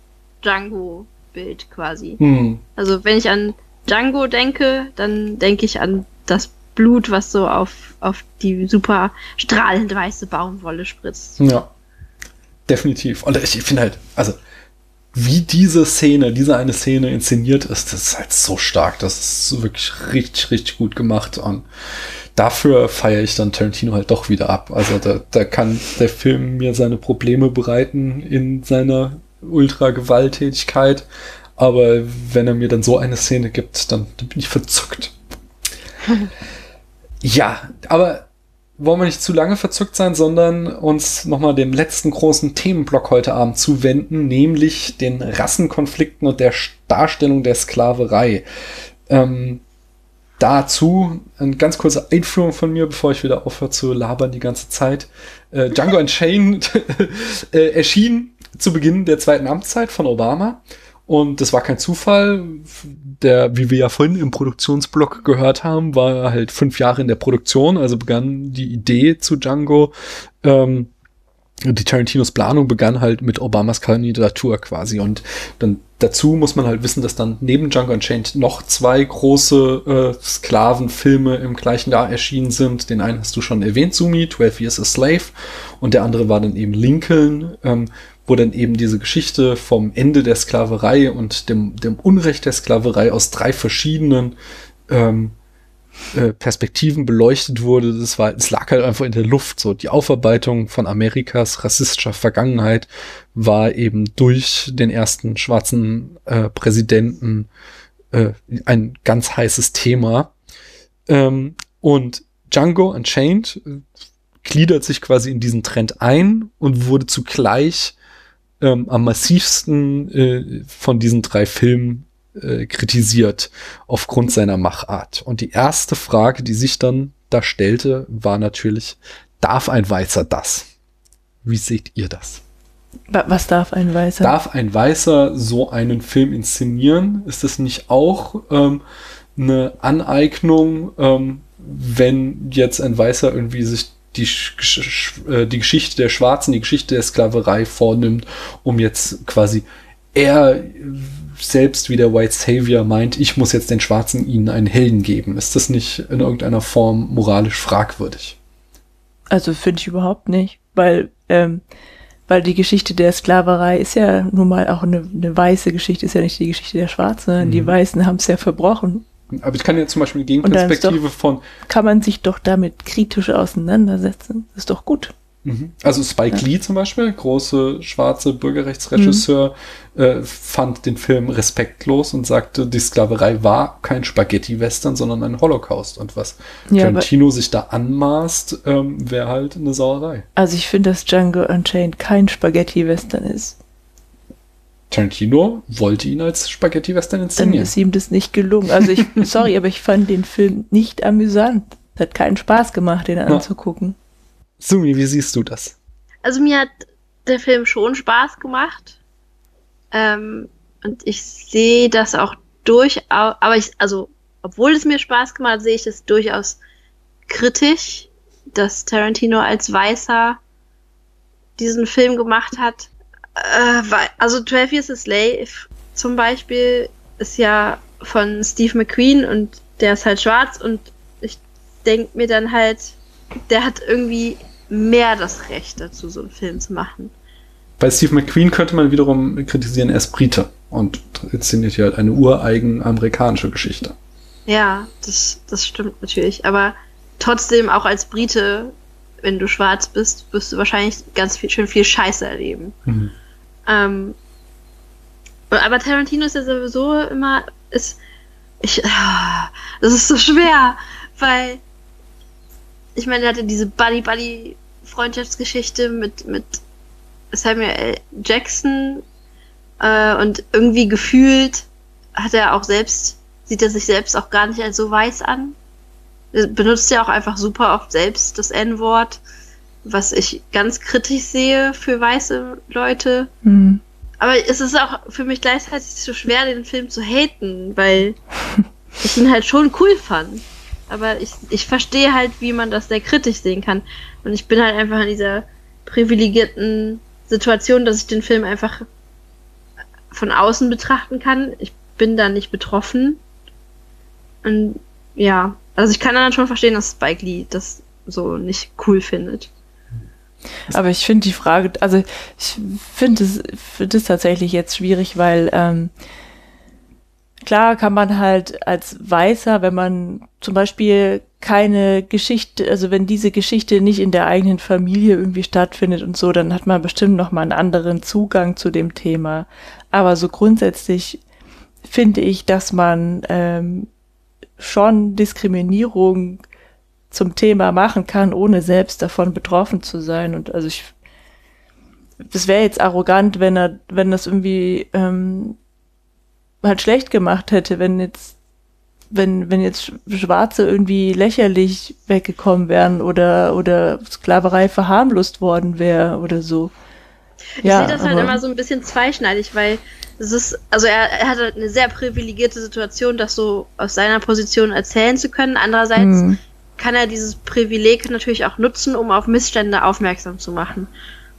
Django-Bild quasi. Mhm. Also wenn ich an Django denke, dann denke ich an das Blut, was so auf, auf die super strahlend weiße Baumwolle spritzt. Ja, definitiv. Und ich finde halt, also wie diese Szene, diese eine Szene inszeniert ist, das ist halt so stark. Das ist wirklich richtig, richtig gut gemacht. Und dafür feiere ich dann Tarantino halt doch wieder ab. Also da, da kann der Film mir seine Probleme bereiten in seiner Ultra-Gewalttätigkeit. Aber wenn er mir dann so eine Szene gibt, dann, dann bin ich verzückt. ja, aber wollen wir nicht zu lange verzückt sein, sondern uns nochmal dem letzten großen Themenblock heute Abend zuwenden, nämlich den Rassenkonflikten und der Darstellung der Sklaverei. Ähm, dazu eine ganz kurze Einführung von mir, bevor ich wieder aufhöre zu labern die ganze Zeit. Äh, Django Unchained äh, erschien zu Beginn der zweiten Amtszeit von Obama und das war kein Zufall. Der, wie wir ja vorhin im Produktionsblock gehört haben, war halt fünf Jahre in der Produktion, also begann die Idee zu Django. Ähm, die Tarantinos Planung begann halt mit Obamas Kandidatur quasi. Und dann dazu muss man halt wissen, dass dann neben Django Unchained noch zwei große äh, Sklavenfilme im gleichen Jahr erschienen sind. Den einen hast du schon erwähnt, Sumi, 12 Years a Slave. Und der andere war dann eben Lincoln, ähm, wo dann eben diese Geschichte vom Ende der Sklaverei und dem, dem Unrecht der Sklaverei aus drei verschiedenen ähm, äh, Perspektiven beleuchtet wurde. Das war, es lag halt einfach in der Luft. So die Aufarbeitung von Amerikas rassistischer Vergangenheit war eben durch den ersten schwarzen äh, Präsidenten äh, ein ganz heißes Thema. Ähm, und Django Unchained äh, gliedert sich quasi in diesen Trend ein und wurde zugleich ähm, am massivsten äh, von diesen drei Filmen äh, kritisiert aufgrund seiner Machart. Und die erste Frage, die sich dann da stellte, war natürlich, darf ein Weißer das? Wie seht ihr das? Was darf ein Weißer? Darf ein Weißer so einen Film inszenieren? Ist das nicht auch ähm, eine Aneignung, ähm, wenn jetzt ein Weißer irgendwie sich die, äh, die Geschichte der Schwarzen, die Geschichte der Sklaverei vornimmt, um jetzt quasi er selbst wie der White Savior meint, ich muss jetzt den Schwarzen ihnen einen Helden geben. Ist das nicht in irgendeiner Form moralisch fragwürdig? Also finde ich überhaupt nicht, weil, ähm, weil die Geschichte der Sklaverei ist ja nun mal auch eine, eine weiße Geschichte, ist ja nicht die Geschichte der Schwarzen. Mhm. Die Weißen haben es ja verbrochen aber ich kann ja zum Beispiel eine Gegenperspektive doch, von. Kann man sich doch damit kritisch auseinandersetzen. Das ist doch gut. Mhm. Also Spike ja. Lee zum Beispiel, große schwarze Bürgerrechtsregisseur, mhm. äh, fand den Film respektlos und sagte, die Sklaverei war kein Spaghetti-Western, sondern ein Holocaust. Und was ja, Tarantino sich da anmaßt, ähm, wäre halt eine Sauerei. Also ich finde, dass Django Unchained kein Spaghetti-Western ist. Tarantino wollte ihn als Spaghetti-Western inszenieren. Dann ist ihm das nicht gelungen. Also ich, sorry, aber ich fand den Film nicht amüsant. Es hat keinen Spaß gemacht, den ja. anzugucken. Sumi, wie siehst du das? Also mir hat der Film schon Spaß gemacht. Ähm, und ich sehe das auch durchaus, aber ich, also, obwohl es mir Spaß gemacht hat, sehe ich das durchaus kritisch, dass Tarantino als Weißer diesen Film gemacht hat. Äh, also 12 Years a Slave zum Beispiel ist ja von Steve McQueen und der ist halt schwarz und ich denke mir dann halt, der hat irgendwie mehr das Recht dazu, so einen Film zu machen. Bei Steve McQueen könnte man wiederum kritisieren, er ist Brite und inszeniert ja halt eine ureigen amerikanische Geschichte. Ja, das, das stimmt natürlich. Aber trotzdem, auch als Brite, wenn du schwarz bist, wirst du wahrscheinlich ganz viel, schön viel Scheiße erleben. Mhm. Ähm, aber Tarantino ist ja sowieso immer, ist, ich, das ist so schwer, weil, ich meine, er hatte diese Buddy-Buddy-Freundschaftsgeschichte mit, mit Samuel L. Jackson äh, und irgendwie gefühlt hat er auch selbst, sieht er sich selbst auch gar nicht als so weiß an. Er benutzt ja auch einfach super oft selbst das N-Wort, was ich ganz kritisch sehe für weiße Leute. Mhm. Aber es ist auch für mich gleichzeitig so schwer, den Film zu haten, weil ich ihn halt schon cool fand. Aber ich, ich verstehe halt, wie man das sehr kritisch sehen kann. Und ich bin halt einfach in dieser privilegierten Situation, dass ich den Film einfach von außen betrachten kann. Ich bin da nicht betroffen. Und ja, also ich kann dann schon verstehen, dass Spike Lee das so nicht cool findet. Aber ich finde die Frage, also ich finde es find es tatsächlich jetzt schwierig, weil ähm, klar kann man halt als Weißer, wenn man zum Beispiel keine Geschichte, also wenn diese Geschichte nicht in der eigenen Familie irgendwie stattfindet und so, dann hat man bestimmt noch mal einen anderen Zugang zu dem Thema. Aber so grundsätzlich finde ich, dass man ähm, schon Diskriminierung zum Thema machen kann, ohne selbst davon betroffen zu sein. Und also ich, das wäre jetzt arrogant, wenn er, wenn das irgendwie ähm, halt schlecht gemacht hätte, wenn jetzt, wenn, wenn jetzt Schwarze irgendwie lächerlich weggekommen wären oder, oder Sklaverei verharmlost worden wäre oder so. Ich ja, sehe das halt immer so ein bisschen zweischneidig, weil es ist, also er, er hatte eine sehr privilegierte Situation, das so aus seiner Position erzählen zu können. Andererseits hm kann er dieses Privileg natürlich auch nutzen, um auf Missstände aufmerksam zu machen.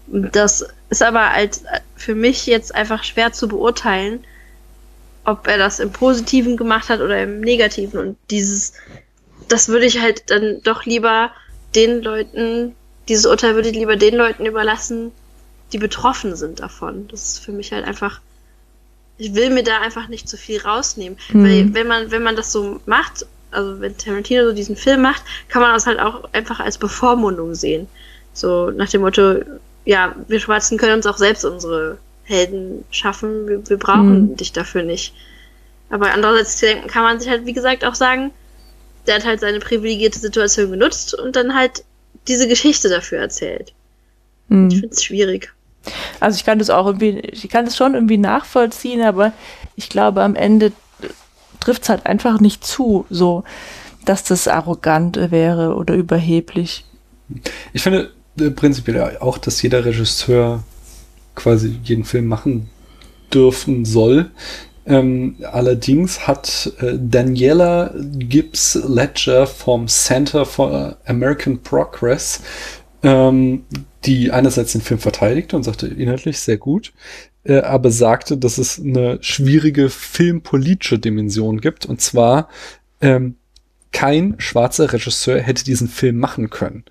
Und das ist aber halt für mich jetzt einfach schwer zu beurteilen, ob er das im Positiven gemacht hat oder im Negativen. Und dieses, das würde ich halt dann doch lieber den Leuten, dieses Urteil würde ich lieber den Leuten überlassen, die betroffen sind davon. Das ist für mich halt einfach, ich will mir da einfach nicht zu viel rausnehmen. Mhm. Weil wenn man, wenn man das so macht also wenn Tarantino so diesen Film macht, kann man das halt auch einfach als Bevormundung sehen. So nach dem Motto, ja, wir Schwarzen können uns auch selbst unsere Helden schaffen, wir, wir brauchen mhm. dich dafür nicht. Aber andererseits kann man sich halt, wie gesagt, auch sagen, der hat halt seine privilegierte Situation genutzt und dann halt diese Geschichte dafür erzählt. Mhm. Ich finde es schwierig. Also ich kann das auch irgendwie, ich kann das schon irgendwie nachvollziehen, aber ich glaube am Ende trifft es halt einfach nicht zu, so, dass das arrogant wäre oder überheblich. Ich finde äh, prinzipiell auch, dass jeder Regisseur quasi jeden Film machen dürfen soll. Ähm, allerdings hat äh, Daniela Gibbs Ledger vom Center for American Progress, ähm, die einerseits den Film verteidigte und sagte, inhaltlich sehr gut, äh, aber sagte, dass es eine schwierige filmpolitische Dimension gibt. Und zwar, ähm, kein schwarzer Regisseur hätte diesen Film machen können.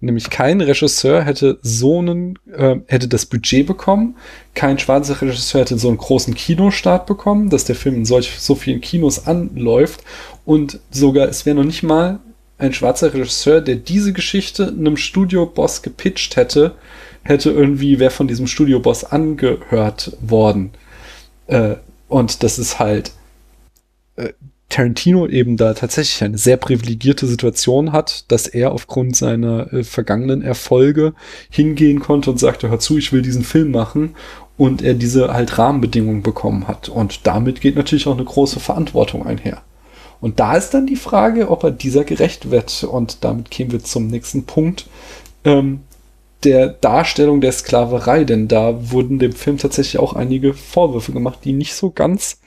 Nämlich kein Regisseur hätte so einen, äh, hätte das Budget bekommen, kein schwarzer Regisseur hätte so einen großen Kinostart bekommen, dass der Film in solch so vielen Kinos anläuft und sogar es wäre noch nicht mal ein schwarzer Regisseur, der diese Geschichte einem Studioboss gepitcht hätte, hätte irgendwie wer von diesem Studioboss angehört worden. Äh, und das ist halt äh, Tarantino eben da tatsächlich eine sehr privilegierte Situation hat, dass er aufgrund seiner äh, vergangenen Erfolge hingehen konnte und sagte, hör zu, ich will diesen Film machen und er diese halt Rahmenbedingungen bekommen hat. Und damit geht natürlich auch eine große Verantwortung einher. Und da ist dann die Frage, ob er dieser gerecht wird. Und damit kämen wir zum nächsten Punkt. Ähm, der Darstellung der Sklaverei, denn da wurden dem Film tatsächlich auch einige Vorwürfe gemacht, die nicht so ganz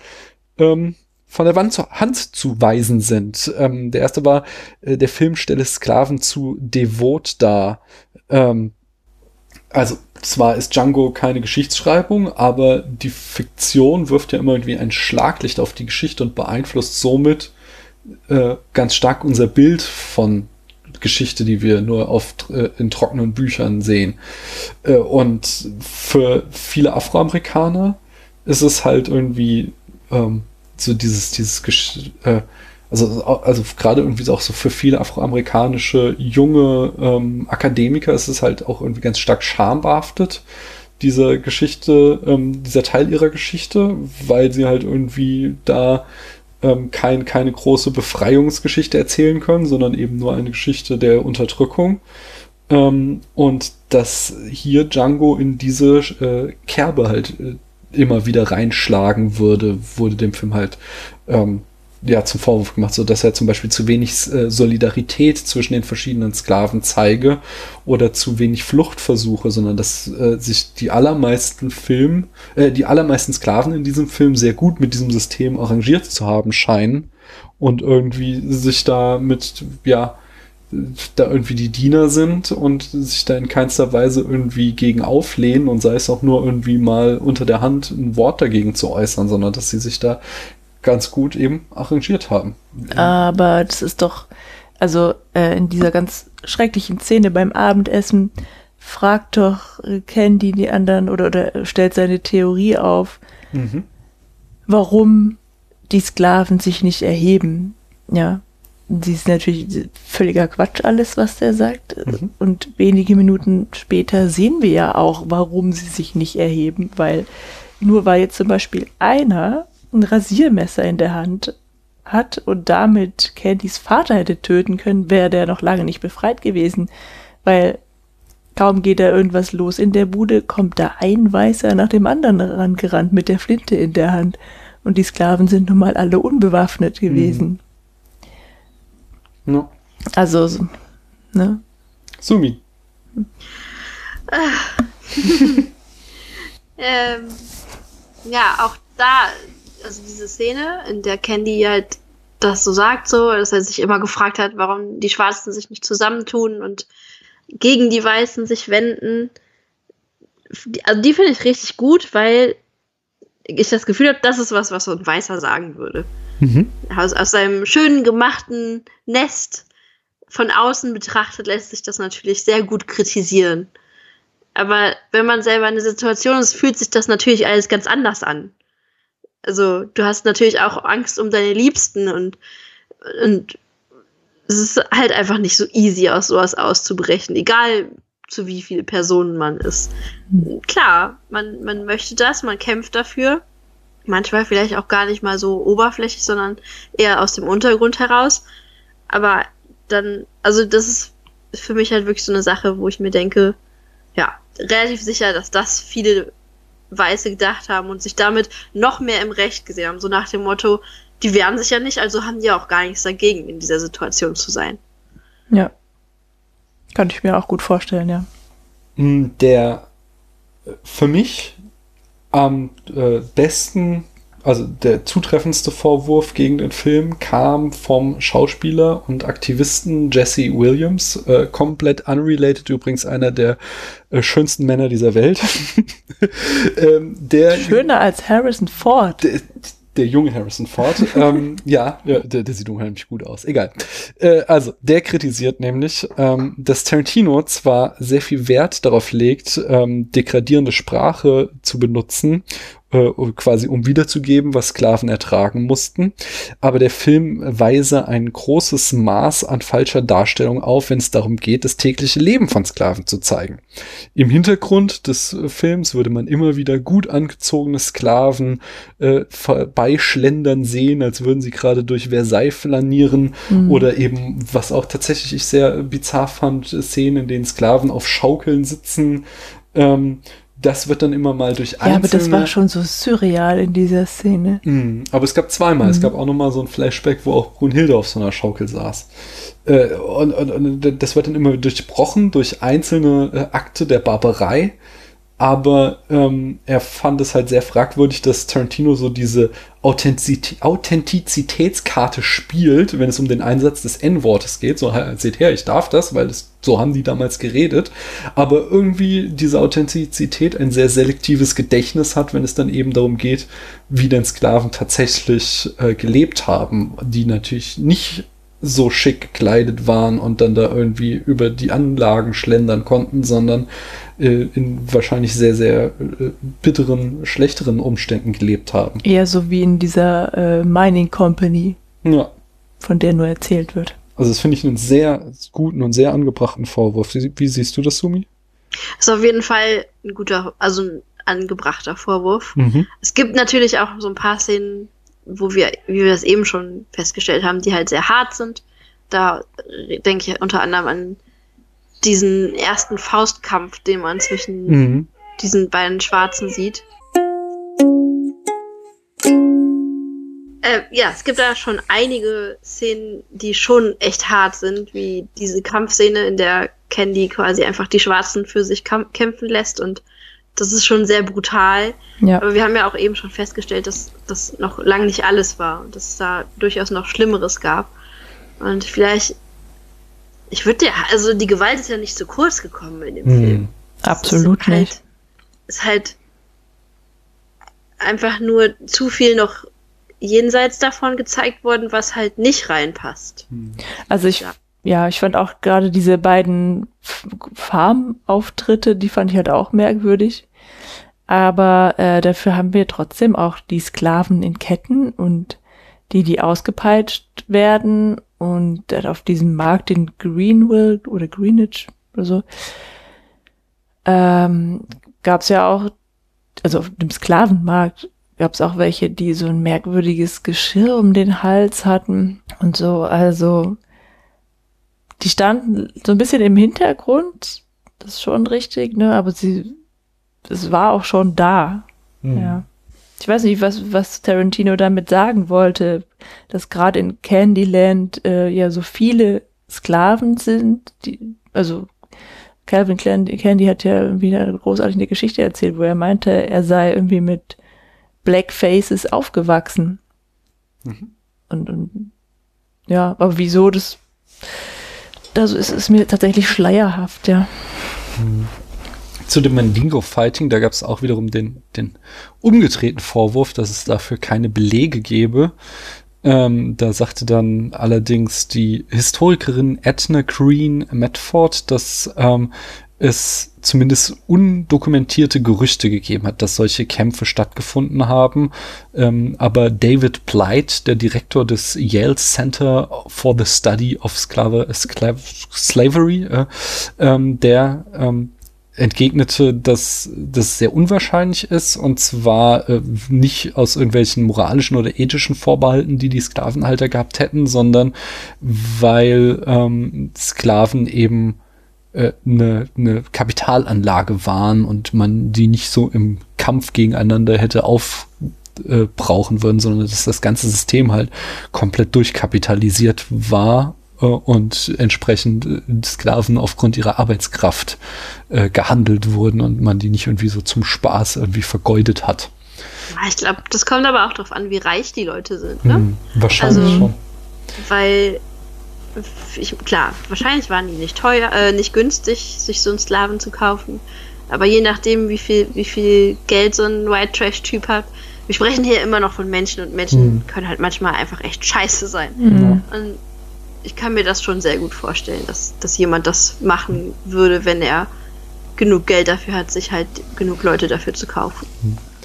ähm, von der Wand zu, Hand zu weisen sind. Ähm, der erste war, äh, der Film stelle Sklaven zu devot dar. Ähm, also zwar ist Django keine Geschichtsschreibung, aber die Fiktion wirft ja immer irgendwie ein Schlaglicht auf die Geschichte und beeinflusst somit äh, ganz stark unser Bild von Geschichte, die wir nur oft äh, in trockenen Büchern sehen. Äh, und für viele Afroamerikaner ist es halt irgendwie ähm, so dieses, dieses, äh, also, also gerade irgendwie auch so für viele afroamerikanische junge ähm, Akademiker ist es halt auch irgendwie ganz stark schambehaftet, diese Geschichte, ähm, dieser Teil ihrer Geschichte, weil sie halt irgendwie da ähm, kein, keine große Befreiungsgeschichte erzählen können, sondern eben nur eine Geschichte der Unterdrückung. Ähm, und dass hier Django in diese äh, Kerbe halt äh, immer wieder reinschlagen würde, wurde dem Film halt ähm, ja zum Vorwurf gemacht, so dass er zum Beispiel zu wenig äh, Solidarität zwischen den verschiedenen Sklaven zeige oder zu wenig Fluchtversuche, sondern dass äh, sich die allermeisten Film, äh, die allermeisten Sklaven in diesem Film sehr gut mit diesem System arrangiert zu haben scheinen und irgendwie sich da mit ja da irgendwie die Diener sind und sich da in keinster Weise irgendwie gegen auflehnen und sei es auch nur irgendwie mal unter der Hand ein Wort dagegen zu äußern, sondern dass sie sich da ganz gut eben arrangiert haben. Aber das ist doch, also äh, in dieser ganz schrecklichen Szene beim Abendessen fragt doch Candy die anderen oder, oder stellt seine Theorie auf, mhm. warum die Sklaven sich nicht erheben. Ja, sie ist natürlich völliger Quatsch alles, was der sagt. Mhm. Und wenige Minuten später sehen wir ja auch, warum sie sich nicht erheben, weil nur weil jetzt zum Beispiel einer ein Rasiermesser in der Hand hat und damit Candys Vater hätte töten können, wäre der noch lange nicht befreit gewesen, weil kaum geht da irgendwas los in der Bude, kommt da ein Weißer nach dem anderen rangerannt mit der Flinte in der Hand und die Sklaven sind nun mal alle unbewaffnet gewesen. Mhm. No. Also, ne? Sumi. ähm, ja, auch da also diese Szene, in der Candy halt das so sagt, so, dass er sich immer gefragt hat, warum die Schwarzen sich nicht zusammentun und gegen die Weißen sich wenden. Also die finde ich richtig gut, weil ich das Gefühl habe, das ist was, was so ein Weißer sagen würde. Mhm. Aus, aus seinem schönen gemachten Nest von außen betrachtet lässt sich das natürlich sehr gut kritisieren. Aber wenn man selber in der Situation ist, fühlt sich das natürlich alles ganz anders an. Also du hast natürlich auch Angst um deine Liebsten und, und es ist halt einfach nicht so easy, aus sowas auszubrechen, egal zu wie viele Personen man ist. Klar, man, man möchte das, man kämpft dafür. Manchmal vielleicht auch gar nicht mal so oberflächlich, sondern eher aus dem Untergrund heraus. Aber dann, also das ist für mich halt wirklich so eine Sache, wo ich mir denke, ja, relativ sicher, dass das viele Weiße gedacht haben und sich damit noch mehr im Recht gesehen haben. So nach dem Motto, die wehren sich ja nicht, also haben die auch gar nichts dagegen, in dieser Situation zu sein. Ja. Könnte ich mir auch gut vorstellen, ja. Mm, der äh, für mich am äh, besten also der zutreffendste Vorwurf gegen den Film kam vom Schauspieler und Aktivisten Jesse Williams, äh, komplett unrelated, übrigens einer der äh, schönsten Männer dieser Welt. ähm, der, Schöner als Harrison Ford. Der, der junge Harrison Ford. ähm, ja, ja der, der, sieht unheimlich gut aus. Egal. Äh, also, der kritisiert nämlich, ähm, dass Tarantino zwar sehr viel Wert darauf legt, ähm, degradierende Sprache zu benutzen äh, quasi um wiederzugeben, was Sklaven ertragen mussten. Aber der Film weise ein großes Maß an falscher Darstellung auf, wenn es darum geht, das tägliche Leben von Sklaven zu zeigen. Im Hintergrund des äh, Films würde man immer wieder gut angezogene Sklaven äh, vorbeischlendern sehen, als würden sie gerade durch Versailles flanieren mhm. oder eben, was auch tatsächlich ich sehr bizarr fand, Szenen, in denen Sklaven auf Schaukeln sitzen. Ähm, das wird dann immer mal durch einzelne... Ja, aber das war schon so surreal in dieser Szene. Mm, aber es gab zweimal. Mm. Es mhm. gab auch noch mal so ein Flashback, wo auch Brunhilde auf so einer Schaukel saß. Äh, und, und, und, das wird dann immer durchbrochen durch einzelne äh, Akte der Barbarei. Aber ähm, er fand es halt sehr fragwürdig, dass Tarantino so diese Authentizität, Authentizitätskarte spielt, wenn es um den Einsatz des N-Wortes geht. So, seht her, ich darf das, weil es, so haben die damals geredet. Aber irgendwie diese Authentizität ein sehr selektives Gedächtnis hat, wenn es dann eben darum geht, wie denn Sklaven tatsächlich äh, gelebt haben, die natürlich nicht so schick gekleidet waren und dann da irgendwie über die Anlagen schlendern konnten, sondern äh, in wahrscheinlich sehr, sehr äh, bitteren, schlechteren Umständen gelebt haben. Eher so wie in dieser äh, Mining Company, Ja. von der nur erzählt wird. Also das finde ich einen sehr guten und sehr angebrachten Vorwurf. Wie, wie siehst du das, Sumi? Ist auf jeden Fall ein guter, also ein angebrachter Vorwurf. Mhm. Es gibt natürlich auch so ein paar Szenen, wo wir, wie wir das eben schon festgestellt haben, die halt sehr hart sind. Da denke ich unter anderem an diesen ersten Faustkampf, den man zwischen Mhm. diesen beiden Schwarzen sieht. Äh, ja, es gibt da schon einige Szenen, die schon echt hart sind, wie diese Kampfszene, in der Candy quasi einfach die Schwarzen für sich kämpfen lässt und das ist schon sehr brutal. Ja. Aber wir haben ja auch eben schon festgestellt, dass das noch lange nicht alles war und dass es da durchaus noch Schlimmeres gab. Und vielleicht, ich würde ja, also die Gewalt ist ja nicht so kurz gekommen in dem Film. Mhm. Absolut ist halt, nicht. Ist halt einfach nur zu viel noch jenseits davon gezeigt worden, was halt nicht reinpasst. Also ich, Ja. Ja, ich fand auch gerade diese beiden Farmauftritte, die fand ich halt auch merkwürdig. Aber äh, dafür haben wir trotzdem auch die Sklaven in Ketten und die, die ausgepeitscht werden und dann auf diesem Markt in Greenville oder Greenwich oder so, ähm, gab es ja auch, also auf dem Sklavenmarkt gab es auch welche, die so ein merkwürdiges Geschirr um den Hals hatten und so. Also die standen so ein bisschen im Hintergrund, das ist schon richtig, ne? Aber sie, es war auch schon da. Mhm. Ja. Ich weiß nicht, was, was Tarantino damit sagen wollte, dass gerade in Candyland äh, ja so viele Sklaven sind, die, also Calvin Candy, Candy hat ja irgendwie eine großartige Geschichte erzählt, wo er meinte, er sei irgendwie mit Black Faces aufgewachsen. Mhm. Und, und ja, aber wieso das, das ist, ist mir tatsächlich schleierhaft, ja. Zu dem Mandingo-Fighting, da gab es auch wiederum den, den umgedrehten Vorwurf, dass es dafür keine Belege gäbe. Ähm, da sagte dann allerdings die Historikerin Edna Green Medford, dass ähm, es zumindest undokumentierte Gerüchte gegeben hat, dass solche Kämpfe stattgefunden haben. Ähm, aber David Blight, der Direktor des Yale Center for the Study of Sklave, Sklav Slavery, äh, ähm, der ähm, entgegnete, dass das sehr unwahrscheinlich ist und zwar äh, nicht aus irgendwelchen moralischen oder ethischen Vorbehalten, die die Sklavenhalter gehabt hätten, sondern weil ähm, Sklaven eben eine, eine Kapitalanlage waren und man die nicht so im Kampf gegeneinander hätte aufbrauchen würden, sondern dass das ganze System halt komplett durchkapitalisiert war äh, und entsprechend äh, Sklaven aufgrund ihrer Arbeitskraft äh, gehandelt wurden und man die nicht irgendwie so zum Spaß irgendwie vergeudet hat. Ich glaube, das kommt aber auch darauf an, wie reich die Leute sind, ne? Hm, wahrscheinlich Also- schon. Weil, ich, klar, wahrscheinlich waren die nicht teuer, äh, nicht günstig, sich so einen Sklaven zu kaufen. Aber je nachdem, wie viel, wie viel Geld so ein White Trash-Typ hat. Wir sprechen hier immer noch von Menschen und Menschen Hm. können halt manchmal einfach echt scheiße sein. Mhm. Und ich kann mir das schon sehr gut vorstellen, dass, dass jemand das machen würde, wenn er genug Geld dafür hat, sich halt genug Leute dafür zu kaufen.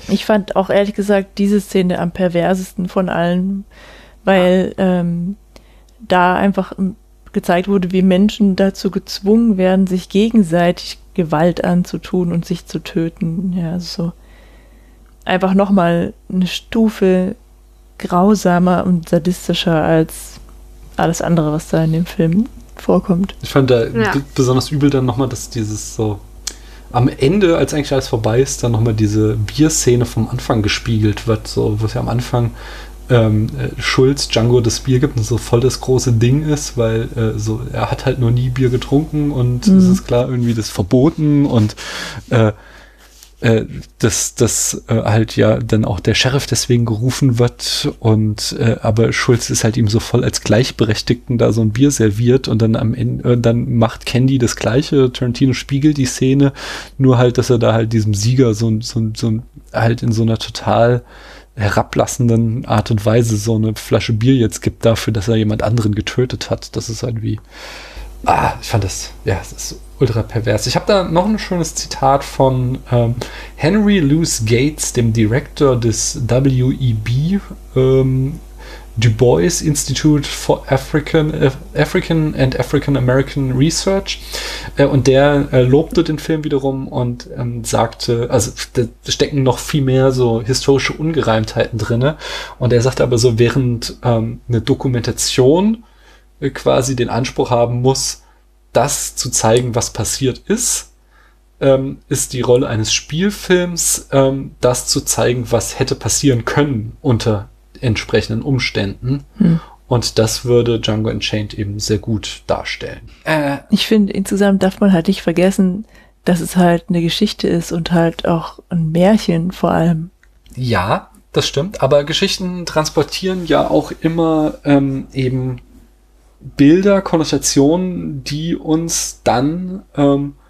Ich fand auch ehrlich gesagt diese Szene am perversesten von allen, weil ähm, da einfach gezeigt wurde, wie Menschen dazu gezwungen werden, sich gegenseitig Gewalt anzutun und sich zu töten. Ja, so einfach nochmal eine Stufe grausamer und sadistischer als alles andere, was da in dem Film vorkommt. Ich fand da Ja. besonders übel dann nochmal, dass dieses so am Ende, als eigentlich alles vorbei ist, dann nochmal diese Bierszene vom Anfang gespiegelt wird, so was ja am Anfang ähm, äh, Schulz Django das Bier gibt und so voll das große Ding ist, weil äh, so er hat halt noch nie Bier getrunken und Mhm. es ist klar irgendwie das verboten und äh, äh, dass, dass äh, halt ja dann auch der Sheriff deswegen gerufen wird und äh, aber Schulz ist halt ihm so voll als Gleichberechtigten da so ein Bier serviert und dann am Ende, äh, dann macht Candy das gleiche, Tarantino spiegelt die Szene, nur halt, dass er da halt diesem Sieger so, so, so halt in so einer total herablassenden Art und Weise so eine Flasche Bier jetzt gibt dafür, dass er jemand anderen getötet hat. Das ist halt wie, ah, ich fand das, ja, das ist ultra pervers. Ich habe da noch ein schönes Zitat von ähm, Henry Louis Gates, dem Director des WEB, ähm, Du Bois Institute for African, äh, African and African American Research. Äh, und der äh, lobte den Film wiederum und ähm, sagte, also da stecken noch viel mehr so historische Ungereimtheiten drinne. Und er sagte aber so, während ähm, eine Dokumentation äh, quasi den Anspruch haben muss, das zu zeigen, was passiert ist, ähm, ist die Rolle eines Spielfilms, ähm, das zu zeigen, was hätte passieren können unter entsprechenden Umständen. Hm. Und das würde Django Unchained eben sehr gut darstellen. Äh, ich finde, insgesamt darf man halt nicht vergessen, dass es halt eine Geschichte ist und halt auch ein Märchen vor allem. Ja, das stimmt. Aber Geschichten transportieren ja auch immer ähm, eben Bilder, Konnotationen, die uns dann ähm, äh,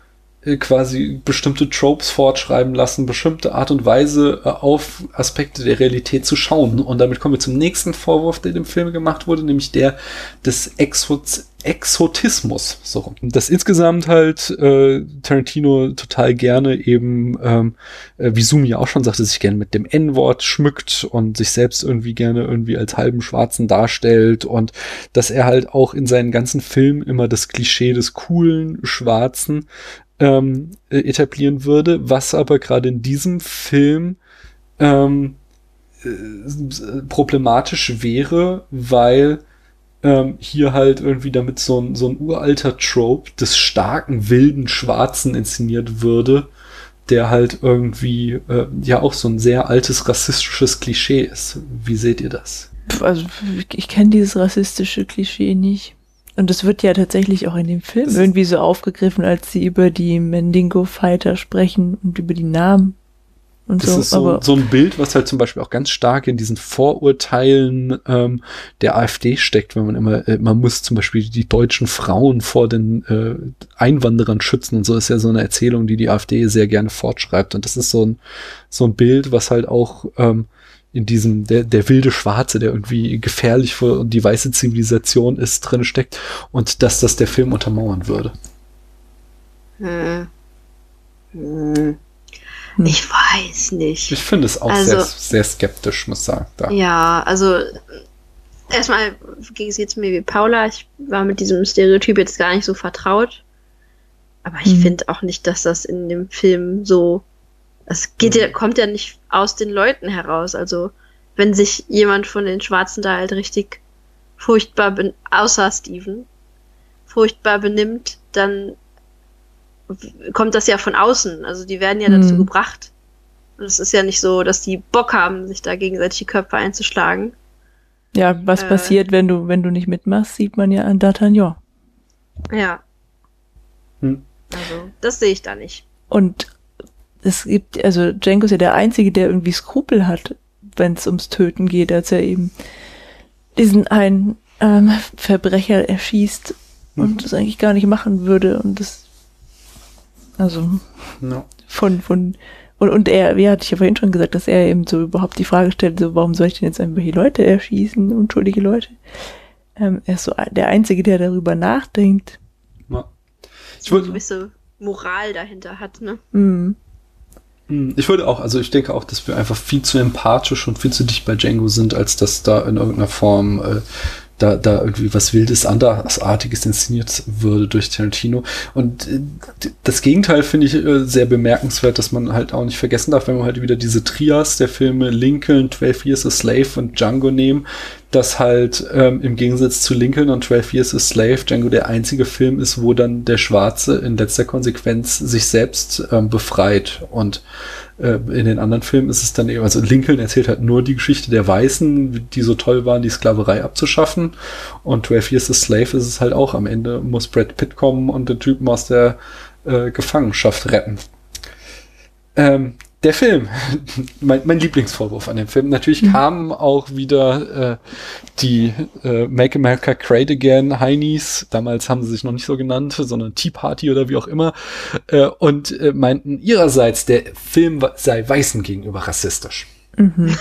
quasi bestimmte Tropes fortschreiben lassen, bestimmte Art und Weise äh, auf Aspekte der Realität zu schauen. Und damit kommen wir zum nächsten Vorwurf, der dem Film gemacht wurde, nämlich der des Exot Exotismus. So. Das insgesamt halt äh, Tarantino total gerne eben, ähm, äh, wie Sumi auch schon sagte, sich gerne mit dem N-Wort schmückt und sich selbst irgendwie gerne irgendwie als halben Schwarzen darstellt und dass er halt auch in seinen ganzen Filmen immer das Klischee des coolen Schwarzen ähm, äh, etablieren würde, was aber gerade in diesem Film ähm, äh, problematisch wäre, weil ähm, hier halt irgendwie damit so ein, so ein uralter Trope des starken, wilden Schwarzen inszeniert würde, der halt irgendwie äh, ja auch so ein sehr altes rassistisches Klischee ist. Wie seht ihr das? Also ich kenne dieses rassistische Klischee nicht. Und das wird ja tatsächlich auch in dem Film das irgendwie so aufgegriffen, als sie über die Mendigo-Fighter sprechen und über die Namen. Und das so. ist so, so, ein Bild, was halt zum Beispiel auch ganz stark in diesen Vorurteilen ähm, der AfD steckt, wenn man immer, äh, man muss zum Beispiel die deutschen Frauen vor den äh, Einwanderern schützen und so ist ja so eine Erzählung, die die AfD sehr gerne fortschreibt. Und das ist so ein, so ein Bild, was halt auch ähm, in diesem, der, der wilde Schwarze, der irgendwie gefährlich für die weiße Zivilisation ist, drin steckt und dass das der Film untermauern würde. Hm. Hm. Ich weiß nicht. Ich finde es auch also, sehr, sehr skeptisch, muss ich sagen. Da. Ja, also erstmal ging es jetzt mir wie Paula. Ich war mit diesem Stereotyp jetzt gar nicht so vertraut. Aber ich mhm. finde auch nicht, dass das in dem Film so es geht ja, kommt ja nicht aus den Leuten heraus. Also, wenn sich jemand von den Schwarzen da halt richtig furchtbar, außer Steven, furchtbar benimmt, dann kommt das ja von außen. Also, die werden ja mhm. dazu gebracht. Und es ist ja nicht so, dass die Bock haben, sich da gegenseitig die Köpfe einzuschlagen. Ja, was äh, passiert, wenn du, wenn du nicht mitmachst, sieht man ja an D'Artagnan. Ja. Hm. Also, das sehe ich da nicht. Und es gibt, also Django ist ja der Einzige, der irgendwie Skrupel hat, wenn es ums Töten geht, als er eben diesen einen ähm, Verbrecher erschießt mhm. und das eigentlich gar nicht machen würde und das also no. von von und, und er, wie hatte ich ja vorhin schon gesagt, dass er eben so überhaupt die Frage stellt, so warum soll ich denn jetzt irgendwelche Leute erschießen, unschuldige Leute? Ähm, er ist so der Einzige, der darüber nachdenkt. Ja. Ich würde eine gewisse Moral dahinter hat, ne? Mhm. Hm, ich würde auch, also ich denke auch, dass wir einfach viel zu empathisch und viel zu dicht bei Django sind, als dass da in irgendeiner Form äh, da, da irgendwie was Wildes, Andersartiges inszeniert würde durch Tarantino. Und äh, das Gegenteil finde ich äh, sehr bemerkenswert, dass man halt auch nicht vergessen darf, wenn wir halt wieder diese Trias der Filme Lincoln, 12 Years a Slave und Django nehmen, dass halt ähm, im Gegensatz zu Lincoln und 12 Years a Slave Django der einzige Film ist, wo dann der Schwarze in letzter Konsequenz sich selbst ähm, befreit und äh, in den anderen Filmen ist es dann eben, also Lincoln erzählt halt nur die Geschichte der Weißen, die so toll waren, die Sklaverei abzuschaffen. Und 12 Years a Slave ist es halt auch. Am Ende muss Brad Pitt kommen und den Typen aus der äh, Gefangenschaft retten. Ähm, der Film, mein, mein Lieblingsvorwurf an dem Film. Natürlich Mhm. kamen auch wieder äh, die äh, Make America Great Again Heinis, damals haben sie sich noch nicht so genannt, sondern Tea Party oder wie auch immer, äh, und äh, meinten ihrerseits, der Film sei Weißen gegenüber rassistisch. Mhm.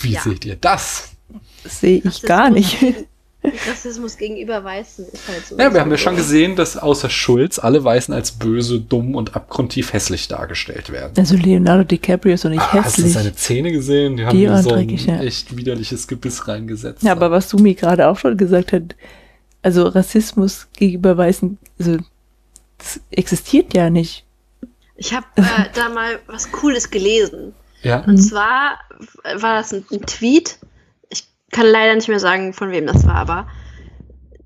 Wie Ja. seht ihr das? Sehe ich gar nicht. Rassismus gegenüber Weißen ist halt so. Ja, wir haben ja schon gesehen, dass außer Schulz alle Weißen als böse, dumm und abgrundtief hässlich dargestellt werden. Also Leonardo DiCaprio ist doch nicht Ah, hast du hässlich. seine Zähne gesehen? Die haben Die waren so ein ja. echt widerliches Gebiss reingesetzt. Ja, aber was Sumi gerade auch schon gesagt hat, also Rassismus gegenüber Weißen, also das existiert ja nicht. Ich habe äh, da mal was Cooles gelesen. ja? Und zwar war das ein, ein Tweet. Kann leider nicht mehr sagen, von wem das war, aber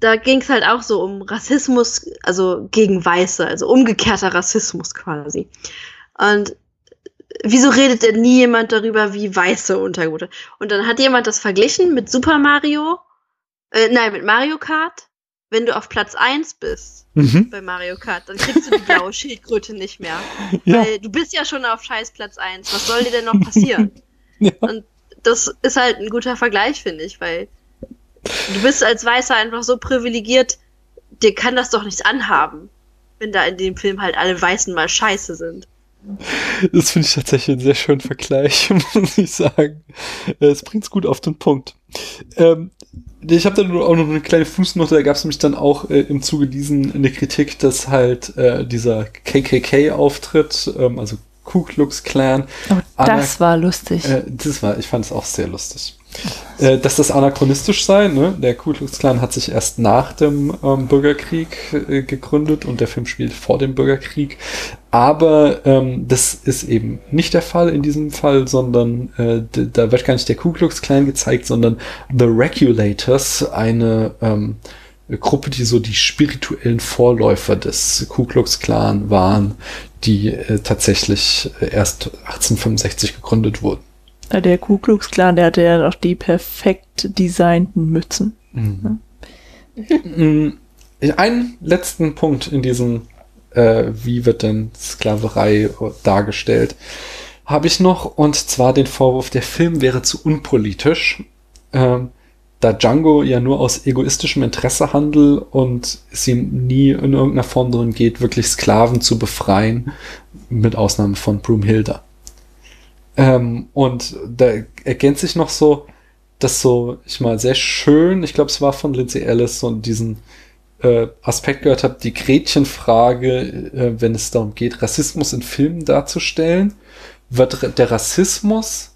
da ging es halt auch so um Rassismus, also gegen Weiße, also umgekehrter Rassismus quasi. Und wieso redet denn nie jemand darüber, wie Weiße untergebucht Und dann hat jemand das verglichen mit Super Mario, äh, nein, mit Mario Kart. Wenn du auf Platz 1 bist Mhm. bei Mario Kart, dann kriegst du die blaue Schildkröte nicht mehr. Ja. Weil du bist ja schon auf scheiß Platz 1. Was soll dir denn noch passieren? Ja. Und das ist halt ein guter Vergleich, finde ich, weil du bist als Weißer einfach so privilegiert, dir kann das doch nichts anhaben, wenn da in dem Film halt alle Weißen mal scheiße sind. Das finde ich tatsächlich einen sehr schönen Vergleich, muss ich sagen. Äh, Es bringt es gut auf den Punkt. Ähm, ich habe da nur auch noch eine kleine Fußnote, da gab es nämlich dann auch äh, im Zuge diesen eine Kritik, dass halt äh, dieser KKK-Auftritt, ähm, also Ku Klux Klan, Anna- das war lustig. Äh, das war, ich fand es auch sehr lustig. Äh, dass das anachronistisch sei, ne? Der Ku Klux Klan hat sich erst nach dem ähm, Bürgerkrieg äh, gegründet und der Film spielt vor dem Bürgerkrieg. Aber ähm, das ist eben nicht der Fall in diesem Fall, sondern äh, da wird gar nicht der Ku Klux Klan gezeigt, sondern The Regulators, eine ähm, Gruppe, die so die spirituellen Vorläufer des Ku Klux Klan waren, die äh, tatsächlich äh, erst 1865 gegründet wurden. Ja, Der Ku Klux Klan, der hatte ja noch die perfekt designten Mützen. Mhm. Mhm. Einen letzten Punkt in diesem, äh, wie wird denn Sklaverei dargestellt, habe ich noch, und zwar den Vorwurf, der Film wäre zu unpolitisch, ähm, da Django ja nur aus egoistischem Interesse handelt und es ihm nie in irgendeiner Form darum geht, wirklich Sklaven zu befreien, mit Ausnahme von Broomhilda. Ähm, und da ergänzt sich noch so, das so, ich mal, sehr schön, ich glaube, es war von Lindsay Ellis, so diesen äh, Aspekt gehört habe, die Gretchenfrage, äh, wenn es darum geht, Rassismus in Filmen darzustellen, wird der Rassismus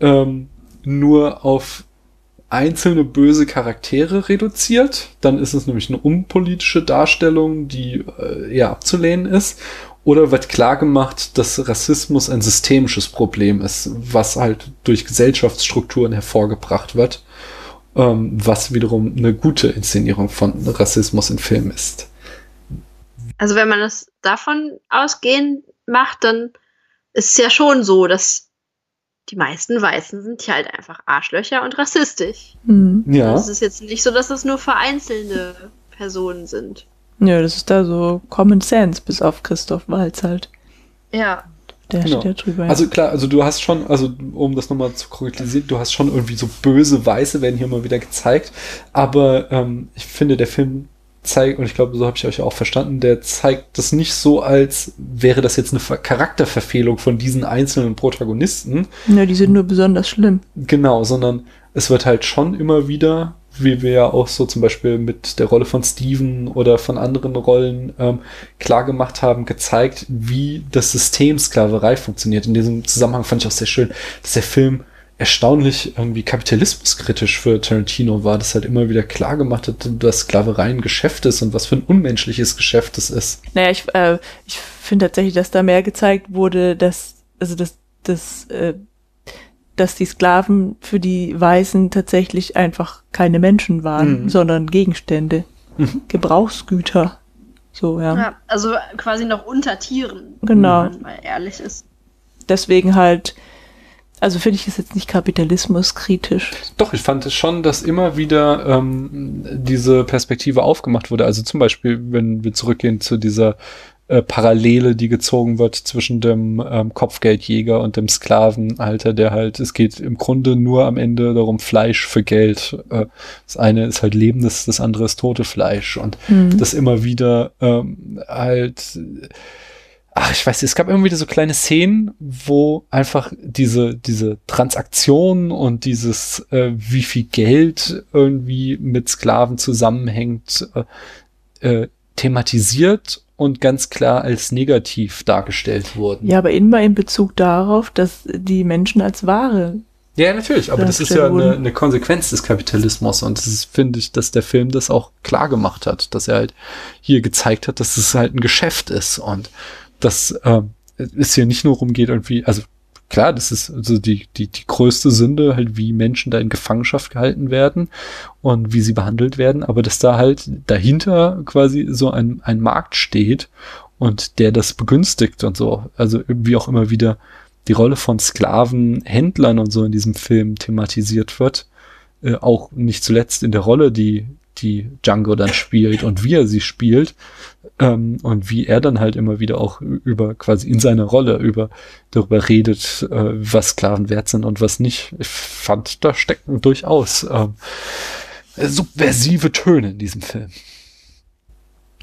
ähm, nur auf einzelne böse Charaktere reduziert, dann ist es nämlich eine unpolitische Darstellung, die äh, eher abzulehnen ist. Oder wird klar gemacht, dass Rassismus ein systemisches Problem ist, was halt durch Gesellschaftsstrukturen hervorgebracht wird, ähm, was wiederum eine gute Inszenierung von Rassismus in Filmen ist. Also wenn man das davon ausgehend macht, dann ist es ja schon so, dass die meisten Weißen sind hier halt einfach Arschlöcher und rassistisch. Hm. Ja, Es ist jetzt nicht so, dass das nur vereinzelte Personen sind. Ja, das ist da so Common Sense, bis auf Christoph Walz halt. Ja. Der Genau. steht da drüber. ja. Also klar, also du hast schon, also um das nochmal zu konkretisieren, du hast schon irgendwie so böse Weiße werden hier mal wieder gezeigt, aber ähm, ich finde, der Film zeigt, und ich glaube, so habe ich euch auch verstanden, der zeigt das nicht so, als wäre das jetzt eine Ver Charakterverfehlung von diesen einzelnen Protagonisten, ja, die sind nur besonders schlimm. genau, sondern es wird halt schon immer wieder, wie wir ja auch so zum Beispiel mit der Rolle von Steven oder von anderen Rollen ähm, klar gemacht haben, gezeigt, wie das System Sklaverei funktioniert. In diesem Zusammenhang fand ich auch sehr schön, dass der Film erstaunlich irgendwie kapitalismuskritisch für Tarantino war, das halt immer wieder klar gemacht hat, dass Sklaverei ein Geschäft ist und was für ein unmenschliches Geschäft es ist. Naja, ich, äh, ich finde tatsächlich, dass da mehr gezeigt wurde, dass, also dass, dass, äh, dass die Sklaven für die Weißen tatsächlich einfach keine Menschen waren, Mhm. sondern Gegenstände, Mhm. Gebrauchsgüter. So, ja. ja. Also quasi noch unter Tieren, Genau. wenn man mal ehrlich ist. Deswegen halt, also finde ich es jetzt nicht kapitalismuskritisch. Doch, ich fand es schon, dass immer wieder ähm, diese Perspektive aufgemacht wurde. Also zum Beispiel, wenn wir zurückgehen zu dieser äh, Parallele, die gezogen wird zwischen dem ähm, Kopfgeldjäger und dem Sklavenhalter, der halt, es geht im Grunde nur am Ende darum, Fleisch für Geld. Äh, das eine ist halt lebendes, das andere ist tote Fleisch. Und mhm. das immer wieder ähm, halt ach, ich weiß, es gab immer wieder so kleine Szenen, wo einfach diese, diese Transaktion und dieses, äh, wie viel Geld irgendwie mit Sklaven zusammenhängt, äh, äh, thematisiert und ganz klar als negativ dargestellt wurden. Ja, aber immer in Bezug darauf, dass die Menschen als Ware ja, natürlich, aber das ist ja eine, eine, Konsequenz des Kapitalismus und das ist, finde ich, dass der Film das auch klar gemacht hat, dass er halt hier gezeigt hat, dass es halt ein Geschäft ist und dass äh, es hier nicht nur rumgeht, irgendwie, also klar, das ist also die, die, die größte Sünde, halt wie Menschen da in Gefangenschaft gehalten werden und wie sie behandelt werden, aber dass da halt dahinter quasi so ein, ein Markt steht und der das begünstigt und so. Also irgendwie auch immer wieder die Rolle von Sklavenhändlern und so in diesem Film thematisiert wird. Äh, auch nicht zuletzt in der Rolle, die die Django dann spielt und wie er sie spielt ähm, und wie er dann halt immer wieder auch über quasi in seiner Rolle über darüber redet, äh, was Sklaven wert sind und was nicht. Ich fand, da stecken durchaus ähm, subversive Töne in diesem Film.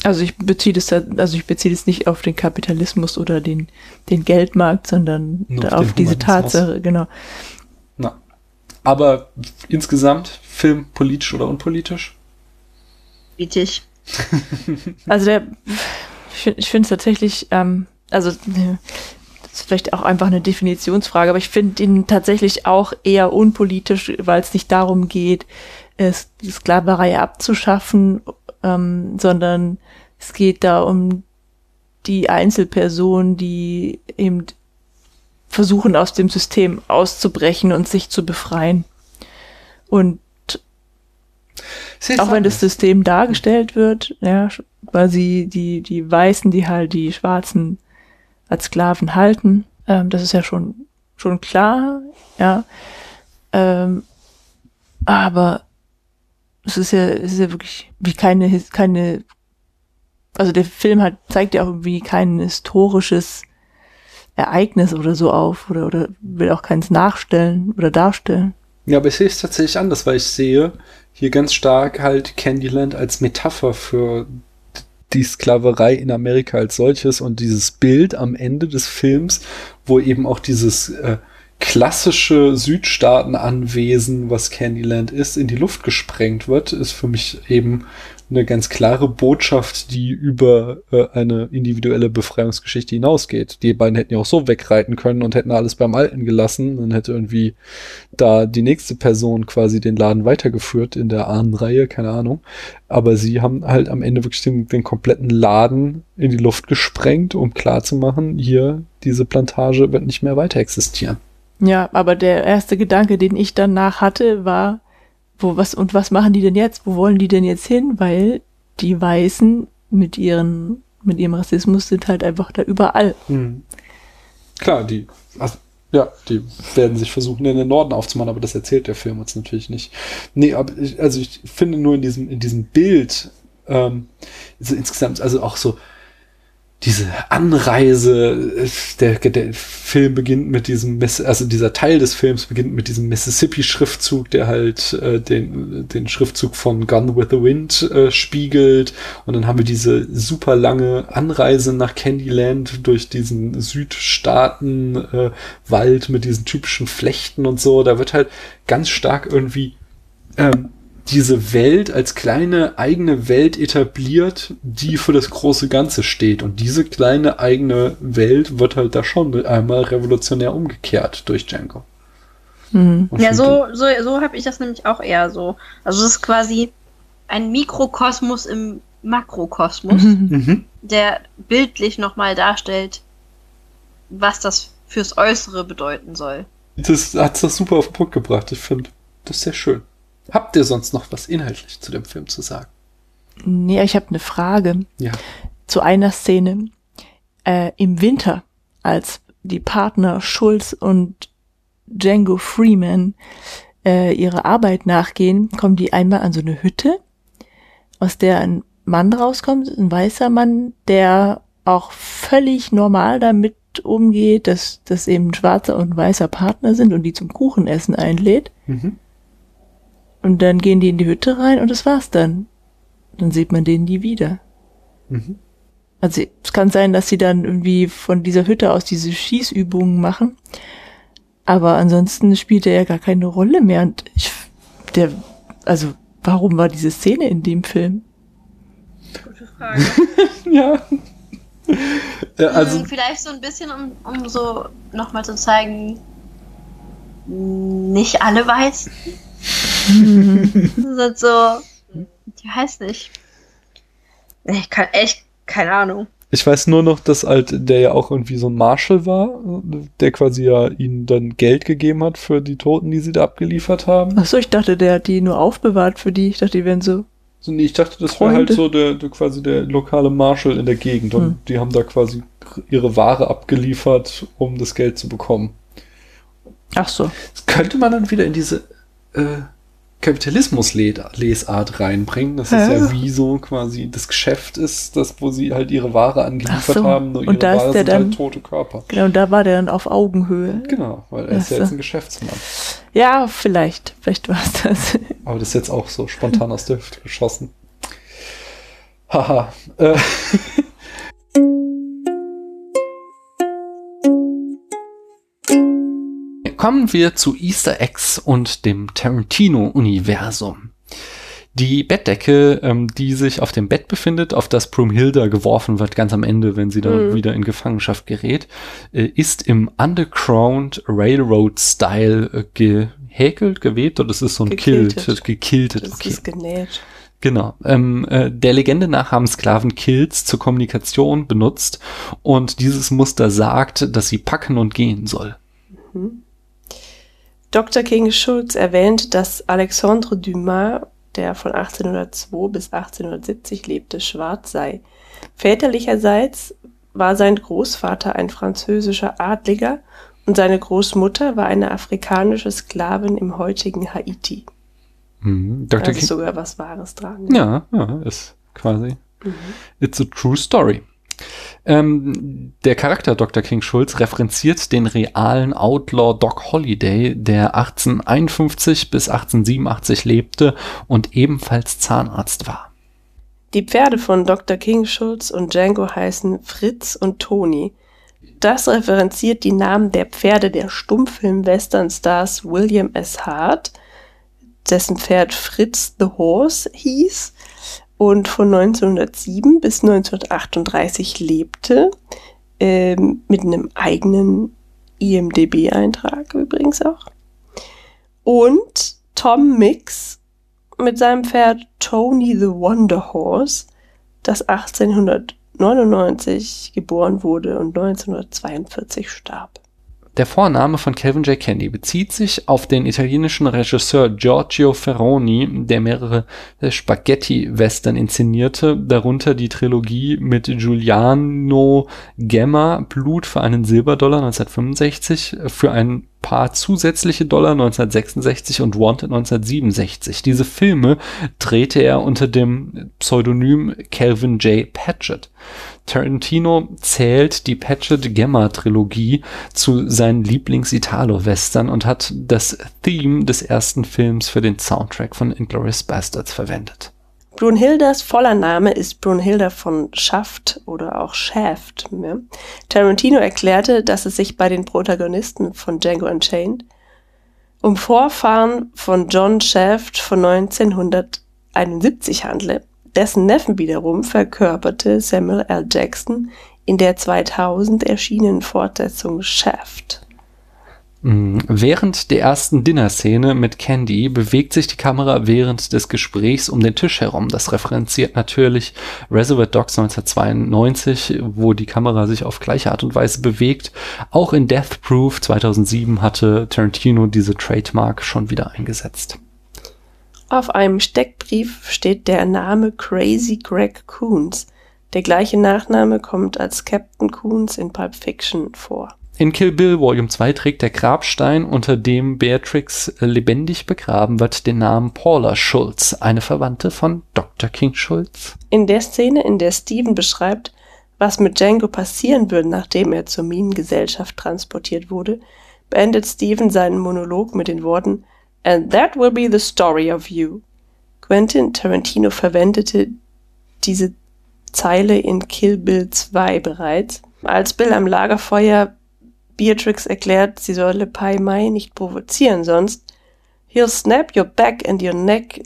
Also ich beziehe das, also ich beziehe das nicht auf den Kapitalismus oder den, den Geldmarkt, sondern auf, auf diese Tatsache, genau. Na. Aber insgesamt Film politisch oder unpolitisch? Politisch. also der, ich finde es tatsächlich, ähm, also das ist vielleicht auch einfach eine Definitionsfrage, aber ich finde ihn tatsächlich auch eher unpolitisch, weil es nicht darum geht, es, die Sklaverei abzuschaffen, ähm, sondern es geht da um die Einzelpersonen, die eben versuchen, aus dem System auszubrechen und sich zu befreien. Und auch wenn das System dargestellt wird, ja, weil sie die, die Weißen, die halt die Schwarzen als Sklaven halten, ähm, das ist ja schon, schon klar, ja. Ähm, aber es ist ja, es ist ja wirklich wie keine, keine, also der Film hat, zeigt ja auch irgendwie kein historisches Ereignis oder so auf oder, oder will auch keins nachstellen oder darstellen. Ja, aber ich sehe es tatsächlich anders, weil ich sehe hier ganz stark halt Candyland als Metapher für die Sklaverei in Amerika als solches und dieses Bild am Ende des Films, wo eben auch dieses äh, klassische Südstaatenanwesen, was Candyland ist, in die Luft gesprengt wird, ist für mich eben eine ganz klare Botschaft, die über äh, eine individuelle Befreiungsgeschichte hinausgeht. Die beiden hätten ja auch so wegreiten können und hätten alles beim Alten gelassen. Dann hätte irgendwie da die nächste Person quasi den Laden weitergeführt in der Ahnenreihe, keine Ahnung. Aber sie haben halt am Ende wirklich den, den kompletten Laden in die Luft gesprengt, um klarzumachen, hier, diese Plantage wird nicht mehr weiter existieren. Ja, aber der erste Gedanke, den ich danach hatte, war, wo was und was machen die denn jetzt? Wo wollen die denn jetzt hin? Weil die Weißen mit ihren mit ihrem Rassismus sind halt einfach da überall. Hm. Klar, die also, ja, die werden sich versuchen in den Norden aufzumachen, aber das erzählt der Film uns natürlich nicht. Nee, aber ich, also ich finde nur in diesem in diesem Bild ähm, so insgesamt also auch so diese Anreise, äh, der, der Film beginnt mit diesem, also dieser Teil des Films beginnt mit diesem Mississippi-Schriftzug, der halt äh, den, den Schriftzug von Gun with the Wind äh, spiegelt. Und dann haben wir diese super lange Anreise nach Candyland durch diesen Südstaaten-Wald äh, mit diesen typischen Flechten und so. Da wird halt ganz stark irgendwie ähm, diese Welt als kleine eigene Welt etabliert, die für das große Ganze steht. Und diese kleine eigene Welt wird halt da schon einmal revolutionär umgekehrt durch Django. Mhm. Ja, so, so, so habe ich das nämlich auch eher so. Also es ist quasi ein Mikrokosmos im Makrokosmos, mhm. mhm. der bildlich nochmal darstellt, was das fürs Äußere bedeuten soll. Das hat das super auf den Punkt gebracht, ich finde. Das ist sehr schön. Habt ihr sonst noch was inhaltlich zu dem Film zu sagen? Nee, ich habe eine Frage. Ja. Zu einer Szene. Äh, Im Winter, als die Partner Schulz und Django Freeman äh, ihre Arbeit nachgehen, kommen die einmal an so eine Hütte, aus der ein Mann rauskommt, ein weißer Mann, der auch völlig normal damit umgeht, dass das eben ein schwarzer und weißer Partner sind und die zum Kuchenessen einlädt. Mhm. Und dann gehen die in die Hütte rein und das war's dann. Dann sieht man den nie wieder. Mhm. Also es kann sein, dass sie dann irgendwie von dieser Hütte aus diese Schießübungen machen. Aber ansonsten spielt er ja gar keine Rolle mehr. Und ich, der, also warum war diese Szene in dem Film? Gute Frage. Ja. ja also, Hm, Vielleicht so ein bisschen, um, um so nochmal zu zeigen, nicht alle Weißen sind so, ich weiß nicht. Ich kann echt, keine Ahnung. ich weiß nur noch, dass halt der ja auch irgendwie so ein Marshal war, der quasi ja ihnen dann Geld gegeben hat für die Toten, die sie da abgeliefert haben. Ach so, ich dachte, der hat die nur aufbewahrt für die. Ich dachte, die wären so. So, nee, ich dachte, das wäre halt Freunde. so der, der quasi der lokale Marshal in der Gegend und Hm. die haben da quasi ihre Ware abgeliefert, um das Geld zu bekommen. Ach so. Das könnte man dann wieder in diese äh, Kapitalismus-Lesart reinbringen. Das ist Ja. ja wie so quasi das Geschäft ist, das, wo sie halt ihre Ware angeliefert so. haben, nur Und ihre da ist Ware der sind dann- halt tote Körper. Genau, und da war der dann auf Augenhöhe. Genau, weil er ist ja so. jetzt ein Geschäftsmann. Ja, vielleicht. Vielleicht war es das. Aber das ist jetzt auch so spontan aus der Hüfte geschossen. Haha. Äh, Kommen wir zu Easter Eggs und dem Tarantino-Universum. Die Bettdecke, ähm, die sich auf dem Bett befindet, auf das Brumhilda geworfen wird, ganz am Ende, wenn sie da Mhm. wieder in Gefangenschaft gerät, äh, ist im Underground Railroad-Style äh, gehäkelt, gewebt oder es ist so ein Gekiltet. Kilt, gekiltet. Das okay. ist genäht. Genau. Ähm, äh, der Legende nach haben Sklaven Kills zur Kommunikation benutzt und dieses Muster sagt, dass sie packen und gehen soll. Dr. King Schulz erwähnt, dass Alexandre Dumas, der von 1802 bis 1870 lebte, schwarz sei. Väterlicherseits war sein Großvater ein französischer Adliger und seine Großmutter war eine afrikanische Sklavin im heutigen Haiti. Mhm. Da Dr. ist King. sogar was Wahres dran. Ja, ja, ist quasi. Mhm. It's a true story. Ähm, der Charakter Dr. King Schulz referenziert den realen Outlaw Doc Holliday, der 1851 bis 1887 lebte und ebenfalls Zahnarzt war. Die Pferde von Dr. King Schulz und Django heißen Fritz und Toni. Das referenziert die Namen der Pferde der Stummfilm-Western-Stars William S. Hart, dessen Pferd Fritz the Horse hieß und von 1907 bis 1938 lebte, ähm, mit einem eigenen IMDB-Eintrag übrigens auch. Und Tom Mix mit seinem Pferd Tony the Wonder Horse, das 1899 geboren wurde und 1942 starb. Der Vorname von Calvin J. Candy bezieht sich auf den italienischen Regisseur Giorgio Ferroni, der mehrere Spaghetti-Western inszenierte, darunter die Trilogie mit Giuliano Gemma, Blut für einen Silberdollar 1965, für ein paar zusätzliche Dollar 1966 und Wanted 1967. Diese Filme drehte er unter dem Pseudonym Calvin J. Patchett. Tarantino zählt die Patchett-Gemma-Trilogie zu seinen Lieblings-Italo-Western und hat das Theme des ersten Films für den Soundtrack von Inglourious Bastards verwendet. Brunhildas voller Name ist Brunhilda von Schaft oder auch Shaft. Ja. Tarantino erklärte, dass es sich bei den Protagonisten von Django Unchained um Vorfahren von John Shaft von 1971 handle. Dessen Neffen wiederum verkörperte Samuel L. Jackson in der 2000 erschienenen Fortsetzung Shaft. Mm, Während der ersten Dinner-Szene mit Candy bewegt sich die Kamera während des Gesprächs um den Tisch herum. Das referenziert natürlich Reservoir Dogs 1992, wo die Kamera sich auf gleiche Art und Weise bewegt. Auch in Death Proof 2007 hatte Tarantino diese Trademark schon wieder eingesetzt. Auf einem Steckbrief steht der Name Crazy Greg Coons. Der gleiche Nachname kommt als Captain Coons in Pulp Fiction vor. In Kill Bill Volume 2 trägt der Grabstein, unter dem Beatrix lebendig begraben wird, den Namen Paula Schulz, eine Verwandte von Dr. King Schulz. In der Szene, in der Steven beschreibt, was mit Django passieren würde, nachdem er zur Minengesellschaft transportiert wurde, beendet Steven seinen Monolog mit den Worten And that will be the story of you. Quentin Tarantino verwendete diese Zeile in Kill Bill 2 bereits. Als Bill am Lagerfeuer Beatrix erklärt, sie solle Pai Mai nicht provozieren, sonst he'll snap your back and your neck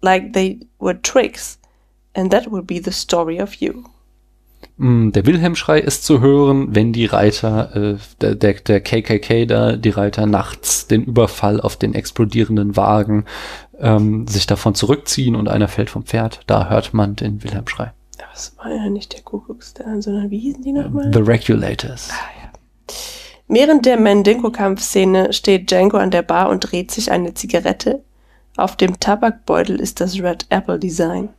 like they were tricks, and that will be the story of you. Mm, der Wilhelmschrei ist zu hören, wenn die Reiter, äh, der, der, der KKK da, die Reiter nachts den Überfall auf den explodierenden Wagen ähm, sich davon zurückziehen und einer fällt vom Pferd. Da hört man den Wilhelmschrei. Das war ja nicht der Kuckucksstern, sondern wie hießen die nochmal? The Regulators. Ah, ja. Während der Mandingo-Kampfszene steht Django an der Bar und dreht sich eine Zigarette. Auf dem Tabakbeutel ist das Red Apple Design.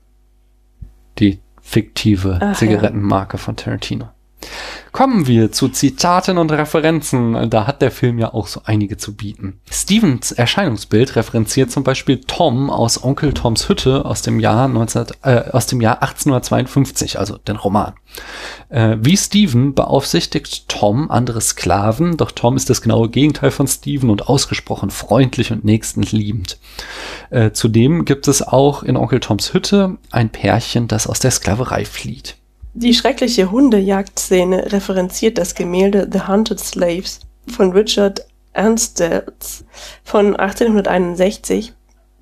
Die fiktive Ach, Zigarettenmarke von Tarantino. Kommen wir zu Zitaten und Referenzen. Da hat der Film ja auch so einige zu bieten. Stevens Erscheinungsbild referenziert zum Beispiel Tom aus Onkel Toms Hütte aus dem Jahr, 19, äh, aus dem Jahr 1852, also den Roman. Äh, wie Steven beaufsichtigt Tom andere Sklaven, doch Tom ist das genaue Gegenteil von Steven und ausgesprochen freundlich und nächstenliebend. Äh, zudem gibt es auch in Onkel Toms Hütte ein Pärchen, das aus der Sklaverei flieht. Die schreckliche Hundejagdszene referenziert das Gemälde The Hunted Slaves von Richard Ernstels von 1861,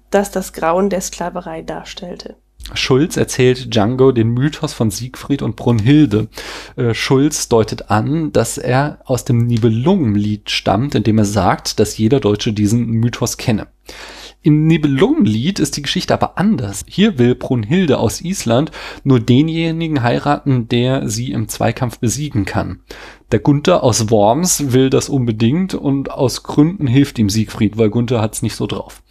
das das Grauen der Sklaverei darstellte. Schulz erzählt Django den Mythos von Siegfried und Brunhilde. Äh, Schulz deutet an, dass er aus dem Nibelungenlied stammt, indem er sagt, dass jeder Deutsche diesen Mythos kenne. Im Nibelungenlied ist die Geschichte aber anders. Hier will Brunhilde aus Island nur denjenigen heiraten, der sie im Zweikampf besiegen kann. Der Gunther aus Worms will das unbedingt und aus Gründen hilft ihm Siegfried, weil Gunther hat's nicht so drauf.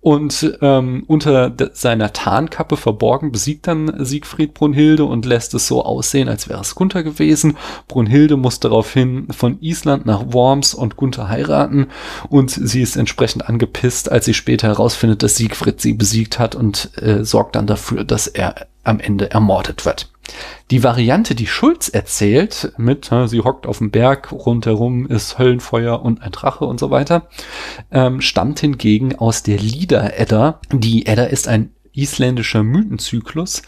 Und ähm, unter seiner Tarnkappe verborgen besiegt dann Siegfried Brunhilde und lässt es so aussehen, als wäre es Gunther gewesen. Brunhilde muss daraufhin von Island nach Worms und Gunther heiraten und sie ist entsprechend angepisst, als sie später herausfindet, dass Siegfried sie besiegt hat und äh, sorgt dann dafür, dass er am Ende ermordet wird. Die Variante, die Schulz erzählt, mit sie hockt auf dem Berg, rundherum ist Höllenfeuer und ein Drache und so weiter, ähm, stammt hingegen aus der Lieder-Edda. Die Edda ist ein isländischer Mythenzyklus.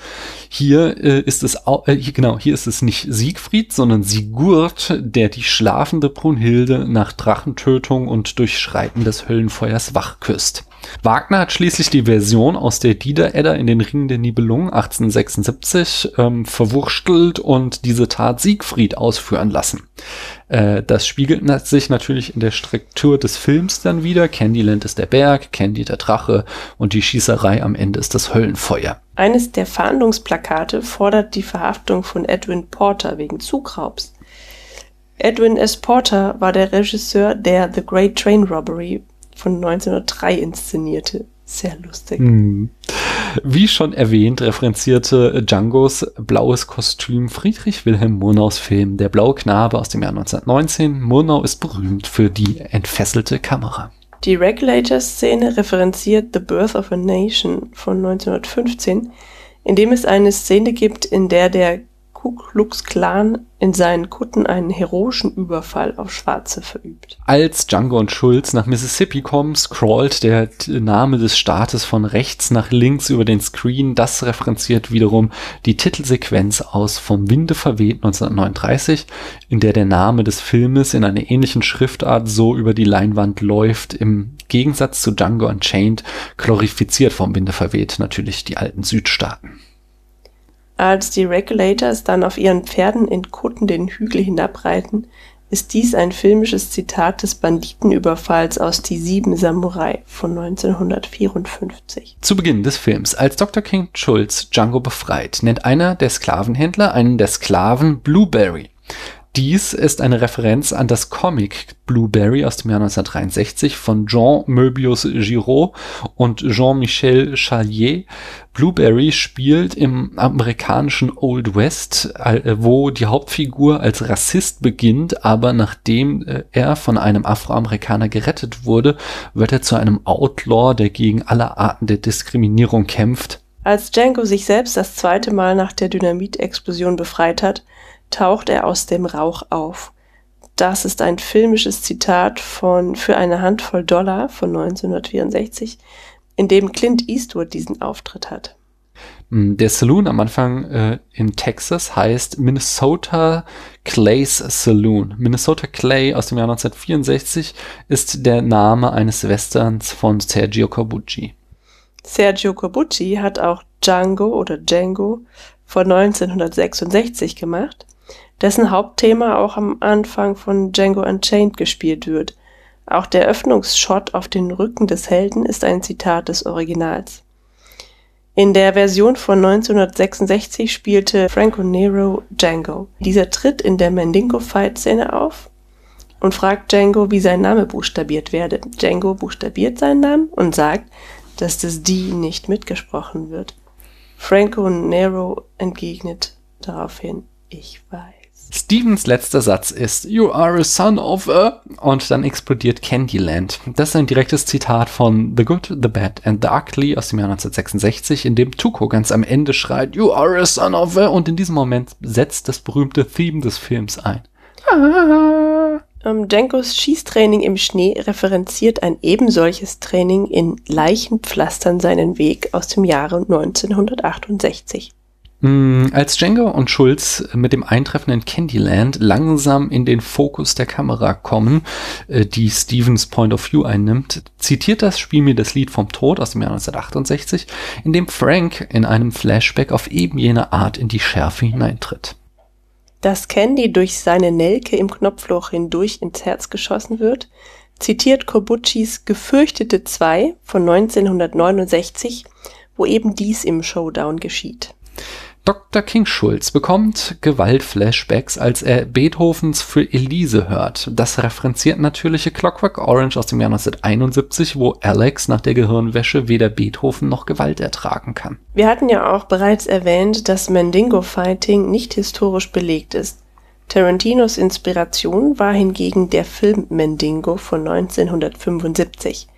Hier äh, ist es äh, hier, genau, hier ist es nicht Siegfried, sondern Sigurd, der die schlafende Brunhilde nach Drachentötung und Durchschreiten des Höllenfeuers wachküsst. Wagner hat schließlich die Version aus der Dieder-Edda in den Ringen der Nibelungen 1876 ähm, verwurstelt und diese Tat Siegfried ausführen lassen. Äh, das spiegelt sich natürlich in der Struktur des Films dann wieder. Candyland ist der Berg, Candy der Drache und die Schießerei am Ende ist das Höllenfeuer. Eines der Fahndungsplakate fordert die Verhaftung von Edwin Porter wegen Zugraubs. Edwin S. Porter war der Regisseur der The Great Train Robbery von 1903 inszenierte. Sehr lustig. Hm. Wie schon erwähnt, referenzierte Djangos blaues Kostüm Friedrich Wilhelm Murnaus Film Der blaue Knabe aus dem Jahr 1919. Murnau ist berühmt für die entfesselte Kamera. Die Regulator-Szene referenziert The Birth of a Nation von 1915, in dem es eine Szene gibt, in der der Ku Klux Klan in seinen Kutten einen heroischen Überfall auf Schwarze verübt. Als Django und Schulz nach Mississippi kommen, scrollt der Name des Staates von rechts nach links über den Screen. Das referenziert wiederum die Titelsequenz aus Vom Winde verweht 1939, in der der Name des Filmes in einer ähnlichen Schriftart so über die Leinwand läuft. Im Gegensatz zu Django Unchained glorifiziert Vom Winde verweht natürlich die alten Südstaaten. Als die Regulators dann auf ihren Pferden in Kutten den Hügel hinabreiten, ist dies ein filmisches Zitat des Banditenüberfalls aus Die Sieben Samurai von 1954. Zu Beginn des Films, als Dr. King Schulz Django befreit, nennt einer der Sklavenhändler einen der Sklaven Blueberry. Dies ist eine Referenz an das Comic Blueberry aus dem Jahr 1963 von Jean Möbius Giraud und Jean-Michel Charlier. Blueberry spielt im amerikanischen Old West, äh, wo die Hauptfigur als Rassist beginnt, aber nachdem äh, er von einem Afroamerikaner gerettet wurde, wird er zu einem Outlaw, der gegen alle Arten der Diskriminierung kämpft. Als Django sich selbst das zweite Mal nach der Dynamitexplosion befreit hat, taucht er aus dem Rauch auf. Das ist ein filmisches Zitat von Für eine Handvoll Dollar von 1964, in dem Clint Eastwood diesen Auftritt hat. Mm, der Saloon am Anfang äh, in Texas heißt Minnesota Clay's Saloon. Minnesota Clay aus dem Jahr 1964 ist der Name eines Westerns von Sergio Corbucci. Sergio Corbucci hat auch Django oder Django von 1966 gemacht, dessen Hauptthema auch am Anfang von Django Unchained gespielt wird. Auch der Öffnungsshot auf den Rücken des Helden ist ein Zitat des Originals. In der Version von 1966 spielte Franco Nero Django. Dieser tritt in der Mandingo-Fight-Szene auf und fragt Django, wie sein Name buchstabiert werde. Django buchstabiert seinen Namen und sagt, dass das D nicht mitgesprochen wird. Franco Nero entgegnet daraufhin, ich weiß. Stevens letzter Satz ist You are a son of a und dann explodiert Candyland. Das ist ein direktes Zitat von The Good, The Bad and The Ugly aus dem Jahr 1966, in dem Tuko ganz am Ende schreit You are a son of a und in diesem Moment setzt das berühmte Theme des Films ein. Ah. Um, Jenkos Schießtraining im Schnee referenziert ein ebensolches Training in Leichenpflastern seinen Weg aus dem Jahre 1968. Mm, als Django und Schulz mit dem Eintreffen in Candyland langsam in den Fokus der Kamera kommen, äh, die Stevens Point of View einnimmt, zitiert das Spiel mir das Lied vom Tod aus dem Jahr 1968, in dem Frank in einem Flashback auf eben jene Art in die Schärfe hineintritt. Dass Candy durch seine Nelke im Knopfloch hindurch ins Herz geschossen wird, zitiert Kobuchis Gefürchtete 2 von 1969, wo eben dies im Showdown geschieht. Dr. King Schulz bekommt Gewaltflashbacks, als er Beethovens für Elise hört. Das referenziert natürliche Clockwork Orange aus dem Jahr 1971, wo Alex nach der Gehirnwäsche weder Beethoven noch Gewalt ertragen kann. Wir hatten ja auch bereits erwähnt, dass Mandingo Fighting nicht historisch belegt ist. Tarantinos Inspiration war hingegen der Film Mandingo von 1975.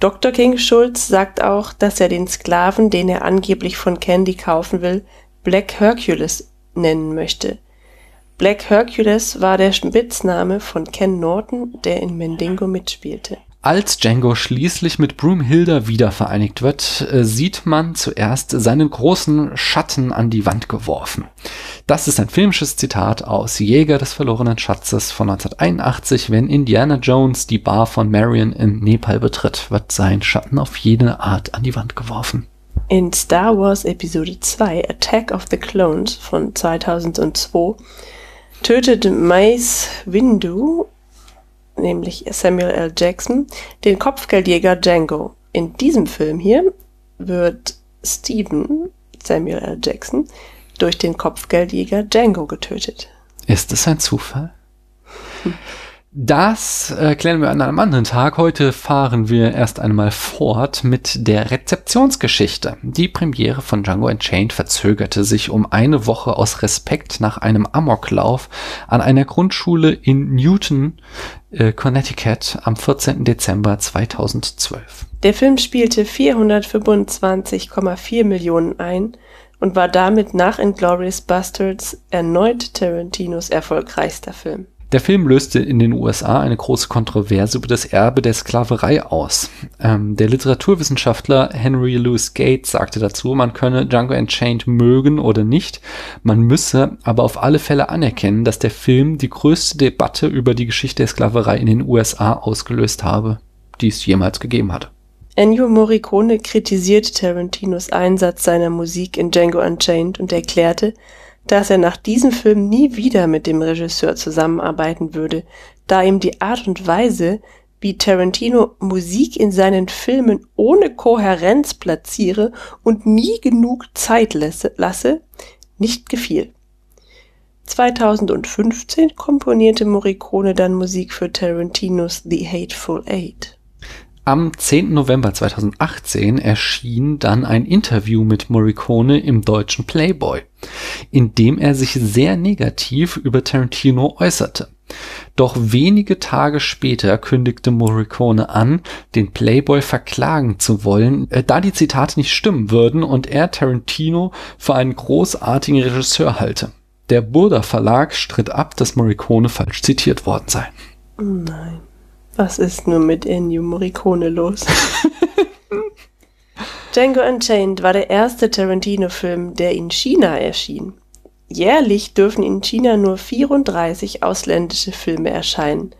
Dr. King Schulz sagt auch, dass er den Sklaven, den er angeblich von Candy kaufen will, Black Hercules nennen möchte. Black Hercules war der Spitzname von Ken Norton, der in Mendingo mitspielte. Als Django schließlich mit Broomhilda wiedervereinigt wird, äh, sieht man zuerst seinen großen Schatten an die Wand geworfen. Das ist ein filmisches Zitat aus Jäger des verlorenen Schatzes von 1981. Wenn Indiana Jones die Bar von Marion in Nepal betritt, wird sein Schatten auf jede Art an die Wand geworfen. In Star Wars Episode 2 Attack of the Clones von 2002 tötet Mace Windu, nämlich Samuel L. Jackson, den Kopfgeldjäger Django. In diesem Film hier wird Steven, Samuel L. Jackson, durch den Kopfgeldjäger Django getötet. Ist es ein Zufall? Hm. Das äh, klären wir an einem anderen Tag. Heute fahren wir erst einmal fort mit der Rezeptionsgeschichte. Die Premiere von Django Unchained verzögerte sich um eine Woche aus Respekt nach einem Amoklauf an einer Grundschule in Newton, äh, Connecticut am 14. Dezember 2012. Der Film spielte 425,4 Millionen ein und war damit nach Inglourious Bastards erneut Tarantinos erfolgreichster Film. Der Film löste in den USA eine große Kontroverse über das Erbe der Sklaverei aus. Ähm, der Literaturwissenschaftler Henry Louis Gates sagte dazu, man könne Django Unchained mögen oder nicht, man müsse aber auf alle Fälle anerkennen, dass der Film die größte Debatte über die Geschichte der Sklaverei in den USA ausgelöst habe, die es jemals gegeben hatte. Ennio Morricone kritisiert Tarantinos Einsatz seiner Musik in Django Unchained und erklärte, dass er nach diesem Film nie wieder mit dem Regisseur zusammenarbeiten würde, da ihm die Art und Weise, wie Tarantino Musik in seinen Filmen ohne Kohärenz platziere und nie genug Zeit lasse, nicht gefiel. 2015 komponierte Morricone dann Musik für Tarantinos The Hateful Eight. Am 10. November 2018 erschien dann ein Interview mit Morricone im deutschen Playboy, in dem er sich sehr negativ über Tarantino äußerte. Doch wenige Tage später kündigte Morricone an, den Playboy verklagen zu wollen, äh, da die Zitate nicht stimmen würden und er Tarantino für einen großartigen Regisseur halte. Der Burda Verlag stritt ab, dass Morricone falsch zitiert worden sei. Nein. Was ist nur mit Ennio Morricone los? Django Unchained war der erste Tarantino-Film, der in China erschien. Jährlich dürfen in China nur 34 ausländische Filme erscheinen.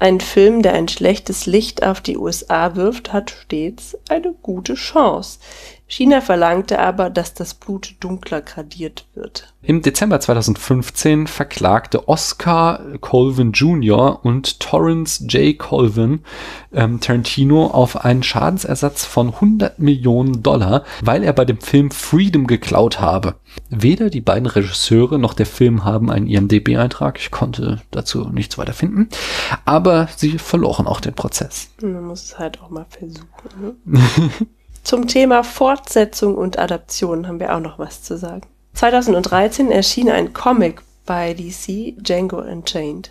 Ein Film, der ein schlechtes Licht auf die USA wirft, hat stets eine gute Chance. China verlangte aber, dass das Blut dunkler gradiert wird. Im Dezember 2015 verklagte Oscar Colvin Jr. und Torrance J. Colvin ähm, Tarantino auf einen Schadensersatz von 100 Millionen Dollar, weil er bei dem Film Freedom geklaut habe. Weder die beiden Regisseure noch der Film haben einen IMDb-Eintrag. Ich konnte dazu nichts weiter finden. Aber sie verloren auch den Prozess. Man muss es halt auch mal versuchen. Ne? Zum Thema Fortsetzung und Adaption haben wir auch noch was zu sagen. 2013 erschien ein Comic bei DC, Django Unchained.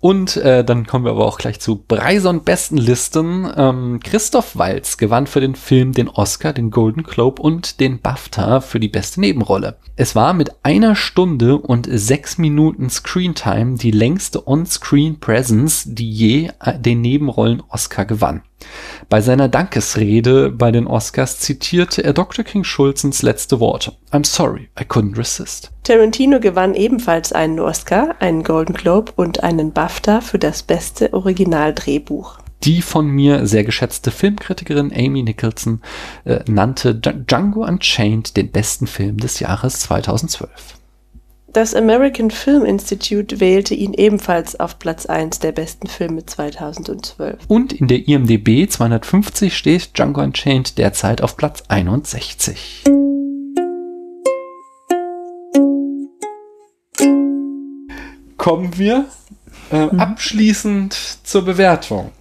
Und äh, dann kommen wir aber auch gleich zu Breison Bestenlisten. Ähm, Christoph Walz gewann für den Film den Oscar, den Golden Globe und den BAFTA für die beste Nebenrolle. Es war mit einer Stunde und sechs Minuten Screentime die längste On-Screen Presence, die je äh, den Nebenrollen Oscar gewann. Bei seiner Dankesrede bei den Oscars zitierte er Dr. King Schulzens letzte Worte. I'm sorry, I couldn't resist. Tarantino gewann ebenfalls einen Oscar, einen Golden Globe und einen BAFTA für das beste Originaldrehbuch. Die von mir sehr geschätzte Filmkritikerin Amy Nicholson äh, nannte Django Unchained den besten Film des Jahres 2012. Das American Film Institute wählte ihn ebenfalls auf Platz 1 der besten Filme 2012. Und in der IMDB 250 steht Django Unchained derzeit auf Platz 61. Kommen wir äh, mhm. abschließend zur Bewertung.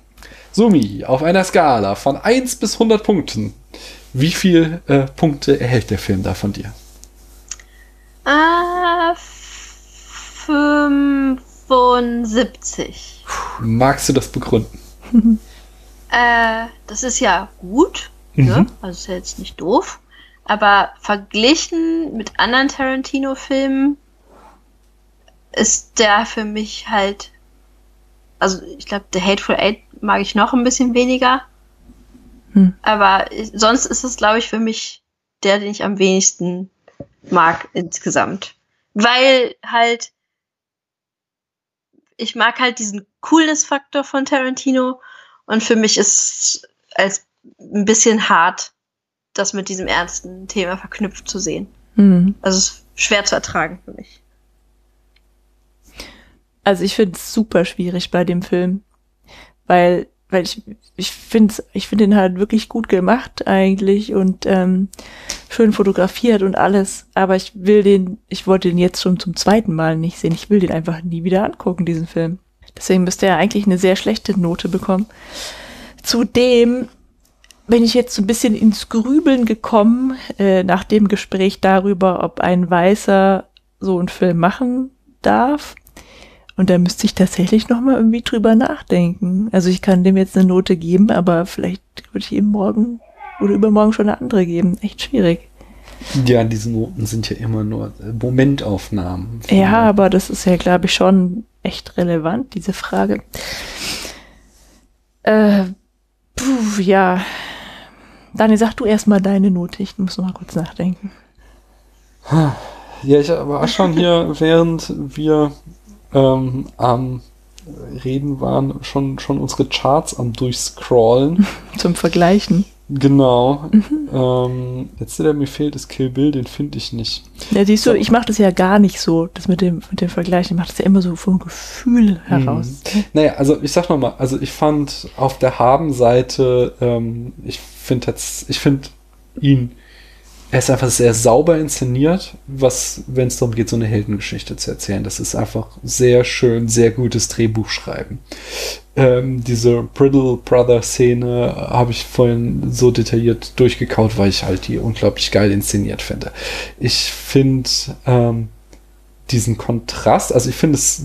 Sumi, auf einer Skala von 1 bis 100 Punkten, wie viele äh, Punkte erhält der Film da von dir? Ah, 75. Magst du das begründen? äh, das ist ja gut. Mhm. Ne? Also ist ja jetzt nicht doof. Aber verglichen mit anderen Tarantino-Filmen ist der für mich halt. Also ich glaube, The Hateful Eight mag ich noch ein bisschen weniger. Hm. Aber sonst ist es, glaube ich, für mich der, den ich am wenigsten mag insgesamt. Weil halt, ich mag halt diesen Coolness-Faktor von Tarantino und für mich ist es ein bisschen hart, das mit diesem ernsten Thema verknüpft zu sehen. Mhm. Also es ist schwer zu ertragen für mich. Also ich finde es super schwierig bei dem Film, weil weil ich ich finde ich finde ihn halt wirklich gut gemacht eigentlich und ähm, schön fotografiert und alles, aber ich will den, ich wollte den jetzt schon zum zweiten Mal nicht sehen. Ich will den einfach nie wieder angucken, diesen Film. Deswegen müsste er eigentlich eine sehr schlechte Note bekommen. Zudem bin ich jetzt so ein bisschen ins Grübeln gekommen äh, nach dem Gespräch darüber, ob ein Weißer so einen Film machen darf. Und da müsste ich tatsächlich noch mal irgendwie drüber nachdenken. Also ich kann dem jetzt eine Note geben, aber vielleicht würde ich ihm morgen oder übermorgen schon eine andere geben. Echt schwierig. Ja, diese Noten sind ja immer nur Momentaufnahmen. Ja, aber das ist ja, glaube ich, schon echt relevant, diese Frage. Äh, puh, ja. Daniel, sag du erstmal deine Note. Ich muss noch mal kurz nachdenken. Ja, ich war schon hier, während wir ähm, am Reden waren, schon, schon unsere Charts am Durchscrollen. Zum Vergleichen. Genau. Mhm. Ähm, letzte, der mir fehlt, ist Kill Bill, den finde ich nicht. Ja, siehst du, ich mache das ja gar nicht so, das mit dem, mit dem Vergleich, ich mache das ja immer so vom Gefühl heraus. Mhm. Naja, also ich sag nochmal, also ich fand auf der Haben-Seite, ähm, ich finde ich finde ihn er ist einfach sehr sauber inszeniert, was, wenn es darum geht, so eine Heldengeschichte zu erzählen. Das ist einfach sehr schön, sehr gutes Drehbuchschreiben. Ähm, diese Brittle Brother Szene habe ich vorhin so detailliert durchgekaut, weil ich halt die unglaublich geil inszeniert finde. Ich finde ähm, diesen Kontrast, also ich finde es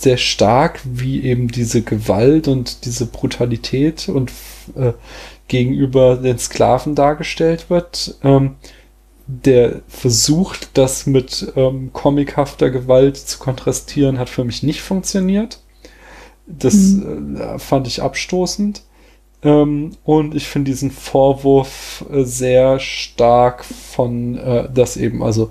sehr stark, wie eben diese Gewalt und diese Brutalität und äh, gegenüber den Sklaven dargestellt wird. Ähm, der versucht, das mit ähm, comichafter Gewalt zu kontrastieren, hat für mich nicht funktioniert. Das mhm. äh, fand ich abstoßend. Ähm, und ich finde diesen Vorwurf äh, sehr stark von, äh, dass eben, also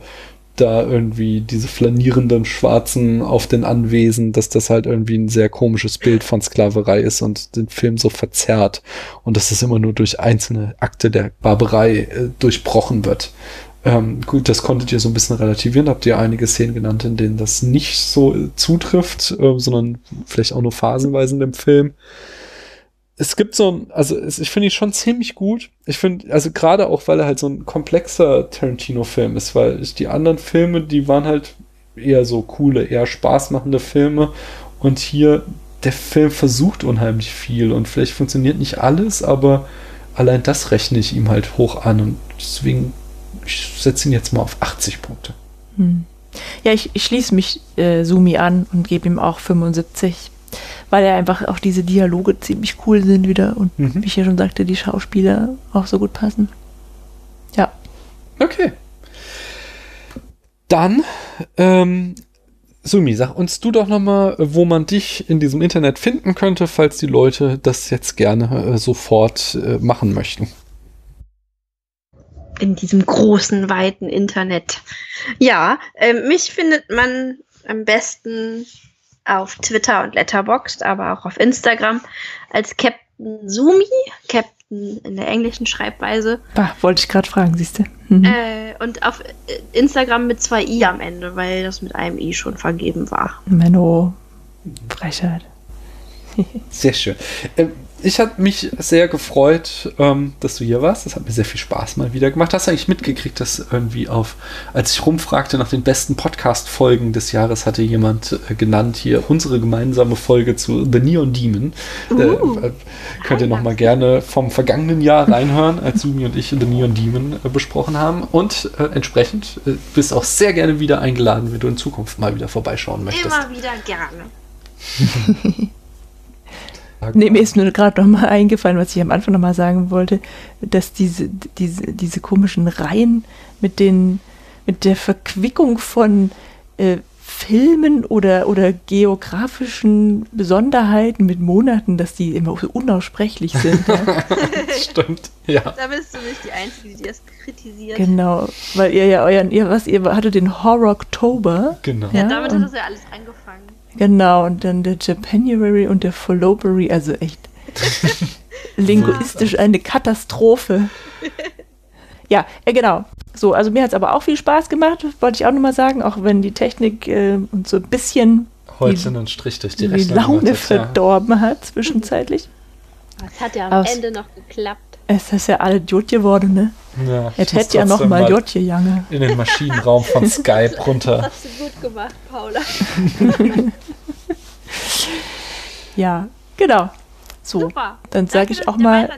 da irgendwie diese flanierenden Schwarzen auf den Anwesen, dass das halt irgendwie ein sehr komisches Bild von Sklaverei ist und den Film so verzerrt und dass das immer nur durch einzelne Akte der Barbarei äh, durchbrochen wird. Ähm, gut, das konntet ihr so ein bisschen relativieren, habt ihr einige Szenen genannt, in denen das nicht so äh, zutrifft, äh, sondern vielleicht auch nur phasenweise in dem Film es gibt so ein, also es, ich finde ihn schon ziemlich gut. Ich finde, also gerade auch, weil er halt so ein komplexer Tarantino-Film ist, weil ich, die anderen Filme, die waren halt eher so coole, eher spaßmachende Filme. Und hier, der Film versucht unheimlich viel und vielleicht funktioniert nicht alles, aber allein das rechne ich ihm halt hoch an und deswegen, ich setze ihn jetzt mal auf 80 Punkte. Hm. Ja, ich, ich schließe mich äh, Sumi an und gebe ihm auch 75 weil ja einfach auch diese Dialoge ziemlich cool sind wieder und mhm. wie ich ja schon sagte, die Schauspieler auch so gut passen. Ja. Okay. Dann, ähm, Sumi, sag uns du doch nochmal, wo man dich in diesem Internet finden könnte, falls die Leute das jetzt gerne äh, sofort äh, machen möchten. In diesem großen, weiten Internet. Ja, äh, mich findet man am besten auf Twitter und Letterboxd, aber auch auf Instagram als Captain Sumi, Captain in der englischen Schreibweise. Bah, wollte ich gerade fragen, siehst du. Mhm. Äh, und auf äh, Instagram mit zwei i am Ende, weil das mit einem i schon vergeben war. Menno, Frechheit. Sehr schön. Ähm, ich habe mich sehr gefreut, ähm, dass du hier warst. Das hat mir sehr viel Spaß mal wieder gemacht. Hast du eigentlich mitgekriegt, dass irgendwie auf, als ich rumfragte nach den besten Podcast-Folgen des Jahres, hatte jemand äh, genannt hier unsere gemeinsame Folge zu The Neon Demon. Uh, äh, könnt ihr nochmal gerne vom vergangenen Jahr reinhören, als Sumi und ich The Neon Demon äh, besprochen haben. Und äh, entsprechend äh, bist auch sehr gerne wieder eingeladen, wenn du in Zukunft mal wieder vorbeischauen möchtest. Immer wieder gerne. Nee, mir ist nur gerade noch mal eingefallen, was ich am Anfang noch mal sagen wollte, dass diese, diese, diese komischen Reihen mit den, mit der Verquickung von äh, Filmen oder, oder geografischen Besonderheiten mit Monaten, dass die immer so unaussprechlich sind. Ja. Stimmt, ja. Da bist du nicht die Einzige, die das kritisiert. Genau, weil ihr ja euren, ihr, was, ihr hattet den Horror Oktober. Genau. Ja, damit hat das ja alles angefangen. Genau, und dann der Japanuary und der Followberry, also echt linguistisch eine Katastrophe. Ja, äh, genau. So, also mir hat es aber auch viel Spaß gemacht, wollte ich auch nochmal sagen, auch wenn die Technik äh, uns so ein bisschen heute einen Strich durch die, die Laune hat, verdorben ja. hat zwischenzeitlich. Es hat ja am Aus, Ende noch geklappt. Es ist ja alle Jod geworden, ne? Ja, es hätte ja noch mal Jod gegangen. In den Maschinenraum von Skype runter. Das hast du gut gemacht, Paula. ja, genau. So, super. dann sage ich auch mal,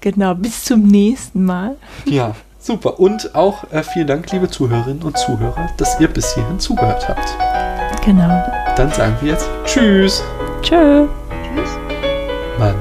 genau, bis zum nächsten Mal. Ja, super. Und auch äh, vielen Dank, liebe Zuhörerinnen und Zuhörer, dass ihr bis hierhin zugehört habt. Genau. Dann sagen wir jetzt Tschüss. Tschö. Tschüss. Man